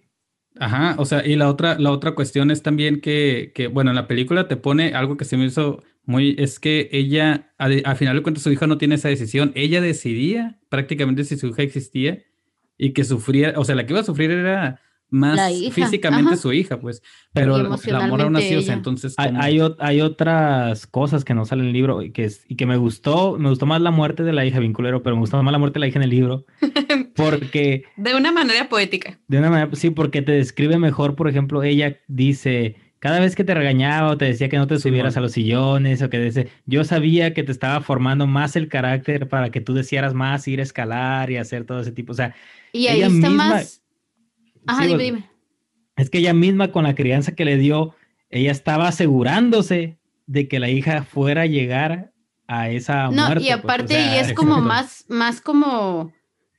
Ajá, o sea, y la otra, la otra cuestión es también que, que, bueno, en la película te pone algo que se me hizo muy, es que ella, a, de- a final de cuentas, su hija no tiene esa decisión. Ella decidía prácticamente si su hija existía y que sufría, o sea, la que iba a sufrir era más físicamente ajá. su hija, pues, pero la- amor aún así, o sea, entonces, Hay, hay, ot- hay otras cosas que no salen en el libro y que, es- y que me gustó, me gustó más la muerte de la hija, vinculero, pero me gustó más la muerte de la hija en el libro. Porque, De una manera poética. de una manera, sí, porque te describe mejor, por ejemplo, ella dice, cada vez que te regañaba o te decía que no te subieras a los sillones o que dice, yo sabía que te estaba formando más el carácter para que tú desearas más ir a escalar y hacer todo ese tipo. O sea, Y ahí Ella está misma- más. Ajá, Sí, dime, dime. Es que ella misma con la crianza que le dio, ella estaba asegurándose de que la hija fuera a llegar a esa No, muerte. y pues, o aparte, sea, y es como más, más como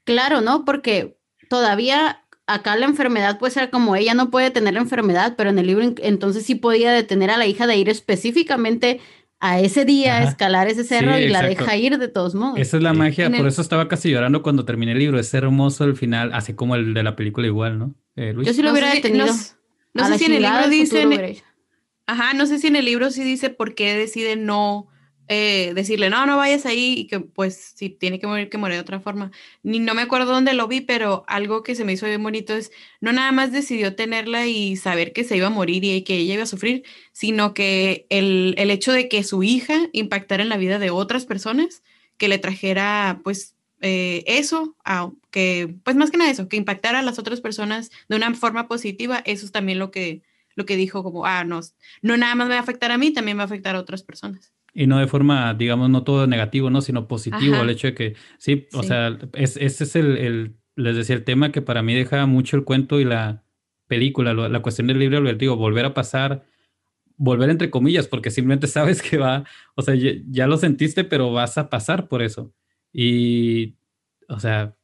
claro, ¿no? Porque todavía acá la enfermedad puede ser como ella no puede tener la enfermedad, pero en el libro en- entonces sí podía detener a la hija de ir específicamente a ese día a escalar ese cerro Sí, y la deja ir de todos modos. esa es la Sí. magia, En por el- eso estaba casi llorando cuando terminé el libro, es hermoso el final, así como el de la película igual, ¿no? Eh, Luis. Yo sí lo No hubiera sé si- detenido. no no sé si en el libro dicen. Ajá, no sé si en el libro sí dice por qué decide no eh, decirle, no, no vayas ahí y que pues si tiene que morir, que muere de otra forma. Ni no me acuerdo dónde lo vi, pero algo que se me hizo bien bonito es, no nada más decidió tenerla y saber que se iba a morir y que ella iba a sufrir, sino que el, el hecho de que su hija impactara en la vida de otras personas, que le trajera pues eh, eso, a, que, pues más que nada eso, que impactar a las otras personas de una forma positiva, eso es también lo que, lo que dijo como, ah, no, no nada más me va a afectar a mí, también va a afectar a otras personas. Y no de forma, digamos, no todo negativo, ¿no? Sino positivo, Ajá. el hecho de que, sí, o Sí. sea, es, ese es el, el- les decía, el tema que para mí deja mucho el cuento y la película, lo- la cuestión del libre albedrío, volver a pasar, volver entre comillas, porque simplemente sabes que va, o sea, ya, ya lo sentiste, pero vas a pasar por eso. Y, o sea,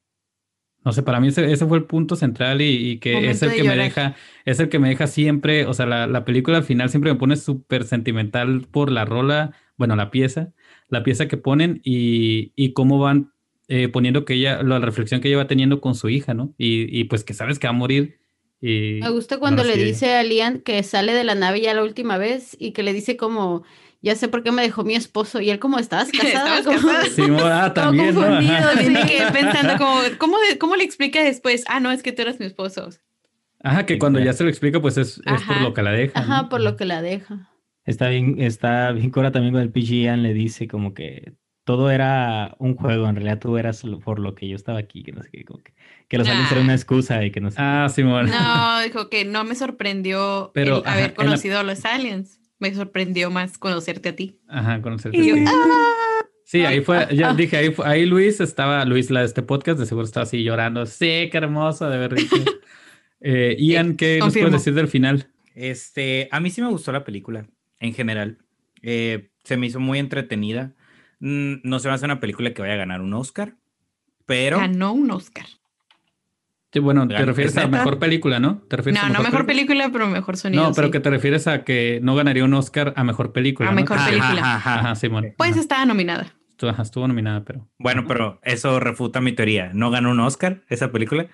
no sé, para mí ese, ese fue el punto central y, y que es Momento el de que me deja, es el que me deja siempre, o sea, la, la película al final siempre me pone súper sentimental por la rola, bueno, la pieza, la pieza que ponen y, y cómo van eh, poniendo que ella, la reflexión que ella va teniendo con su hija, ¿no? Y, y pues que sabes que va a morir. Y, Me gusta cuando no, le dice a Lian que sale de la nave ya la última vez y que le dice como, ya sé por qué me dejó mi esposo. Y él como, ¿estabas casada? Estabas Como- casada. Sí, ah, también, ¿no? confundido, sí. Que pensando como, ¿cómo, ¿cómo le explica después? Ah, no, es que tú eras mi esposo. Ajá, que cuando ya se lo explica, pues es, es por lo que la deja. Ajá, ¿no? por lo que la deja. Está bien, está bien Cora también con el PG Ian le dice como que todo era un juego, en realidad tú eras por lo que yo estaba aquí, que no sé qué, como que, que los aliens Ah. eran una excusa y que no sé. Ah, Simón. No, dijo que no me sorprendió Pero, el ajá, haber la- conocido a los aliens. Me sorprendió más conocerte a ti. Ajá, conocerte. Y yo, sí. "Ah". Sí, ahí fue, ya dije, ahí, fue- ahí Luis estaba, Luis, la de este podcast, de seguro estaba así llorando. Sí, qué hermoso, de verdad. Eh, Ian, ¿qué nos puedes decir del final? Este, a mí sí me gustó la película en general. Eh, se me hizo muy entretenida. Mm, No se me hace una película que vaya a ganar un Oscar, pero Ganó un Oscar. Sí, bueno, te Gan- refieres ¿es a neta? mejor película, ¿no? ¿Te refieres No, a no mejor película, pero mejor sonido. No, pero sí. que te refieres a que no ganaría un Oscar a mejor película. A ¿no? mejor Ah, película. Ajá, ajá. Ajá, Simón. Pues Ajá. estaba nominada. Estuvo, ajá, estuvo nominada, pero. Bueno, pero eso refuta mi teoría. No ganó un Oscar esa película.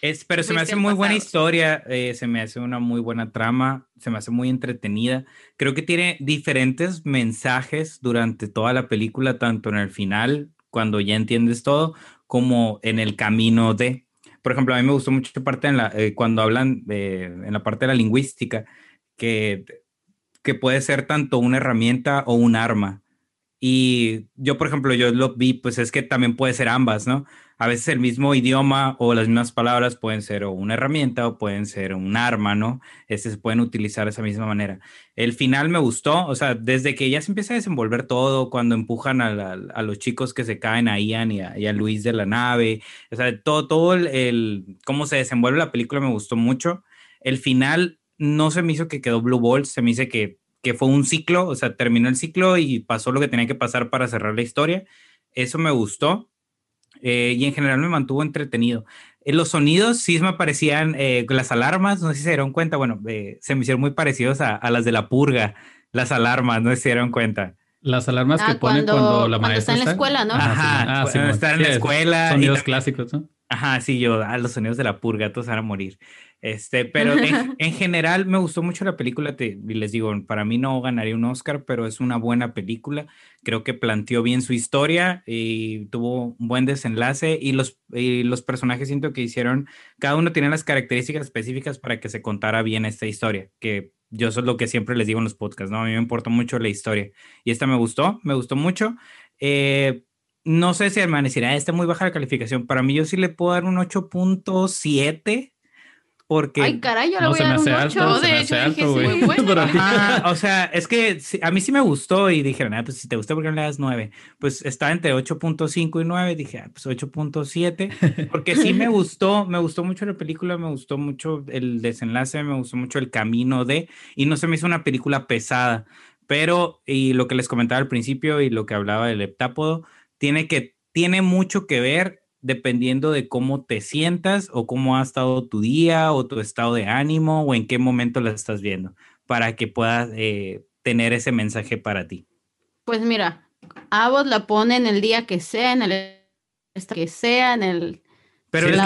Es, pero se me hace muy buena historia, eh, se me hace una muy buena trama, se me hace muy entretenida. Creo que tiene diferentes mensajes durante toda la película, tanto en el final, cuando ya entiendes todo, como en el camino de. Por ejemplo, a mí me gustó mucho esta parte en la, eh, cuando hablan de, en la parte de la lingüística, que, que puede ser tanto una herramienta o un arma. Y yo, por ejemplo, yo lo vi, pues es que también puede ser ambas, ¿no? A veces el mismo idioma o las mismas palabras pueden ser o una herramienta o pueden ser un arma, ¿no? Este se pueden utilizar de esa misma manera. El final me gustó, o sea, desde que ya se empieza a desenvolver todo, cuando empujan a, a los chicos que se caen a Ian y a, a Luis de la nave, o sea, todo, todo el, el- cómo se desenvuelve la película me gustó mucho. El final no se me hizo que quedó Blue Balls, se me hizo que, que fue un ciclo, o sea, terminó el ciclo y pasó lo que tenía que pasar para cerrar la historia. Eso me gustó eh, y en general me mantuvo entretenido. En los sonidos sí me parecían eh, las alarmas, no sé si se dieron cuenta, bueno, eh, se me hicieron muy parecidos a, a las de la purga, las alarmas, no sé si se dieron cuenta. Las alarmas que Ah, ponen cuando- cuando, la cuando maestra está en la escuela, ¿no? Ah, Ajá. Ah, cuando Simón. está en la Sí, es- escuela Sonidos clásicos, ¿no? Ajá, sí, yo, a los sonidos de la purga, todos van a morir. Este, pero en, en general me gustó mucho la película, te, y les digo, para mí no ganaría un Oscar, pero es una buena película. Creo que planteó bien su historia y tuvo un buen desenlace y los, y los personajes siento que hicieron, cada uno tiene las características específicas para que se contara bien esta historia, que yo eso es lo que siempre les digo en los podcasts, ¿no? A mí me importa mucho la historia y esta me gustó, me gustó mucho. Eh, no sé si amaneciera, está muy baja la calificación. Para mí yo sí le puedo dar un 8.7 porque... Ay, caray, yo le No voy a dar un hace alto, 8. se me de hecho, dije, alto, sí, güey. muy bueno. O sea, es que sí, a mí sí me gustó y dije, ah, pues si te gustó, ¿por qué no le das 9? Pues está entre 8.5 y 9, dije, ah, pues 8.7, porque sí me gustó, me gustó mucho la película, me gustó mucho el desenlace, me gustó mucho el camino de, y no se me hizo una película pesada, pero, y lo que les comentaba al principio y lo que hablaba del heptápodo, tiene que, tiene mucho que ver dependiendo de cómo te sientas o cómo ha estado tu día o tu estado de ánimo o en qué momento la estás viendo para que puedas eh, tener ese mensaje para ti. Pues mira, Abbott la pone en el día que sea, en el que sea, en el... Pero es la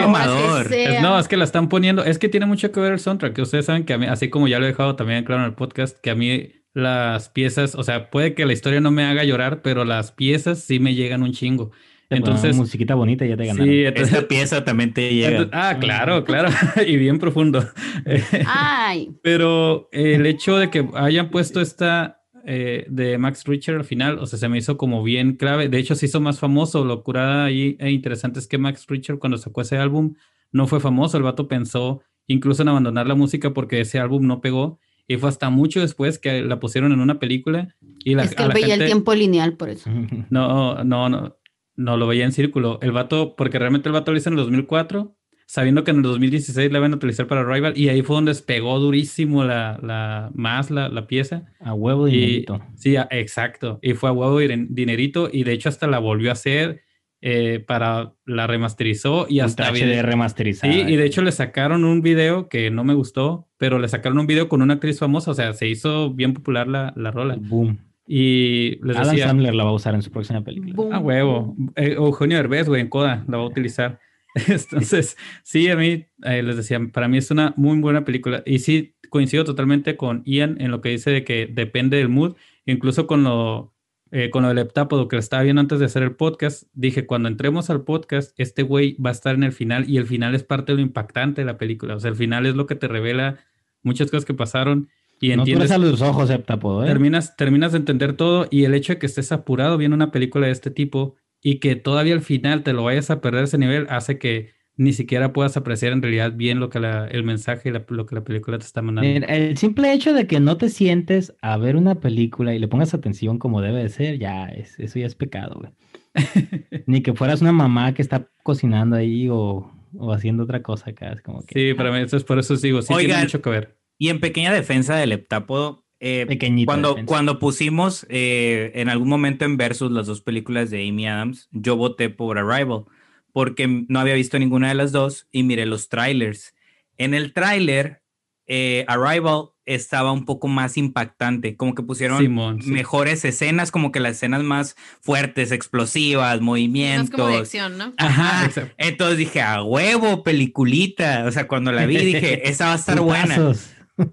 que- no, es que la están poniendo, es que tiene mucho que ver el soundtrack, que ustedes saben que a mí, así como ya lo he dejado también claro en el podcast, que a mí las piezas, o sea, puede que la historia no me haga llorar, pero las piezas sí me llegan un chingo. Entonces, musiquita bonita ya te ganaron. sí, entonces, Esta pieza también te llega. entonces- ah, claro, claro, y bien profundo. Ay, Pero el hecho de que hayan puesto esta, eh, de Max Richter al final, o sea, se me hizo como bien clave. De hecho, se hizo más famoso. Lo curada ahí e interesante es que Max Richter, cuando sacó ese álbum, no fue famoso. El vato pensó incluso en abandonar la música porque ese álbum no pegó. Y fue hasta mucho después que la pusieron en una película. Y la, es que a él la veía el tiempo lineal por eso. No, no, no. No lo veía en círculo. El vato, porque realmente el vato lo hizo en el 2004, sabiendo que en el 2016 la iban a utilizar para Rival. Y ahí fue donde despegó durísimo la, la más la, la pieza. A huevo Y- dinerito. Sí, a- exacto. Y fue a huevo diner- dinerito. Y de hecho, hasta la volvió a hacer eh, para la remasterizó y hasta HD remasterizada. Sí, y de hecho le sacaron un video que no me gustó, pero le sacaron un video con una actriz famosa, o sea, se hizo bien popular la, la rola. Boom. Y les Adam decía, Sandler la va a usar en su próxima película. Boom. a huevo, eh, Eugenio Derbez, güey, en Coda, la va a utilizar. Entonces, sí, a mí, eh, les decía, para mí es una muy buena película. Y sí, coincido totalmente con Ian en lo que dice de que depende del mood, incluso con lo, eh, con lo del heptápodo que lo estaba viendo antes de hacer el podcast, dije, cuando entremos al podcast, este güey va a estar en el final y el final es parte de lo impactante de la película. O sea, el final es lo que te revela muchas cosas que pasaron y No entiendes a los ojos, Heptapodo, ¿eh? terminas, terminas de entender todo y el hecho de que estés apurado viendo una película de este tipo y que todavía al final te lo vayas a perder ese nivel hace que ni siquiera puedas apreciar en realidad bien lo que la- el mensaje y la- lo que la película te está mandando. El simple hecho de que no te sientes a ver una película y le pongas atención como debe de ser, ya es, eso ya es pecado, güey. Ni que fueras una mamá que está cocinando ahí o, o haciendo otra cosa acá. Es como que Sí, para mí eso es por eso os digo, sí tiene mucho que ver. Y en pequeña defensa del heptápodo, eh, cuando, defensa. cuando pusimos eh, en algún momento en Versus las dos películas de Amy Adams, yo voté por Arrival porque no había visto ninguna de las dos y miré los trailers. En el tráiler, eh, Arrival estaba un poco más impactante, como que pusieron Simón, sí. mejores escenas, como que las escenas más fuertes, explosivas, movimientos. como de acción, ¿no? Ajá. Exacto. Entonces dije, a huevo, peliculita. O sea, cuando la vi dije, esa va a estar buena.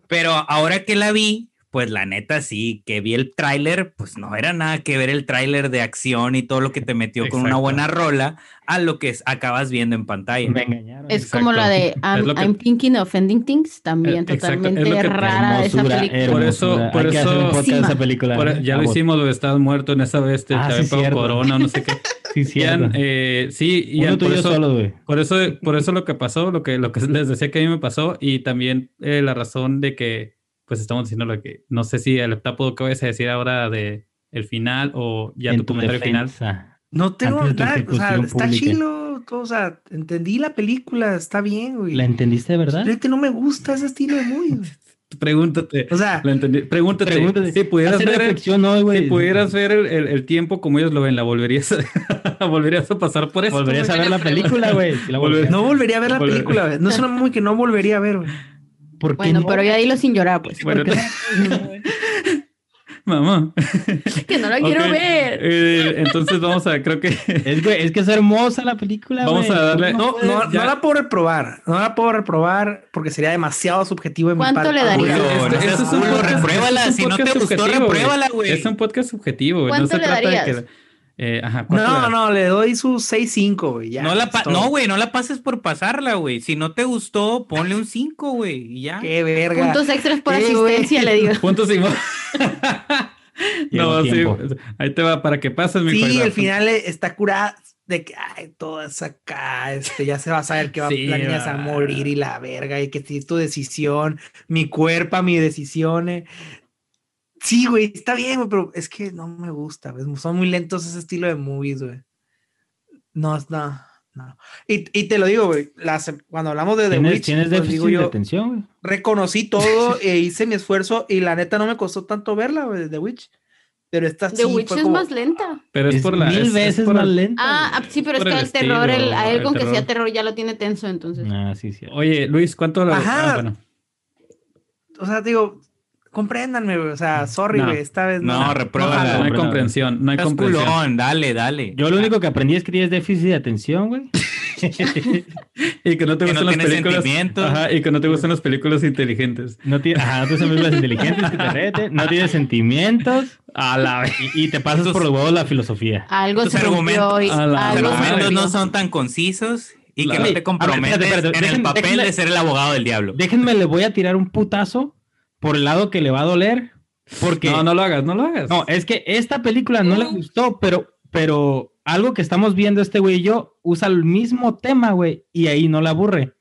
Pero ahora que la vi, pues la neta sí, que vi el tráiler, pues no era nada que ver el tráiler de acción y todo lo que te metió con una Exacto. buena rola a lo que es- acabas viendo en pantalla. Me engañaron. Es como la de I'm, Es que- I'm Thinking of Ending Things, también Eh, exacto, es totalmente que- rara esa Hermosura, película. Por eso- por Hay que hacer un eso- podcast de esa película. Por- ya lo hicimos, lo estabas muerto en esa vez, te Ah, sí, corona no sé qué. Sí. Ian, eh, sí, Ian, por eso, solo, güey. Por eso, por eso lo que pasó, lo que, lo que les decía que a mí me pasó, y también eh, la razón de que, pues estamos diciendo lo que, no sé si el heptápodo que vayas a decir ahora de el final o ya En tu comentario final. defensa. No tengo tu nada, o sea, está pública. chilo, todo, o sea, entendí la película, está bien, güey. ¿La entendiste de verdad? Realmente no me gusta ese estilo de movie. Pregúntate. O sea, Lo entendí. Pregúntate. Pregúntate. Si pudieras ver, el, reflexión hoy, güey. si pudieras ver el, el- el tiempo como ellos lo ven, ¿la volverías a, volverías a pasar por eso? Volverías a ver la película, güey. Si no volvería a ver la Volver- película, güey. No es una movie que no volvería a ver, güey. ¿Por qué Bueno, no? pero ya dilo sin llorar, pues. Bueno, ¿Por qué mamá. que no la quiero ver. eh, entonces vamos a, creo que Es que, es que es hermosa la película, Vamos a darle- ¿Cómo No, no, no la puedo reprobar. No la puedo reprobar porque sería demasiado subjetivo en mi ¿Cuánto parte. le darías? Este- este seas es un podcast- repruébala. este es un Si no te gustó, repruébala, güey. Es un podcast subjetivo, güey. No ¿Cuánto se le trata de darías? que. Eh, ajá, ¿cuánto le No, no, le doy su 6-5, güey. ya, No, la es todo. no, güey, no la pases por pasarla, güey. Si no te gustó, ponle un 5, güey, y ya. Qué verga. Puntos extras por Eh, asistencia, le digo. Puntos y No, sí, tiempo. ahí te va para que pases, mi Sí, el final eh, está curada de que, ay, todas acá, este, ya se va a saber que va, Sí, la niña se va a morir y la verga, y que si es tu decisión, mi cuerpo, mi decisión. Sí, güey, está bien, güey, pero es que no me gusta, güey, son muy lentos ese estilo de movies, güey. No, no, no. Y, y te lo digo, güey, cuando hablamos de The ¿Tienes, Witch, tienes pues, déficit digo de yo, atención, güey. reconocí todo e hice mi esfuerzo y la neta no me costó tanto verla, güey, The Witch. Pero esta The sí Witch fue es como- más lenta. Pero es, Es por la. mil es- es veces por más lenta. Ah, ah, sí, pero es que el el terror, el, a él el con que sea terror. terror ya lo tiene tenso, entonces. Ah, sí, sí. Oye, Luis, ¿cuánto lo.? Ajá. Ah, bueno. o sea, digo, compréndanme, güey. O sea, sorry, No. güey, esta vez no. No, repruébala. No hay Comprensión. no hay Estás comprensión. culón, dale, dale. Yo lo único que aprendí es que tienes déficit de atención, güey. Y que no te Que no gustan las tienes películas. sentimientos. Ajá, y que no te gustan las películas inteligentes. No tienes, ajá, no tienes películas inteligentes que te no tienes sentimientos A la vez. y, y te pasas por los huevos la filosofía. Algo Tus argumentos- y a la Los algo argumentos no son tan concisos y que La- no te comprometes espérate, espérate, en el papel déjenle- de ser el abogado del diablo. Déjenme, le voy a tirar un putazo por el lado que le va a doler Porque No, no lo hagas, no lo hagas. No, es que esta película no le gustó, pero, pero algo que estamos viendo este güey y yo usa el mismo tema, güey, y ahí no le aburre.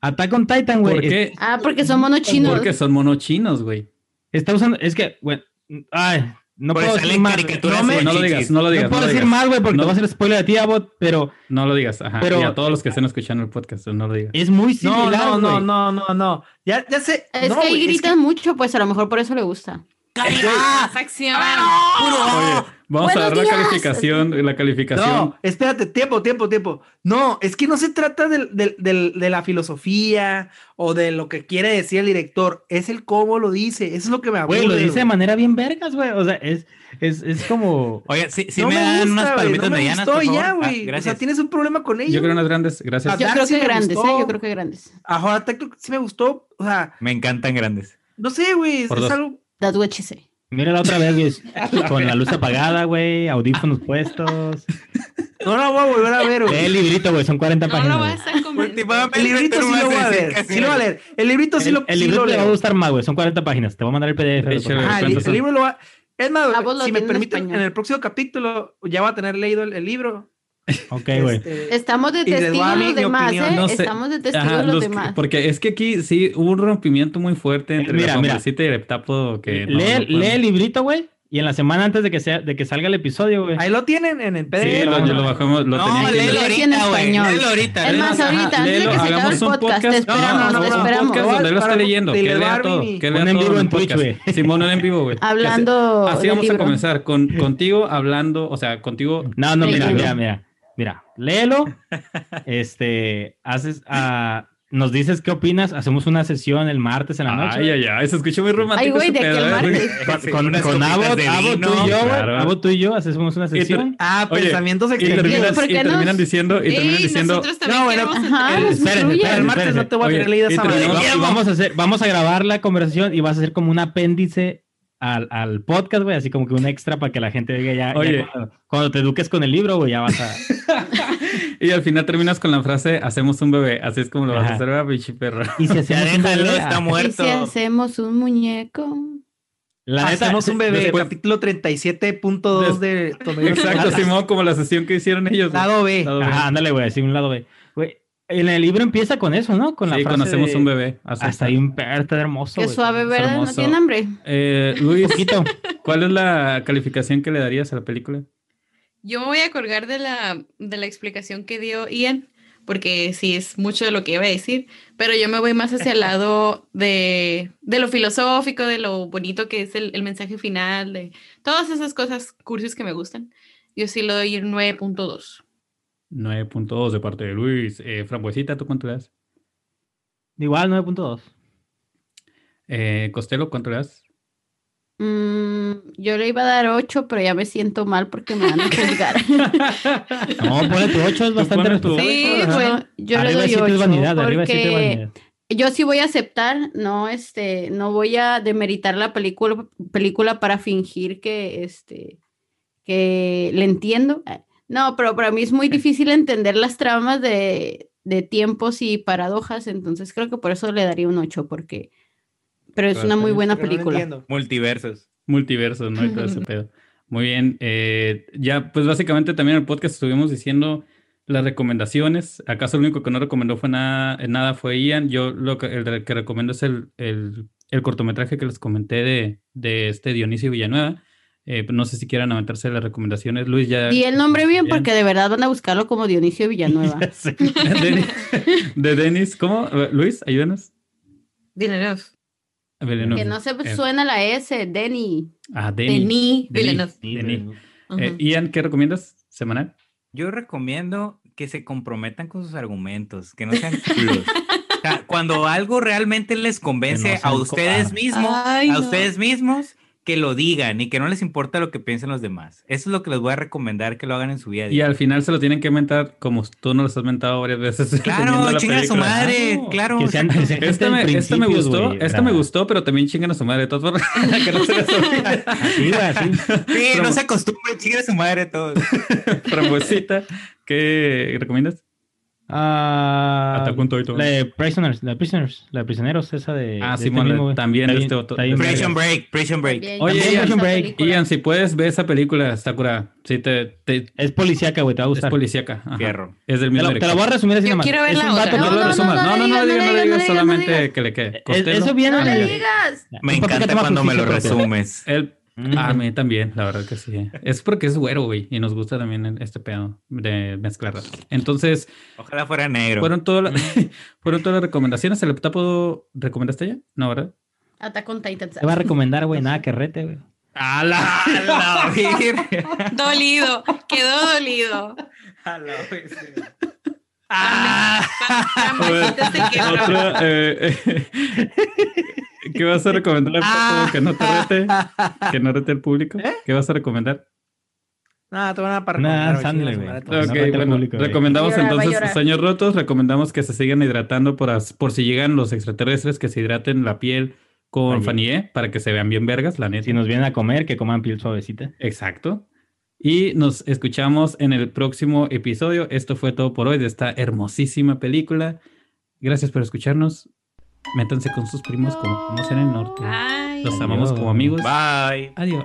Attack on Titan, güey. ¿Por qué? Ah, porque son monos chinos. Porque son monos chinos, güey. Está usando, es que, güey, ay, no puedo decir caricaturas No, me- No lo digas, no lo digas. no puedo lo decir digas. más, güey, porque No. te voy a hacer spoiler a ti, Abot, pero No lo digas, ajá. Pero- y a todos los que estén escuchando el podcast, no lo digas. es muy similar, no, no, no, no, no. Ya, ya sé. Es no, que ahí es gritan mucho, pues a lo mejor por eso le gusta. ¡Más acción! Oye, vamos a dar la calificación, la calificación. No, espérate, tiempo, tiempo, tiempo. No, es que no se trata del- del- del- de la filosofía o de lo que quiere decir el director, es el cómo lo dice, eso es lo que me aburre. Güey, lo dice de manera bien vergas, güey. O sea, es, es, es como. Oye, sí, sí no me, me, dan gusta, unas güey, palomitas no me medianas, gustó por favor. ya, Ah, güey. o sea, gracias. tienes un problema con ello. Yo creo unas grandes, gracias. Yo creo sí que grandes. ¿eh? Yo creo que grandes. Ajá, sí me gustó, o sea, Me encantan grandes. no sé, güey, es dos. algo That's what she say. Mira la otra vez, güey. con la luz apagada, güey. Audífonos puestos. No la voy a volver a ver, Lee güey. el librito, güey. Son 40 No páginas. lo güey. vas a. Últimamente El librito sí lo voy a ver, sí lo voy a leer. El librito sí lo, el libro lo te va a gustar más, güey. Son 40 páginas. Te voy a mandar el PDF. Ah, el, libro lo va... Es más, si me permiten, en el próximo capítulo ya va a tener leído el, el libro. Ok, güey. Este, Estamos de testigos mi- los demás, opinión. ¿eh? No sé. Estamos de testigos Ajá, los, los- demás. Porque es que aquí sí hubo un rompimiento muy fuerte entre Mira, la mira. Y el Heptapo que no- lee, no lee el librito, güey. Y en la semana antes de que, sea, de que salga el episodio, güey. Ahí lo tienen en el PDF. Sí, lo, lo bajamos, lo No, tenía léelo ahorita, güey. español. Léelo ahorita. Es más, ahorita, antes de léelo, que se acabe hagamos el un podcast, te No, esperamos, no, no, un esperamos. podcast donde él lo está Para- leyendo. Que lea todo. Que lea en todo vivo el en Twitch, podcast. güey. Simón, en vivo, güey. Hablando Así vamos a comenzar. Con, contigo hablando, o sea, contigo. No, no, mira, mira, mira. Mira, léelo. Este, haces, ah, nos dices qué opinas. Hacemos una sesión el martes en la noche. Ay, ay, ay. Se escuchó muy romántico. Ay, güey, de pedo, aquel ¿eh? martes. Con, Sí, con, con de tú y yo, güey. claro. Abot, tú y yo hacemos una sesión. Ah, Oye, pensamientos Y ¿por y qué no? terminan diciendo, y Ey, terminan diciendo, No, bueno, Ajá, entender. Espérense, fluye. espérense, el martes espérense. no te voy a tener leída y esa madre. Y vamos a hacer, vamos a grabar la conversación y vas a hacer como un apéndice al, al podcast, güey, así como que un extra para que la gente diga ya, cuando, cuando te eduques con el libro, güey, ya vas a. y al final terminas con la frase, hacemos un bebé. Así es como lo vas a Ajá. hacer, ¿verdad, pinche perro? Y si hacemos un bebé, está ah, ¿Y muerto. si hacemos un muñeco? La neta, Hacemos un bebé, después- capítulo 37.2 de Exacto. Simón, como la sesión que hicieron ellos. Lado B. Lado B. Ajá, ándale, güey, así un lado, güey. En el libro empieza con eso, ¿no? Con la sí, frase conocemos de, un bebé. Hasta ahí un perro, está hermoso. Qué güey. suave, ¿verdad? ¿No tienen hambre? Eh, Luis, Poquito. ¿cuál es la calificación que le darías a la película? Yo me voy a colgar de la, de la explicación que dio Ian, porque sí es mucho de lo que iba a decir, pero yo me voy más hacia el lado de, de lo filosófico, de lo bonito que es el, el mensaje final, de todas esas cosas cursis que me gustan. Yo sí le doy un 9.2. 9.2 de parte de Luis. Eh, Frambuesita, ¿tú cuánto le das? Igual 9.2. Eh, Costello, ¿cuánto le das? Mm, yo le iba a dar 8, pero ya me siento mal porque me van a juzgar. No, ponle tu 8, es bastante responsable. Sí, bueno, yo arriba le de doy siete 8 es vanidad, arriba de siete es porque vanidad. yo sí voy a aceptar, no, este, no voy a demeritar la película, película para fingir que, este, que le entiendo. No, pero para mí es muy difícil entender las tramas de, de tiempos y paradojas, entonces creo que por eso le daría un 8, porque, pero es Pero una muy buena no película. Multiversos. Multiverso, ¿no? Y todo ese pedo. Muy bien. eh, ya, pues básicamente también en el podcast estuvimos diciendo las recomendaciones. ¿Acaso lo único que no recomendó fue nada, nada fue Ian? Yo lo que, el que recomiendo es el, el, el cortometraje que les comenté de, de este Dionisio Villanueva. Eh, no sé si quieran aventarse las recomendaciones. Luis ya... Y el nombre bien, Bien. porque de verdad van a buscarlo como Dionisio Villanueva. De, de Denis, ¿cómo? Luis, ayúdanos. Villeneuve. Villeneuve. que no se Eh, suena la S, Denny. Ah, Denis. Villeneuve. Eh, Ian, ¿qué recomiendas? ¿Semanal? Yo recomiendo que se comprometan con sus argumentos, que no sean culos. O sea, cuando algo realmente les convence no a ustedes cobardes. mismos, Ay, a no. ustedes mismos, que lo digan y que no les importa lo que piensen los demás. Eso es lo que les voy a recomendar que lo hagan en su vida. Y al final se lo tienen que mentar como tú nos lo has mentado varias veces. Claro, chinga a su madre, No, claro. que sean- que sean Esta me, de esta me principios, gustó, güey, esta o me gustó, pero también chingan a su madre. formas, que no se les. Así, así. Sí, no se acostumbren, chinga a su madre todos. Frambuesita, ¿qué recomiendas? Ah, Attack on Titan. La de Prisoners, la de Prisoners, la de Prisioneros, esa de. Ah, de Simón, mismo, güey. también de este otro-. Prison Break, Prison Break. Oye, Ian, esa Break. Ian, si puedes ver esa película, Sakura, sí te, te- Es policíaca, güey, te va a es gustar. policíaca. ajá. Fierro. Es del Te mismo lo, te lo voy a director. resumir así nomás. quiero ver Es la un otra. vato No, que- no lo no, resumas. no, No, no, no, no digas, no digas, solamente que le quede. Es-. Eso viene No le el- digas. Me Un encanta cuando me lo resumes. Él, Mm. a mí también, la verdad que sí. Es porque es güero, güey, y nos gusta también este pedo de mezclar. Entonces, Ojalá fuera negro. fueron todas las, fueron todas las recomendaciones. ¿El tapo recomendaste ya? No, ¿verdad? Attack on Titan. Te va a recomendar, güey, nada que rete, güey. ¡A la, la virgen. Dolido, quedó dolido. A la virgen. La se quebró. Eh, ¿Qué vas a recomendar al tapo que no te rete? Que no rete el público. ¿Qué vas a recomendar? Nada, te van a para Sandler, chingas, güey. no bueno, público, recomendamos llorar, entonces sueños rotos, recomendamos que se sigan hidratando por, as- por si llegan los extraterrestres, que se hidraten la piel con. Fanié para que se vean bien vergas, la neta. Si nos vienen a comer, que coman piel suavecita. Exacto. Y nos escuchamos en el próximo episodio. Esto fue todo por hoy de esta hermosísima película. Gracias por escucharnos. Métanse con sus primos como vamos en el norte. Ay. Los amamos como amigos. Bye. Adiós.